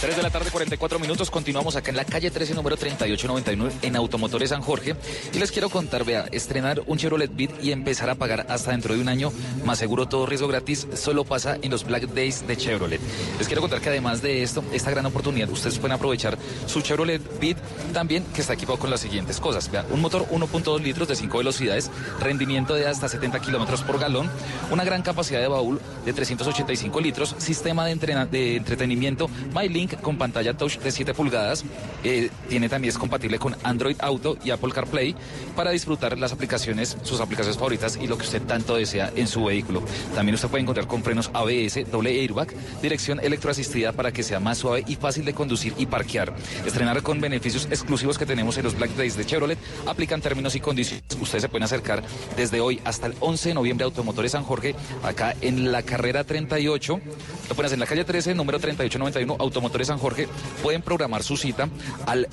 3 de la tarde, 44 minutos. Continuamos acá en la calle 13, número 3891, en Automotores San Jorge. Y les quiero contar, vea, estrenar un Chevrolet Beat y empezar a pagar hasta dentro de un año, más seguro todo riesgo gratis, solo pasa en los Black Days de Chevrolet. Les quiero contar que además de esto, esta gran oportunidad, ustedes pueden aprovechar su Chevrolet Beat también, que está equipado con las siguientes cosas. Vea, un motor 1.2 litros de 5 velocidades, rendimiento de hasta 70 kilómetros por galón, una gran capacidad de baúl de 385 litros, sistema de, de entretenimiento MyLink con pantalla touch de 7 pulgadas. eh, tiene también es compatible con Android Auto y Apple CarPlay para disfrutar las aplicaciones, sus aplicaciones favoritas y lo que usted tanto desea en su vehículo. También usted puede encontrar con frenos ABS, doble airbag, dirección electroasistida para que sea más suave y fácil de conducir y parquear. Estrenar con beneficios exclusivos que tenemos en los Black Days de Chevrolet. Aplican términos y condiciones. Ustedes se pueden acercar desde hoy hasta el 11 de noviembre Automotores San Jorge, acá en la carrera 38. Lo hacer en la calle 13, número 3891, Automotores San Jorge. Pueden programar su cita al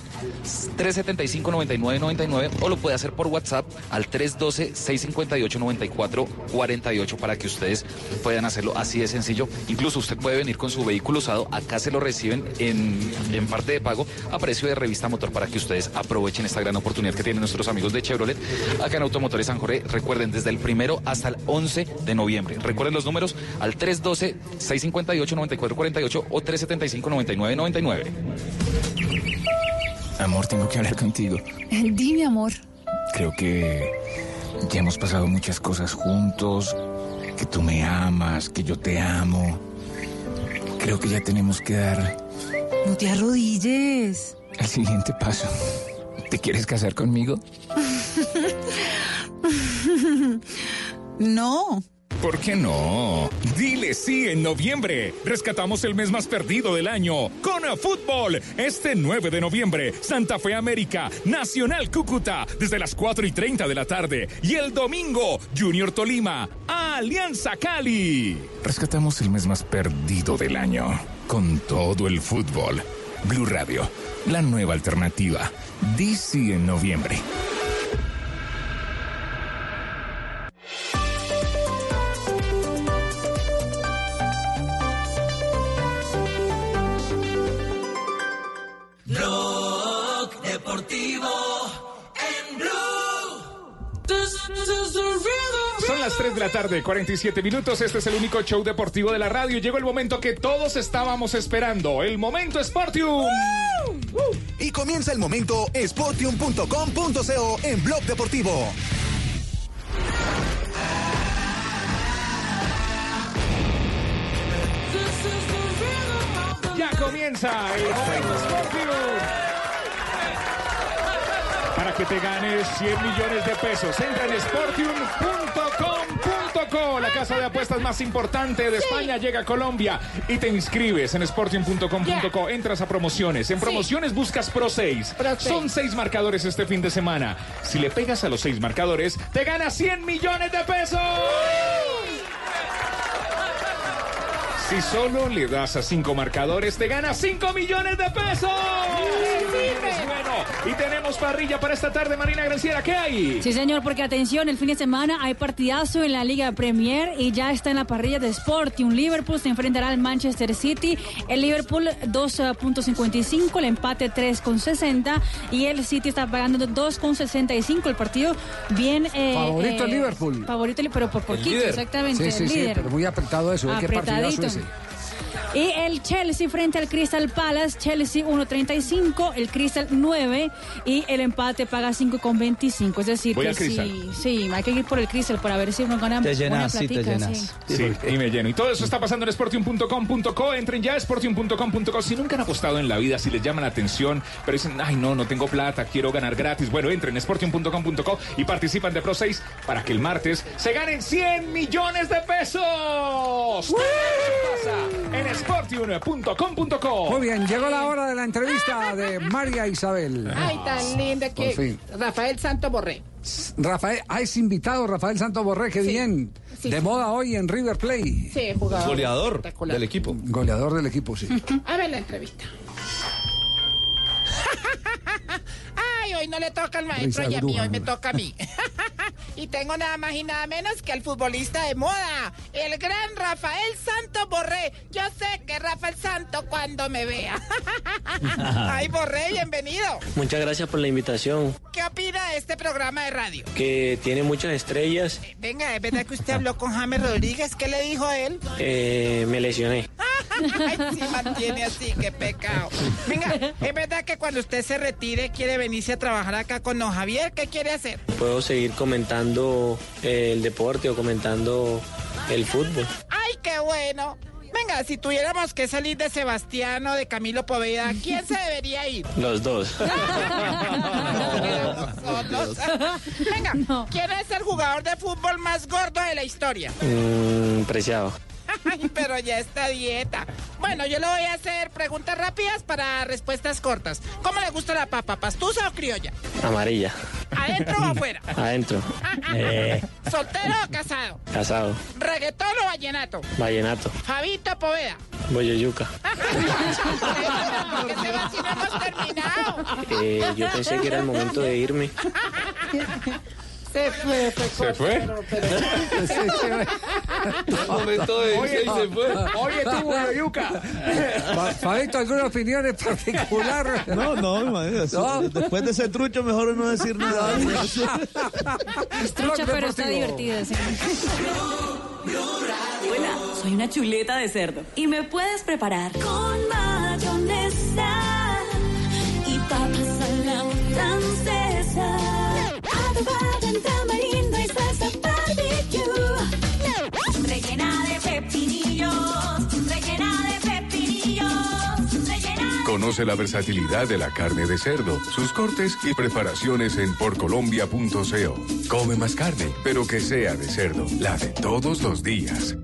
375-9999 o lo puede hacer por WhatsApp al 312-658-9448 para que ustedes puedan hacerlo así de sencillo. Incluso usted puede venir con su vehículo usado, acá se lo reciben en, en parte de pago a precio de revista motor para que ustedes aprovechen esta gran oportunidad que tienen nuestros amigos de Chevrolet acá en Automotores San Jorge. Recuerden, desde el primero hasta el 11 de noviembre. Recuerden los números al 312-658-9448 o 375-9999. Amor, tengo que hablar contigo. Dime, amor. Creo que ya hemos pasado muchas cosas juntos, que tú me amas, que yo te amo. Creo que ya tenemos que dar No te arrodilles. el siguiente paso. ¿Te quieres casar conmigo? no. ¿Por qué no? Dile sí en noviembre. Rescatamos el mes más perdido del año con el fútbol. Este 9 de noviembre, Santa Fe América, Nacional Cúcuta, desde las 4 y 30 de la tarde. Y el domingo, Junior Tolima, Alianza Cali. Rescatamos el mes más perdido del año con todo el fútbol. Blue Radio, la nueva alternativa. Di sí en noviembre. Son las 3 de la tarde, 47 minutos. Este es el único show deportivo de la radio. Llegó el momento que todos estábamos esperando. El momento Sportium. Y comienza el momento sportium.com.co en Blog Deportivo. Ya comienza el momento Sportium. Para que te ganes 100 millones de pesos. Entra en sportium.com.co, la casa de apuestas más importante de España. Llega a Colombia y te inscribes en sportium.com.co. Entras a promociones. En promociones buscas Pro 6. Son seis marcadores este fin de semana. Si le pegas a los seis marcadores, te ganas 100 millones de pesos. Si solo le das a cinco marcadores, te ganas 5 millones de pesos. Es bueno. Y tenemos parrilla para esta tarde, Marina Granciera. ¿Qué hay? Sí, señor, porque atención, el fin de semana hay partidazo en la Liga Premier y ya está en la parrilla de Sporting. Liverpool se enfrentará al Manchester City. El Liverpool 2.55, el empate 3.60 y el City está pagando 2.65. El partido bien. eh, Favorito el eh, Liverpool. Favorito, pero por poquito, exactamente. Sí, sí, el sí, líder. pero muy apretado eso. ¿eh? ¿Qué partidazo. Ese? Y el Chelsea frente al Crystal Palace, Chelsea 1.35, el Crystal 9 y el empate paga 5.25. Es decir, Voy que al sí, Crystal. sí, hay que ir por el Crystal para ver si uno gana Te buena llenas, sí, te llenas. sí. Sí, y me lleno. Y todo eso está pasando en sportium.com.co. Entren ya a sportium.com.co. Si nunca han apostado en la vida, si les llama la atención, pero dicen, ay, no, no tengo plata, quiero ganar gratis. Bueno, entren en sportium.com.co y participan de Pro 6 para que el martes se ganen 100 millones de pesos. Eso pasa en sportium.com.co. Muy bien, llegó la hora de la entrevista de María Isabel. Ay, tan linda Por que fin. Rafael Santo Borré. Rafael, ah, es invitado Rafael Santos Borré, qué bien. sí, de sí. moda hoy en River Play. Sí, jugador. Goleador del equipo. Goleador del equipo, sí. A ver la entrevista. Ay, hoy no le toca al maestro Risa y a mí, hoy me toca a mí. y tengo nada más y nada menos que al futbolista de moda, el gran Rafael Santo Borré. Yo sé que Rafael Santo cuando me vea. Ay, Borré, bienvenido. Muchas gracias por la invitación, ¿Qué opina de este programa de radio? que tiene muchas estrellas. Venga, ¿es verdad que usted habló con James Rodríguez? ¿Qué le dijo a él? Eh, me lesioné. Ay, sí mantiene así, qué pecado. Venga, es verdad que cuando usted se retire quiere venirse a trabajar acá con don Javier. ¿Qué quiere hacer? Puedo seguir comentando eh, el deporte o comentando el fútbol. Ay, qué bueno. Venga, si tuviéramos que salir de Sebastián o de Camilo Poveda, ¿quién se debería ir? Los dos. Venga, ¿quién es el jugador de fútbol más gordo de la historia? Mm, preciado. Ay, pero ya está dieta. Bueno, yo le voy a hacer preguntas rápidas para respuestas cortas. ¿Cómo le gusta la papa, pastusa o criolla? Amarilla. ¿Adentro o afuera? Adentro. Eh, ¿Soltero o casado? casado. ¿Reggaetón o vallenato? Vallenato. Fabito Poveda. Boyoyuca. ¿Qué se va si no hemos terminado? Eh, yo pensé que era el momento de irme. Se fue, fue ¿Se fue? momento de irse y se fue. Oye, tú, Boyoyuca. Fa- Fabito, ¿alguna opinión en particular? No, no, imagínate. ¿No? Después de ese trucho, mejor no decir nada. Es trucha, pero está divertida. sí. Hola, soy una chuleta de cerdo y me puedes preparar con mayonesa y papas a la francesa. Conoce la versatilidad de la carne de cerdo, sus cortes y preparaciones en porcolombia.co. Come más carne, pero que sea de cerdo, la de todos los días.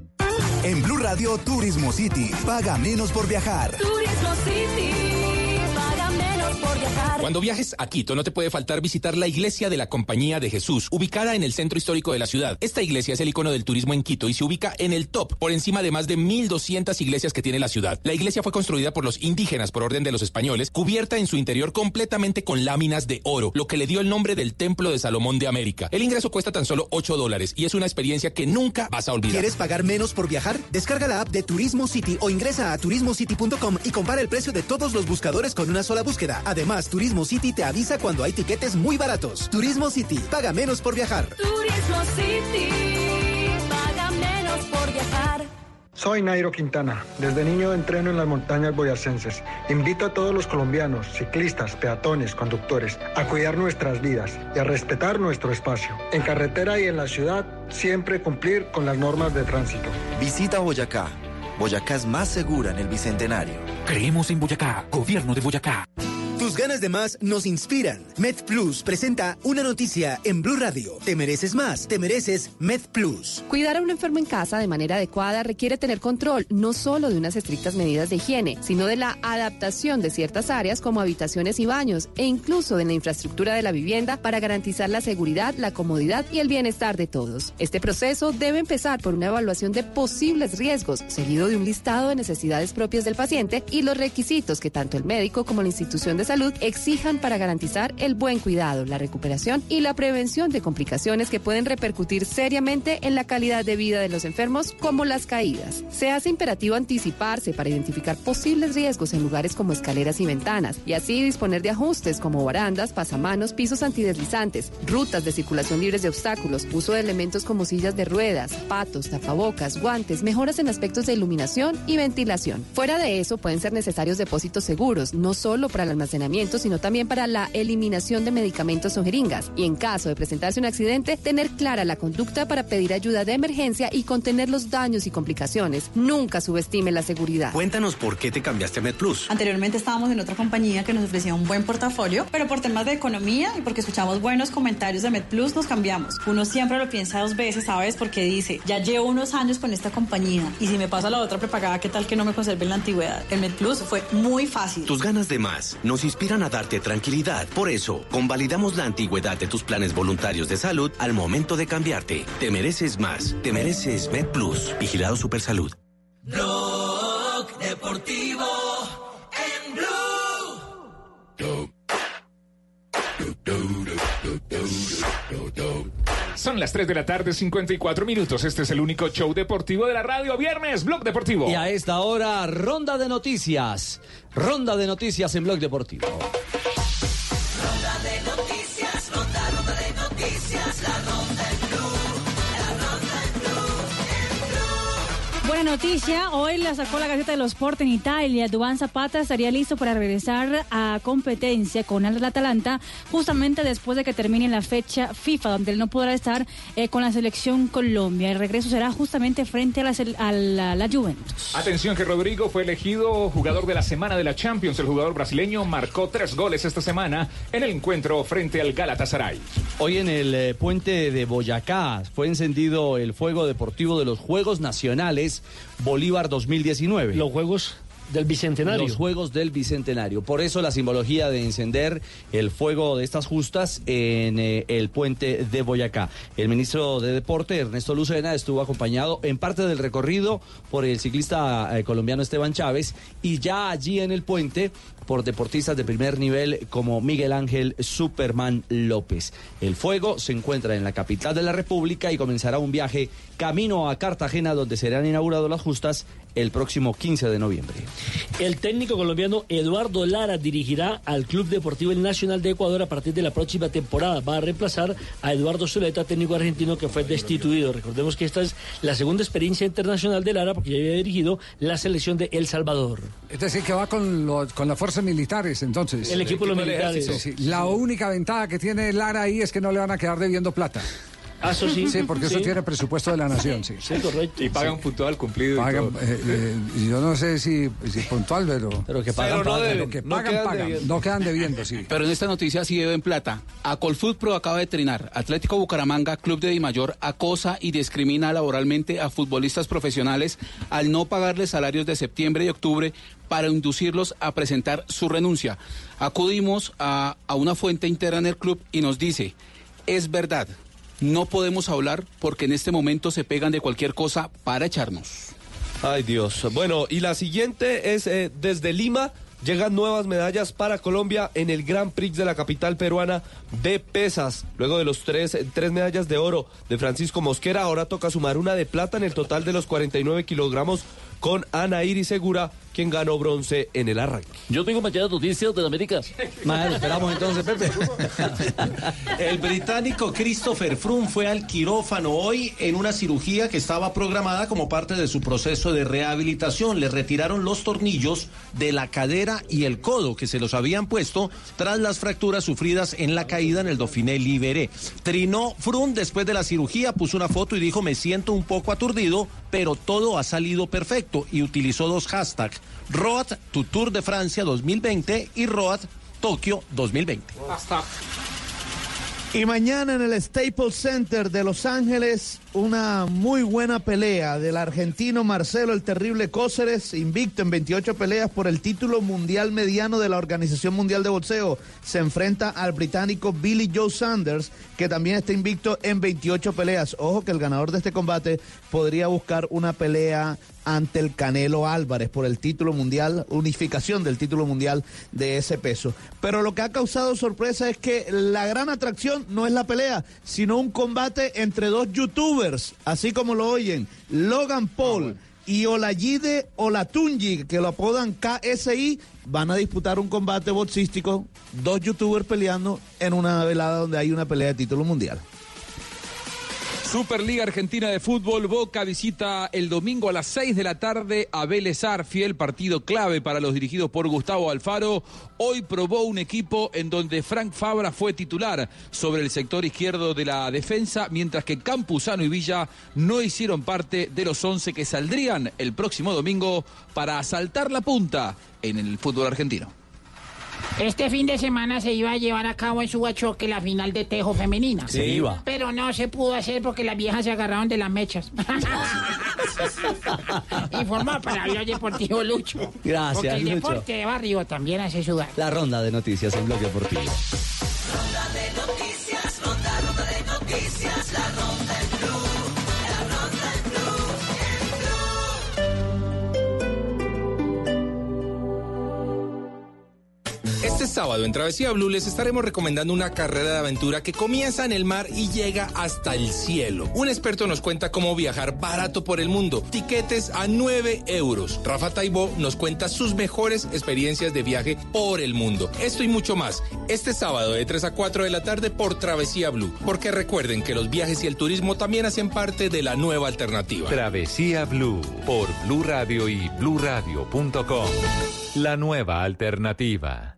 En Blue Radio Turismo City, paga menos por viajar. Turismo City, Cuando viajes a Quito no te puede faltar visitar la iglesia de la Compañía de Jesús, ubicada en el centro histórico de la ciudad. Esta iglesia es el icono del turismo en Quito y se ubica en el top, por encima de más de 1.200 iglesias que tiene la ciudad. La iglesia fue construida por los indígenas por orden de los españoles, cubierta en su interior completamente con láminas de oro, lo que le dio el nombre del Templo de Salomón de América. El ingreso cuesta tan solo 8 dólares y es una experiencia que nunca vas a olvidar. ¿Quieres pagar menos por viajar? Descarga la app de Turismo City o ingresa a turismocity.com y compara el precio de todos los buscadores con una sola búsqueda. Además, Turismo City te avisa cuando hay tiquetes muy baratos. Turismo City, paga menos por viajar. Turismo City, paga menos por viajar. Soy Nairo Quintana. Desde niño entreno en las montañas boyacenses. Invito a todos los colombianos, ciclistas, peatones, conductores, a cuidar nuestras vidas y a respetar nuestro espacio. En carretera y en la ciudad, siempre cumplir con las normas de tránsito. Visita Boyacá. Boyacá es más segura en el Bicentenario. Creemos en Boyacá, gobierno de Boyacá. Tus ganas de más nos inspiran. Med Plus presenta una noticia en Blue Radio. Te mereces más, te mereces Med Plus. Cuidar a un enfermo en casa de manera adecuada requiere tener control no solo de unas estrictas medidas de higiene, sino de la adaptación de ciertas áreas como habitaciones y baños e incluso de la infraestructura de la vivienda para garantizar la seguridad, la comodidad y el bienestar de todos. Este proceso debe empezar por una evaluación de posibles riesgos, seguido de un listado de necesidades propias del paciente y los requisitos que tanto el médico como la institución de salud exijan para garantizar el buen cuidado, la recuperación y la prevención de complicaciones que pueden repercutir seriamente en la calidad de vida de los enfermos, como las caídas. Se hace imperativo anticiparse para identificar posibles riesgos en lugares como escaleras y ventanas y así disponer de ajustes como barandas, pasamanos, pisos antideslizantes, rutas de circulación libres de obstáculos, uso de elementos como sillas de ruedas, patos, tapabocas, guantes, mejoras en aspectos de iluminación y ventilación. Fuera de eso, pueden ser necesarios depósitos seguros, no solo para el almacenamiento, sino también para la eliminación de medicamentos o jeringas. Y en caso de presentarse un accidente, tener clara la conducta para pedir ayuda de emergencia y contener los daños y complicaciones. Nunca subestime la seguridad. Cuéntanos por qué te cambiaste a MedPlus. Anteriormente estábamos en otra compañía que nos ofrecía un buen portafolio, pero por temas de economía y porque escuchamos buenos comentarios de MedPlus nos cambiamos. Uno siempre lo piensa dos veces, ¿sabes? Porque dice, ya llevo unos años con esta compañía y si me pasa la otra prepagada, ¿qué tal que no me conserve en la antigüedad? El MedPlus fue muy fácil. Tus ganas de más nos inspiran a darte tranquilidad. Por eso, convalidamos la antigüedad de tus planes voluntarios de salud al momento de cambiarte. Te mereces más. Te mereces MedPlus. Vigilado Supersalud. Blog Deportivo en Blue. Son las 3 de la tarde, 54 minutos. Este es el único show deportivo de la radio. Viernes, Blog Deportivo. Y a esta hora, ronda de noticias. Ronda de noticias en Blog Deportivo. Buena noticia, hoy la sacó la Gaceta de los Sport en Italia. Duván Zapata estaría listo para regresar a competencia con el Atalanta justamente después de que termine la fecha FIFA, donde él no podrá estar eh, con la selección Colombia. El regreso será justamente frente a la, sel- a la- la Juventus. Atención que Rodrigo fue elegido jugador de la semana de la Champions. El jugador brasileño marcó tres goles esta semana en el encuentro frente al Galatasaray. Hoy en el eh, puente de Boyacá fue encendido el fuego deportivo de los Juegos Nacionales Bolívar 2019. Los Juegos del Bicentenario. Los Juegos del Bicentenario. Por eso la simbología de encender el fuego de estas justas en eh, el puente de Boyacá. El ministro de Deporte, Ernesto Lucena, estuvo acompañado en parte del recorrido por el ciclista eh, colombiano Esteban Chávez y ya allí en el puente por deportistas de primer nivel como Miguel Ángel Superman López. El fuego se encuentra en la capital de la República y comenzará un viaje camino a Cartagena donde serán inauguradas las justas el próximo 15 de noviembre. El técnico colombiano Eduardo Lara dirigirá al Club Deportivo Nacional de Ecuador a partir de la próxima temporada. Va a reemplazar a Eduardo Zuleta, técnico argentino que fue destituido. Recordemos que esta es la segunda experiencia internacional de Lara porque ya había dirigido la selección de El Salvador. Es decir, que va con, con la fuerza militares, entonces. El equipo de los militares. La única ventaja que tiene Lara ahí es que no le van a quedar debiendo plata. Ah, eso sí. Sí, porque eso Sí. tiene presupuesto de la nación, sí. Sí, correcto. Y pagan puntual cumplido. y Pagan, todo. eh, eh, yo no sé si, si puntual, pero... Pero que pagan, Pero no pagan. deben, Lo que no pagan, quedan pagan. debiendo. No quedan debiendo, sí. Pero en esta noticia sí deben plata. A Colfood Pro acaba de trinar. Atlético Bucaramanga, Club de Dimayor, acosa y discrimina laboralmente a futbolistas profesionales al no pagarles salarios de septiembre y octubre para inducirlos a presentar su renuncia. Acudimos a, a una fuente interna en el club y nos dice, es verdad, no podemos hablar porque en este momento se pegan de cualquier cosa para echarnos. Ay Dios. Bueno, y la siguiente es eh, desde Lima. Llegan nuevas medallas para Colombia en el Grand Prix de la capital peruana de pesas. Luego de los tres, tres medallas de oro de Francisco Mosquera, ahora toca sumar una de plata en el total de los 49 kilogramos con Ana Iris Segura, quien ganó bronce en el arranque. Yo tengo mañana noticias de América. Madre, esperamos entonces, Pepe. El británico Christopher Froome fue al quirófano hoy en una cirugía que estaba programada como parte de su proceso de rehabilitación. Le retiraron los tornillos de la cadera y el codo que se los habían puesto tras las fracturas sufridas en la caída en el Dauphiné Libéré. Trinó Froome después de la cirugía, puso una foto y dijo me siento un poco aturdido, pero todo ha salido perfecto y utilizó dos hashtags. Road to Tour de Francia 2020 y Road Tokio 2020. Y mañana en el Staples Center de Los Ángeles, una muy buena pelea del argentino Marcelo el Terrible Cóceres, invicto en 28 peleas por el título mundial mediano de la Organización Mundial de Boxeo. Se enfrenta al británico Billy Joe Sanders, que también está invicto en 28 peleas. Ojo que el ganador de este combate podría buscar una pelea ante el Canelo Álvarez por el título mundial, unificación del título mundial de ese peso. Pero lo que ha causado sorpresa es que la gran atracción no es la pelea, sino un combate entre dos youtubers, así como lo oyen, Logan Paul. Y Olayide Olatunji, que lo apodan KSI, van a disputar un combate boxístico, dos youtubers peleando en una velada donde hay una pelea de título mundial. Superliga Argentina de Fútbol, Boca visita el domingo a las 6 de la tarde a Vélez Arfiel, partido clave para los dirigidos por Gustavo Alfaro. Hoy probó un equipo en donde Frank Fabra fue titular sobre el sector izquierdo de la defensa, mientras que Campuzano y Villa no hicieron parte de los 11 que saldrían el próximo domingo para asaltar la punta en el fútbol argentino. Este fin de semana se iba a llevar a cabo en Subachoque la final de tejo femenina. Se iba. Pero no se pudo hacer porque las viejas se agarraron de las mechas. Informa para Blog Deportivo Lucho. Gracias, Porque el Lucho. deporte de barrio también hace sudar. La ronda de noticias en Bloque Deportivo. Ronda de noticias, Este sábado en Travesía Blue les estaremos recomendando una carrera de aventura que comienza en el mar y llega hasta el cielo. Un experto nos cuenta cómo viajar barato por el mundo. Tiquetes a 9 euros. Rafa Taibó nos cuenta sus mejores experiencias de viaje por el mundo. Esto y mucho más. Este sábado de 3 a 4 de la tarde por Travesía Blue. Porque recuerden que los viajes y el turismo también hacen parte de la nueva alternativa. Travesía Blue por Blue Radio y bluradio.com. La nueva alternativa.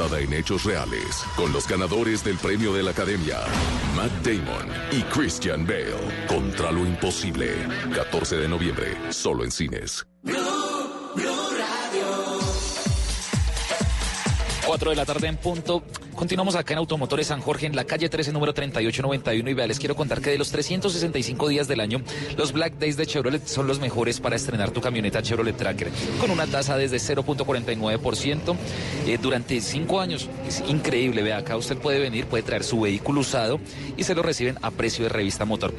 Basada en hechos reales, con los ganadores del premio de la Academia, Matt Damon y Christian Bale, contra lo imposible. 14 de noviembre, solo en cines. 4 de la tarde en punto. Continuamos acá en Automotores San Jorge, en la calle 13, número 3891. Y vea, les quiero contar que de los 365 días del año, los Black Days de Chevrolet son los mejores para estrenar tu camioneta Chevrolet Tracker. Con una tasa desde 0.49% eh, durante 5 años. Es increíble. Vea, acá usted puede venir, puede traer su vehículo usado y se lo reciben a precio de revista motor.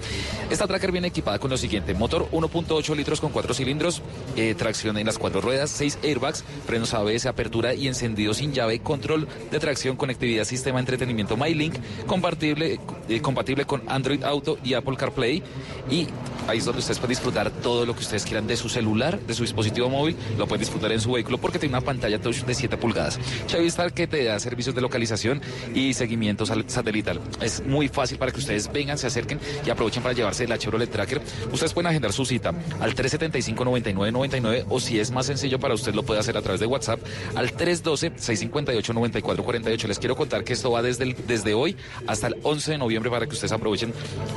Esta Tracker viene equipada con lo siguiente: motor 1.8 litros con 4 cilindros, eh, tracción en las cuatro ruedas, 6 airbags, frenos ABS, apertura y encendido sin llave, control de tracción, conectividad, sistema de entretenimiento MyLink, compatible, eh, compatible con Android Auto y Apple CarPlay. Y ahí es donde ustedes pueden disfrutar todo lo que ustedes quieran de su celular, de su dispositivo móvil, lo pueden disfrutar en su vehículo porque tiene una pantalla touch de 7 pulgadas. Chavistar que te da servicios de localización y seguimiento satelital. Es muy fácil para que ustedes vengan, se acerquen y aprovechen para llevarse la Chevrolet Tracker. Ustedes pueden agendar su cita al 375-9999 o si es más sencillo para usted lo puede hacer a través de WhatsApp al 312-658-9448. Les quiero contar que esto va desde, desde hoy hasta el 11 de noviembre para que ustedes aprovechen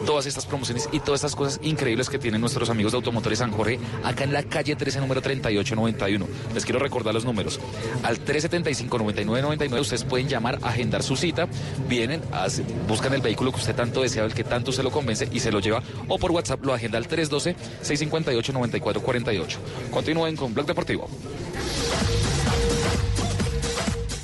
todas estas promociones y todas estas cosas increíbles que tienen nuestros amigos de Automotores San Jorge acá en la calle 13, número 3891. Les quiero recordar los números. Al 375-9999 ustedes pueden llamar, agendar su cita, vienen, buscan el vehículo que usted tanto desea, el que tanto se lo convence y se lo lleva, o por WhatsApp lo agenda al 312-658-9448. Continúen con Blog Deportivo.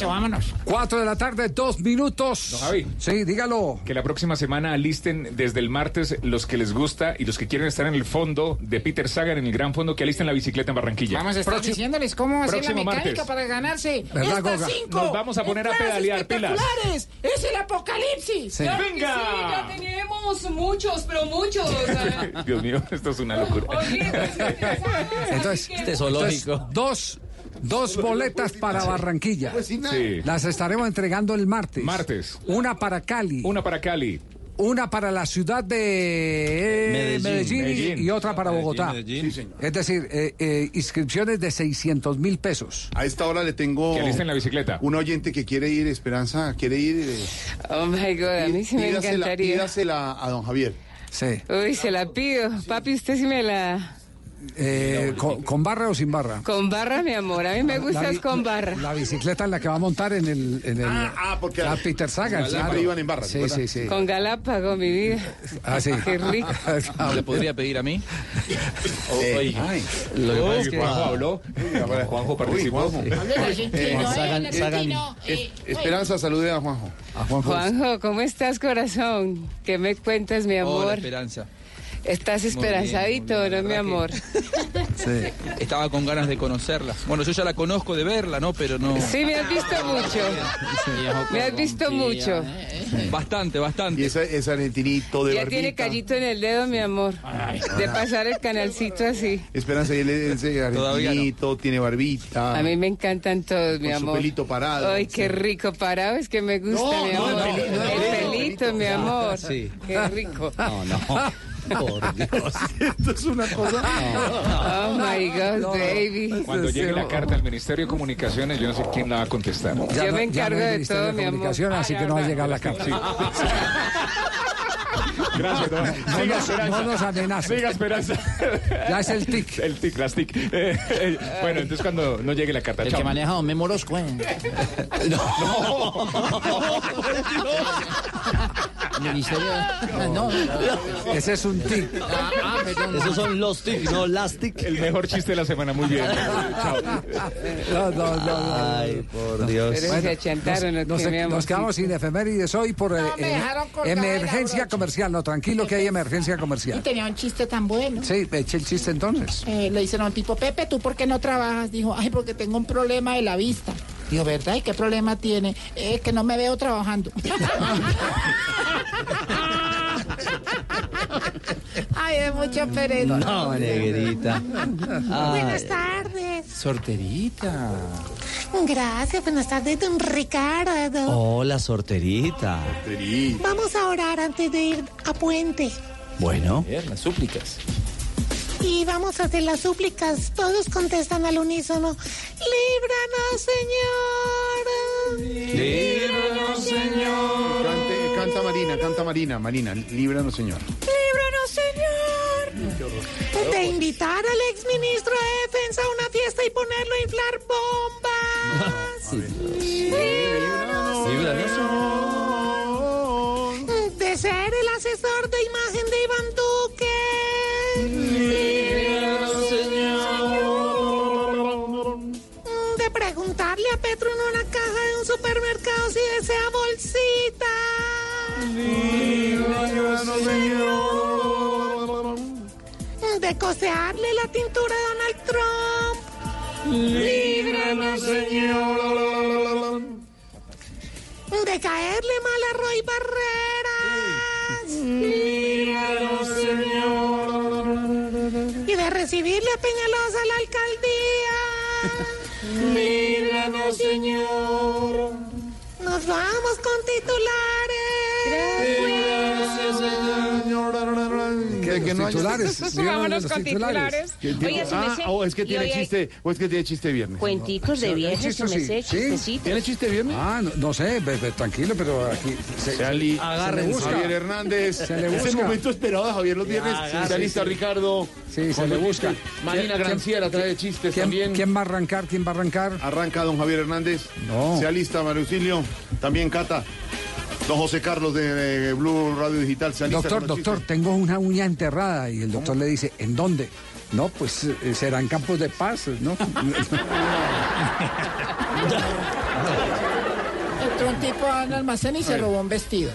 Eso, vámonos. 4 de la tarde, dos minutos. Don Javi. Sí, dígalo. Que la próxima semana alisten desde el martes los que les gusta y los que quieren estar en el fondo de Peter Sagan, en el gran fondo, que alisten la bicicleta en Barranquilla. Vamos a estar diciéndoles cómo hacer la mecánica martes. para ganarse ¿Verdad, estas cinco. Nos vamos a poner a pedalear, pilas. Es el apocalipsis. Sí. Claro que ¡Venga! sí, ya tenemos muchos, pero muchos. Dios mío, esto es una locura. Entonces, Este zoológico. entonces, dos, Dos boletas para Barranquilla. Pues Sí. Las estaremos entregando el martes. Martes. Una para Cali. Una para Cali. Una para la ciudad de eh, Medellín. Medellín, Medellín. y otra para Medellín, Bogotá. Medellín. Sí, señor. Es decir, eh, eh, inscripciones de 600 mil pesos. A esta hora le tengo. Que alisten la bicicleta. Un oyente que quiere ir, Esperanza, quiere ir. eh, Oh my God, a mí sí me pídasela- encantaría. pídasela a don Javier. Sí. Uy, se la pido. Papi, usted sí me la... Eh, con, con barra o sin barra? Con barra, mi amor. A mí me gusta La es bi- con barra. La bicicleta en la que va a montar en el. En el Ah, porque la Peter Sagan. siempre claro. iban en barra, Sí, sí, sí. Con Galápago, mi vida. Ah, sí. Qué rico. ¿Le podría pedir a mí? Eh, Oye, ay. lo que pasa es que- Juanjo habló. Juanjo participó. Uy, Juanjo. Eh, Sagan- el Sagan- argentino, Es- Esperanza, salude a Juanjo. A Juanjo. Juanjo, ¿cómo estás, corazón? ¿Qué me cuentas, mi Hola, amor? Esperanza. ¿Estás esperanzadito, bien, no, mi que- amor? Sí. Estaba con ganas de conocerla. Bueno, yo ya la conozco de verla, ¿no? Pero no. Sí, me has visto mucho. Me has visto mucho. Bastante, Y bastante. ese, ese arentinito de Ya barbita. tiene callito en el dedo, mi amor. De pasar el canalcito así. Esperanza, y él es no. tiene barbita. A mí me encantan todos, mi Con su amor. pelito parado. Ay, qué rico parado, es que me gusta, No, mi no, amor. el no, pelito, mi amor. Sí. Qué rico. No, no. Por Dios. Esto es una cosa. Oh my God, baby. Cuando llegue la carta al Ministerio de Comunicaciones, yo no sé quién la va a contestar. Ya Yo no- me ya encargo no hay de todo, mi amor. Comunicación, así que no va a llegar la carta. Gracias, don. No Siga, nos, Esperanza. no nos amenaces. Siga, Esperanza. Ya es el tic. El tic, las tic. Eh, eh, bueno, entonces cuando no llegue la carta, El chao. que maneja Don Memo Orozco, eh. El ministerio. Ah, No, Ese es un tic. Ah, ah, perdón. Esos son los tic, no las tic. El mejor chiste de la semana, muy bien. Chao. No, no, no, no. Ay, por Dios. Pero se achantaron, ¿o Nos, nos quedamos sin efemérides hoy por eh, No, eh, emergencia. Comercial. No, tranquilo que hay emergencia Y comercial. tenía un chiste tan bueno. Sí, eche el chiste entonces. Eh, le dicen a un tipo, Pepe, ¿tú por qué no trabajas? Dijo, ay, porque tengo un problema de la vista. Dijo, ¿verdad? ¿Y qué problema tiene? Es que no me veo trabajando. ay, es mucho pereza. No, negrita. Buenas tardes. Sorterita. Gracias, buenas tardes, don Ricardo. Hola, sorterita. Vamos a orar antes de ir a puente. Bueno. Las súplicas. Y vamos a hacer las súplicas. Todos contestan al unísono. Líbranos, Señor. Líbranos, Señor. Canta Marina, canta Marina, Marina, líbranos, Señor. Líbranos, Señor. De invitar al exministro de Defensa a una fiesta y ponerlo a inflar bombas. Líbranos, Líbranos, De ser el asesor de imagen de Iván Duque. Líbranos, Señor. De preguntarle a Petro en una caja de un supermercado si desea bolsita. Líbranos, Señor. De cosearle la tintura a Donald Trump. Líbranos, Señor. De caerle mal a Roy Barreras. Líbranos, Señor. Y de recibirle a Peñalosa a la alcaldía. Líbranos, Señor. Nos vamos con titulares. De que no Titulares. Vámonos díganos los con titulares. Oye, ah, o es que tiene hoy hay chiste, o es que tiene chiste viernes. Cuenticos de ¿El viernes, chiste sí? ¿Tiene chiste viernes? Ah, no, no sé, tranquilo, pero aquí se, Se ali- se le busca. Javier Hernández. Se le Es el busca. momento esperado de Javier los viernes. Se alista sí. Ricardo. Sí, se le busca. Marina ¿Quién- Granciera trae chistes ¿Quién, también. quién va a arrancar? ¿Quién va a arrancar? Arranca don Javier Hernández. No. Se alista Marucilio. También Cata. Don José Carlos de, Blue Radio Digital. Se Doctor, doctor, tengo una uña enterrada y el doctor le dice, ¿en dónde? No, pues eh, serán campos de paz, ¿no? Tipo a un almacén y se robó un vestido.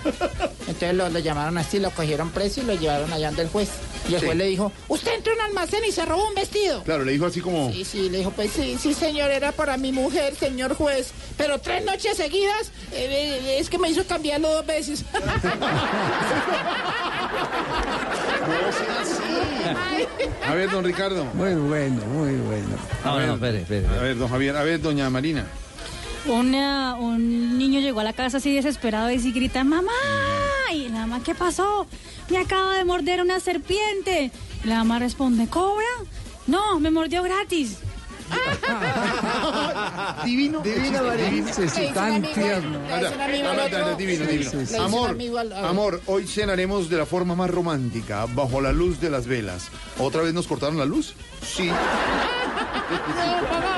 Entonces lo, lo llamaron así, lo cogieron preso y lo llevaron allá ante el juez. Y el Sí. juez le dijo, usted entró a un almacén y se robó un vestido. Claro, le dijo así como. Sí, sí, le dijo, pues sí, sí, señor, era para mi mujer, señor juez. Pero tres noches seguidas, eh, eh, es que me hizo cambiarlo dos veces. A ver, don Ricardo. Muy bueno, muy bueno. A ver, A ver, don Javier. A ver, doña Marina. Una, un niño llegó a la casa así desesperado y sí grita, mamá. Y la mamá, ¿qué pasó? Me acaba de morder una serpiente. La mamá responde, ¿cobra? No, me mordió gratis. divino, Divino, María. Sí, sí, tan tierno. Anda, anda, anda, divino, divino. Amor, amor, hoy cenaremos de la forma más romántica, bajo la luz de las velas. ¿Otra vez nos cortaron la luz? Sí.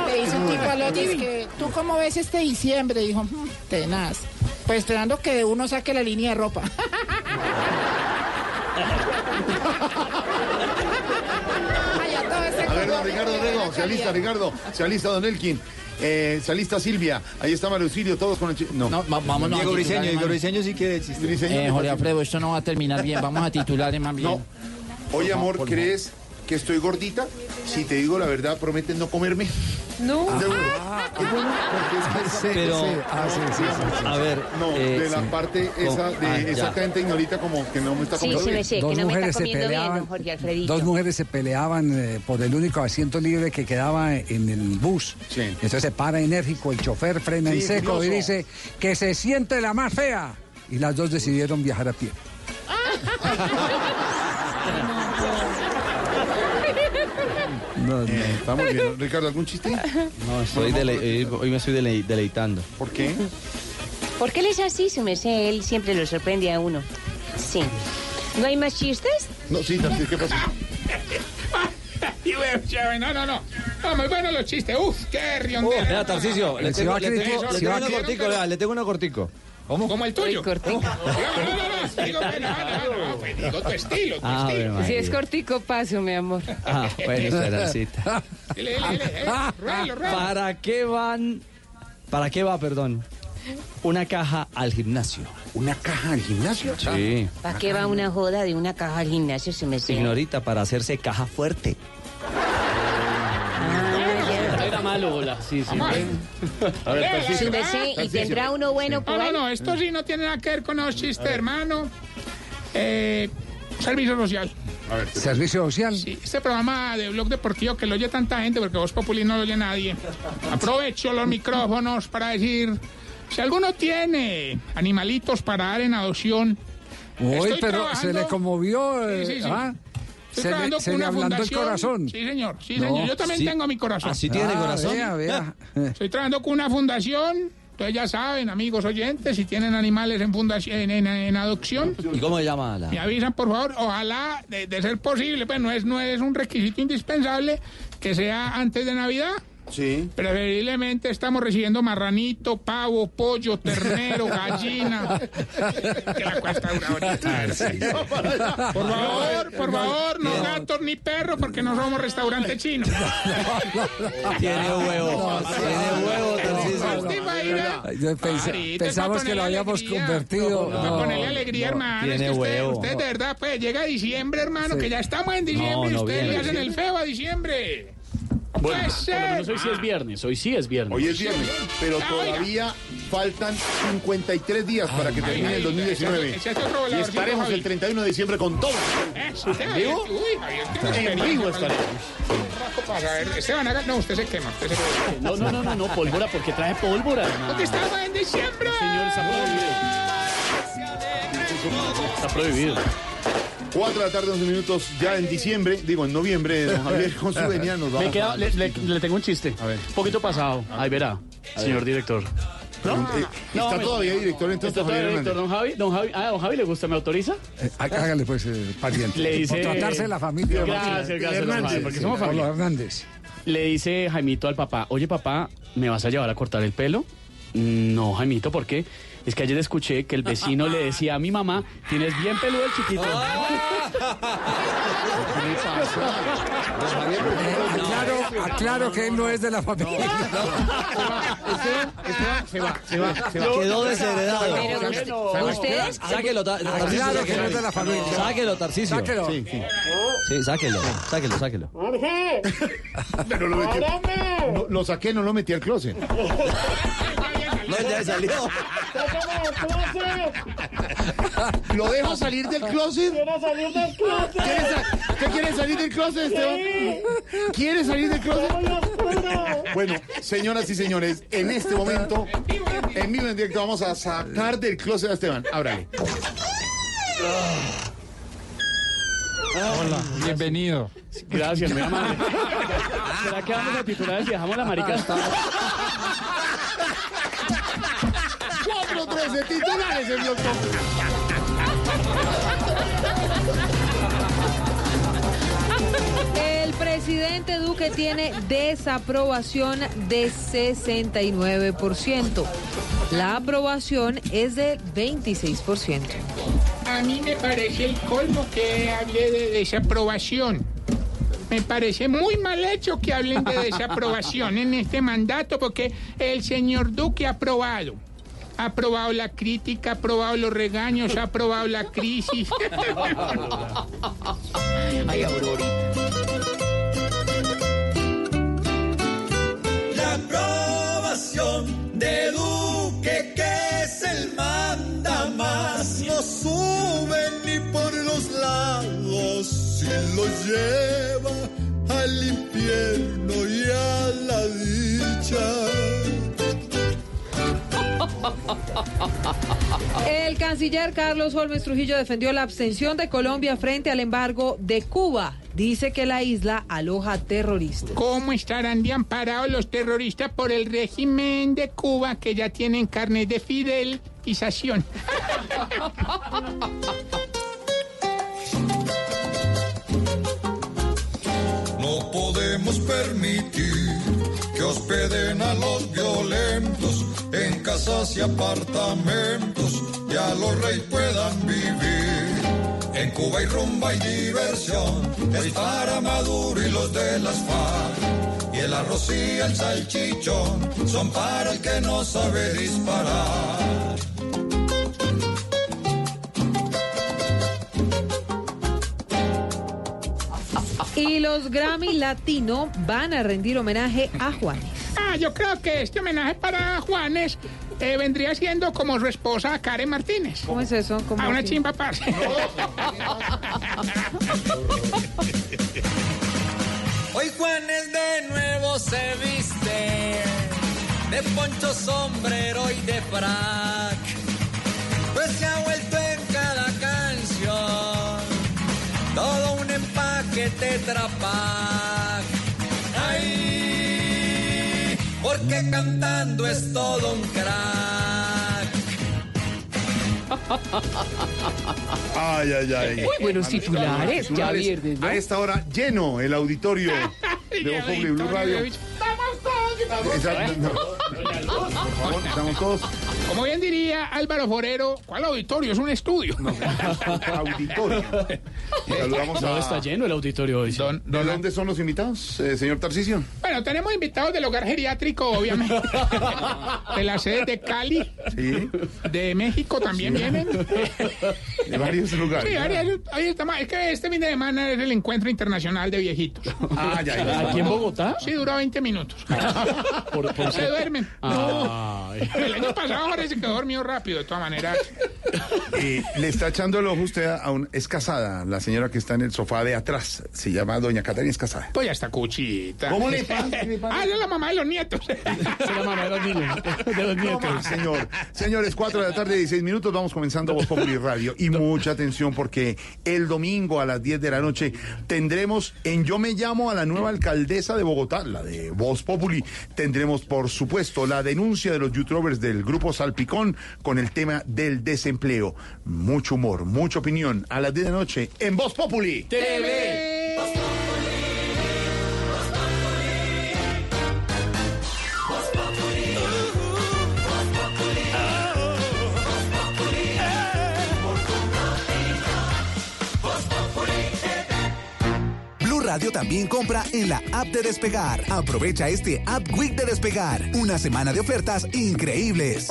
Le dice un tipo al otro, es que, ¿tú cómo ves este diciembre? Dijo, "Mm, tenaz. Pues esperando que uno saque la línea de ropa. Ay, a todo este A ver, Ricardo se alista. Ricardo, se alista don Elkin, eh, se alista Silvia, ahí está Mario Auxilio, todos con el... chi- No, vámonos Diego a Briseño, titular, Diego. Briseño sí quiere chiste. Eh, Jorge Alfredo, esto no va a terminar bien. Vamos a titulares más bien. No. Oye, amor, ¿crees que estoy gordita? Si te digo la verdad, ¿prometes no comerme? No. Es bueno, porque es que- Pero, Ah, sí, sí, sí, sí. a ver, No, eh, de la sí. parte esa, de Ah, exactamente ignorita como que no me está comiendo sí, bien. me sé, que Dos no me está mujeres se comiendo bien, peleaban- Alfredito. Dos mujeres se peleaban eh, por el único asiento libre que quedaba en el bus. Entonces se para enérgico, el chofer frena en seco y dice que se siente la más fea. Y las dos decidieron viajar a pie. No, Eh, estamos bien. Ricardo, ¿algún chiste? No, estoy dele- eh, hoy me estoy dele- deleitando. ¿Por qué? Porque él es así, su merced, él siempre lo sorprende a uno. Sí. ¿No hay más chistes? No, sí, Tarcís, ¿qué pasó? Bueno, no, no, no. No, muy buenos los chistes. Uf, qué riondera. Vea, Tarcicio, le tengo, le tengo- le tengo cortico, le tengo uno cortico. ¿Cómo? Como el tuyo. cortico. No, no, no, no, digo que no, no, no, digo tu estilo, tu Ah, estilo. Si es cortico, paso, mi amor. Ah, bueno, esperancita. Eh. ¿Para qué van? ¿Para qué va, perdón? Una caja al gimnasio. ¿Una caja al gimnasio? Sí. ¿Para qué va una joda de una caja al gimnasio? Ignorita, para hacerse caja fuerte. Hola. Sí, sí. A ver, ¿y tendrá uno bueno por No, no, ahí? no, esto sí no tiene nada que ver con los chistes, hermano. Eh, servicio social. A ver, Servicio social. Sí, este programa de Blog Deportivo que lo oye tanta gente, porque Voz Populi no lo oye nadie. Aprovecho los micrófonos para decir, si alguno tiene animalitos para dar en adopción, Uy, Estoy pero trabajando- se le conmovió. eh, Sí, sí, sí. ¿ah? Estoy Se trabajando le, se con le una ablandó el fundación. corazón. Sí, señor. Sí, No, señor. Yo también sí. tengo mi corazón. ¿Así tiene Ah, corazón? vea, vea. Estoy trabajando con una fundación. Entonces ya saben, amigos oyentes, si tienen animales en fundación, en, en- en adopción, ¿Y cómo se llama la? me avisan por favor. Ojalá, de, de ser posible, pues no es, no es un requisito indispensable que sea antes de Navidad. Sí. Preferiblemente estamos recibiendo marranito, pavo, pollo, ternero, gallina. que la cuesta una horita. Por favor, por favor, no gatos ni perros porque no somos restaurante chino. Tiene huevo. Tiene huevo, pensamos que lo habíamos alegría. convertido. No. ponerle alegría, hermano. tiene es que usted, huevo. usted de verdad, pues llega diciembre, hermano, Sí. que ya estamos en diciembre No, y no ustedes le hacen el feo a diciembre. No Bueno, por lo menos hoy sí es viernes. Hoy sí es viernes. Hoy es viernes, pero Ah, todavía faltan 53 días para que termine el 2019. ese es otro Y estaremos el 31 de diciembre con todo. Usted, vivo? En vivo estaremos. Esteban, haga- no, usted se quema. Usted se quema. No, no, no, no, no, pólvora, porque traje pólvora. Porque estamos en diciembre. Señor, está prohibido. Está prohibido. 4 de la tarde, 11 minutos, ya en diciembre, digo en noviembre, don Javier, con su venia nos Me vamos. queda, a- le, le- le tengo un chiste. A ver. Un poquito pasado. Ahí verá, señor director. Eh, está me- todavía director entonces ¿Está todavía director, don Javi? Don Javi, ah, don Javi, ¿le gusta? ¿Me autoriza? Eh, hágale pues, eh, pariente. Le dice- Por tratarse de la familia. Gracias, gracias, don Hernández. Javi, porque somos familia. los Hernández. Le dice Jaimito al papá, oye papá, ¿me vas a llevar a cortar el pelo? No, Jaimito, ¿por qué? Es que ayer escuché que el vecino le decía a mi mamá, tienes bien peludo el chiquito. Aclaro, aclaro que él no es de la familia. se va, se va, se va. Quedó desheredado. Pero usted- ustedes... Sáquelo, Claro que sáquelo. no es de la familia. Sáquelo, Tarcisio. Sáquelo. Sí, sí. Sí, sáquelo, sáquelo, sáquelo. Pero lo, metí- no, lo saqué, no lo metí al closet. No, ya salió. ¿Lo dejo salir del closet? Quiero salir del closet. ¿Quiere sa- ¿Usted quiere salir del closet, Esteban? ¿Quiere salir del closet? Bueno, señoras y señores, en este momento, en vivo y en directo, vamos a sacar del closet a Esteban. Ábrale. Hola, bienvenido. Gracias, muy amable. ¿Será que vamos a titular si dejamos la marica hasta 4-13 titulares en Blog El presidente Duque tiene desaprobación de 69%. La aprobación es de 26%. A mí me parece el colmo que hable de desaprobación. Me parece muy mal hecho que hablen de desaprobación en este mandato porque el señor Duque ha aprobado. Ha aprobado la crítica, ha aprobado los regaños, ha aprobado la crisis. Ay, Aurorita. La aprobación de Duque, que es el manda más, no sube ni por los lados, si lo lleva al infierno y a la dicha. El canciller Carlos Holmes Trujillo defendió la abstención de Colombia frente al embargo de Cuba. Dice que la isla aloja terroristas. ¿Cómo estarán de amparados los terroristas por el régimen de Cuba que ya tienen carnet de fidelización? No podemos permitir que hospeden a los violentos en casas y apartamentos y a los reyes puedan vivir. En Cuba hay rumba y diversión, es para Maduro y los de las FARC. Y el arroz y el salchichón son para el que no sabe disparar. Y los Grammy Latino van a rendir homenaje a Juanes. Ah, yo creo que este homenaje para Juanes eh, vendría siendo como su esposa Karen Martínez. ¿Cómo es eso? ¿Cómo A una así? chimba parce. Hoy Juanes de nuevo se viste de poncho, sombrero y de frac. Pues se ha vuelto en cada canción todo un empaque Tetra Pak. Ay, porque cantando es todo un crack. Ay, ay, ay. Muy buenos titulares, ya viernes, ¿no? A esta hora, lleno el auditorio de Populi Blue Radio. Estamos todos. Estamos todos. Como bien diría Álvaro Forero, ¿cuál auditorio? Es un estudio. Auditorio. Saludamos No, a... está lleno el auditorio hoy. ¿De dónde son los invitados, eh, señor Tarcisio? Bueno, tenemos invitados del hogar geriátrico, obviamente. De la sede de Cali. Sí. De México también vienen. De varios lugares. Sí, varios- ahí estamos. Es que este fin de semana es el encuentro internacional de viejitos. Ah, ya, ya. ¿Aquí en Bogotá? Sí, duró 20 minutos. Por- por- Se duermen. Ay. El año pasado Jorge se quedó dormido rápido, de todas maneras. Eh, le está echando el ojo usted a un... Es casada, la señora que está en el sofá de atrás. Se llama doña Catarina, es casada. Pues ya está cuchita. ¿Cómo le pasa? Ah, es la mamá de los nietos. Es la mamá de los niños, de los No nietos. más, señor. Señores, 4 de la tarde, 16 minutos, vamos comenzando Voz Populi Radio. Y mucha atención porque el domingo a las 10 de la noche tendremos en Yo Me Llamo a la nueva alcaldesa de Bogotá, la de Voz Populi. Tendremos, por supuesto, la denuncia de los youtubers del grupo Salpicón con el tema del desempleo. Mucho humor, mucha opinión a las 10 de la noche en Voz Populi. TV. Radio también compra en la app de Despegar. Aprovecha este App Week de Despegar. Una semana de ofertas increíbles.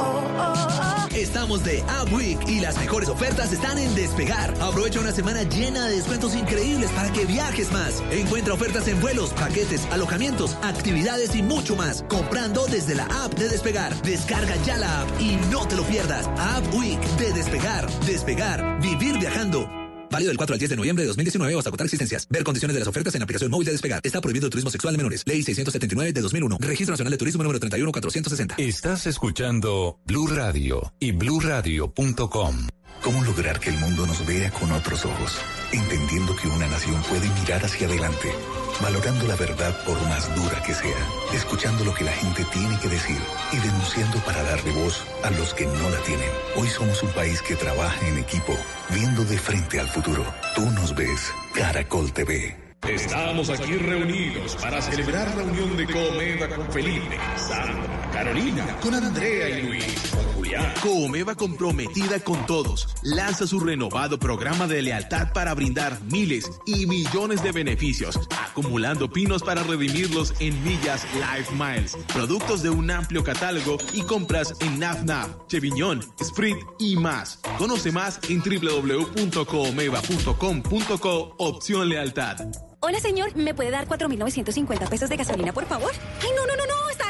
Estamos de App Week y las mejores ofertas están en Despegar. Aprovecha una semana llena de descuentos increíbles para que viajes más. Encuentra ofertas en vuelos, paquetes, alojamientos, actividades y mucho más. Comprando desde la app de Despegar. Descarga ya la app y no te lo pierdas. App Week de Despegar. Despegar. Vivir viajando. Válido del 4 al 10 de noviembre de 2019 o hasta agotar existencias. Ver condiciones de las ofertas en aplicación móvil de Despegar. Está prohibido el turismo sexual de menores. Ley 679 de 2001. Registro Nacional de Turismo número 31460. Estás escuchando Blue Radio y bluradio.com. ¿Cómo lograr que el mundo nos vea con otros ojos? Entendiendo que una nación puede mirar hacia adelante, valorando la verdad por más dura que sea, escuchando lo que la gente tiene que decir y denunciando para darle voz a los que no la tienen. Hoy somos un país que trabaja en equipo, viendo de frente al futuro. Tú nos ves, Caracol TV. Estamos aquí reunidos para celebrar la unión de Comeva con Felipe, Sandra, Carolina, con Andrea y Luis, Comeva comprometida con todos lanza su renovado programa de lealtad para brindar miles y millones de beneficios, acumulando pinos para redimirlos en millas Life Miles, productos de un amplio catálogo y compras en NafNaf, Cheviñón, Sprint y más. Conoce más en www.comeva.com.co opción lealtad. Hola, señor, ¿me puede dar 4.950 pesos de gasolina, por favor? Ay, no, no, no, no,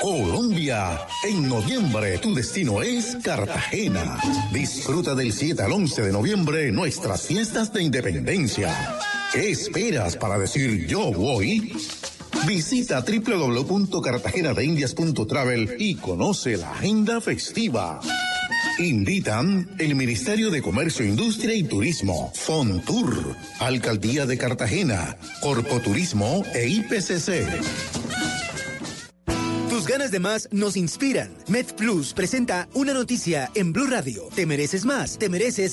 Colombia. En noviembre tu destino es Cartagena. Disfruta del 7 al 11 de noviembre nuestras fiestas de independencia. ¿Qué esperas para decir yo voy? Visita www.cartagenadeindias.travel y conoce la agenda festiva. Invitan el Ministerio de Comercio, Industria y Turismo, Fontur, Alcaldía de Cartagena, Corpoturismo e IPCC. Ganas de más nos inspiran. MedPlus presenta una noticia en Blue Radio. Te mereces más, te mereces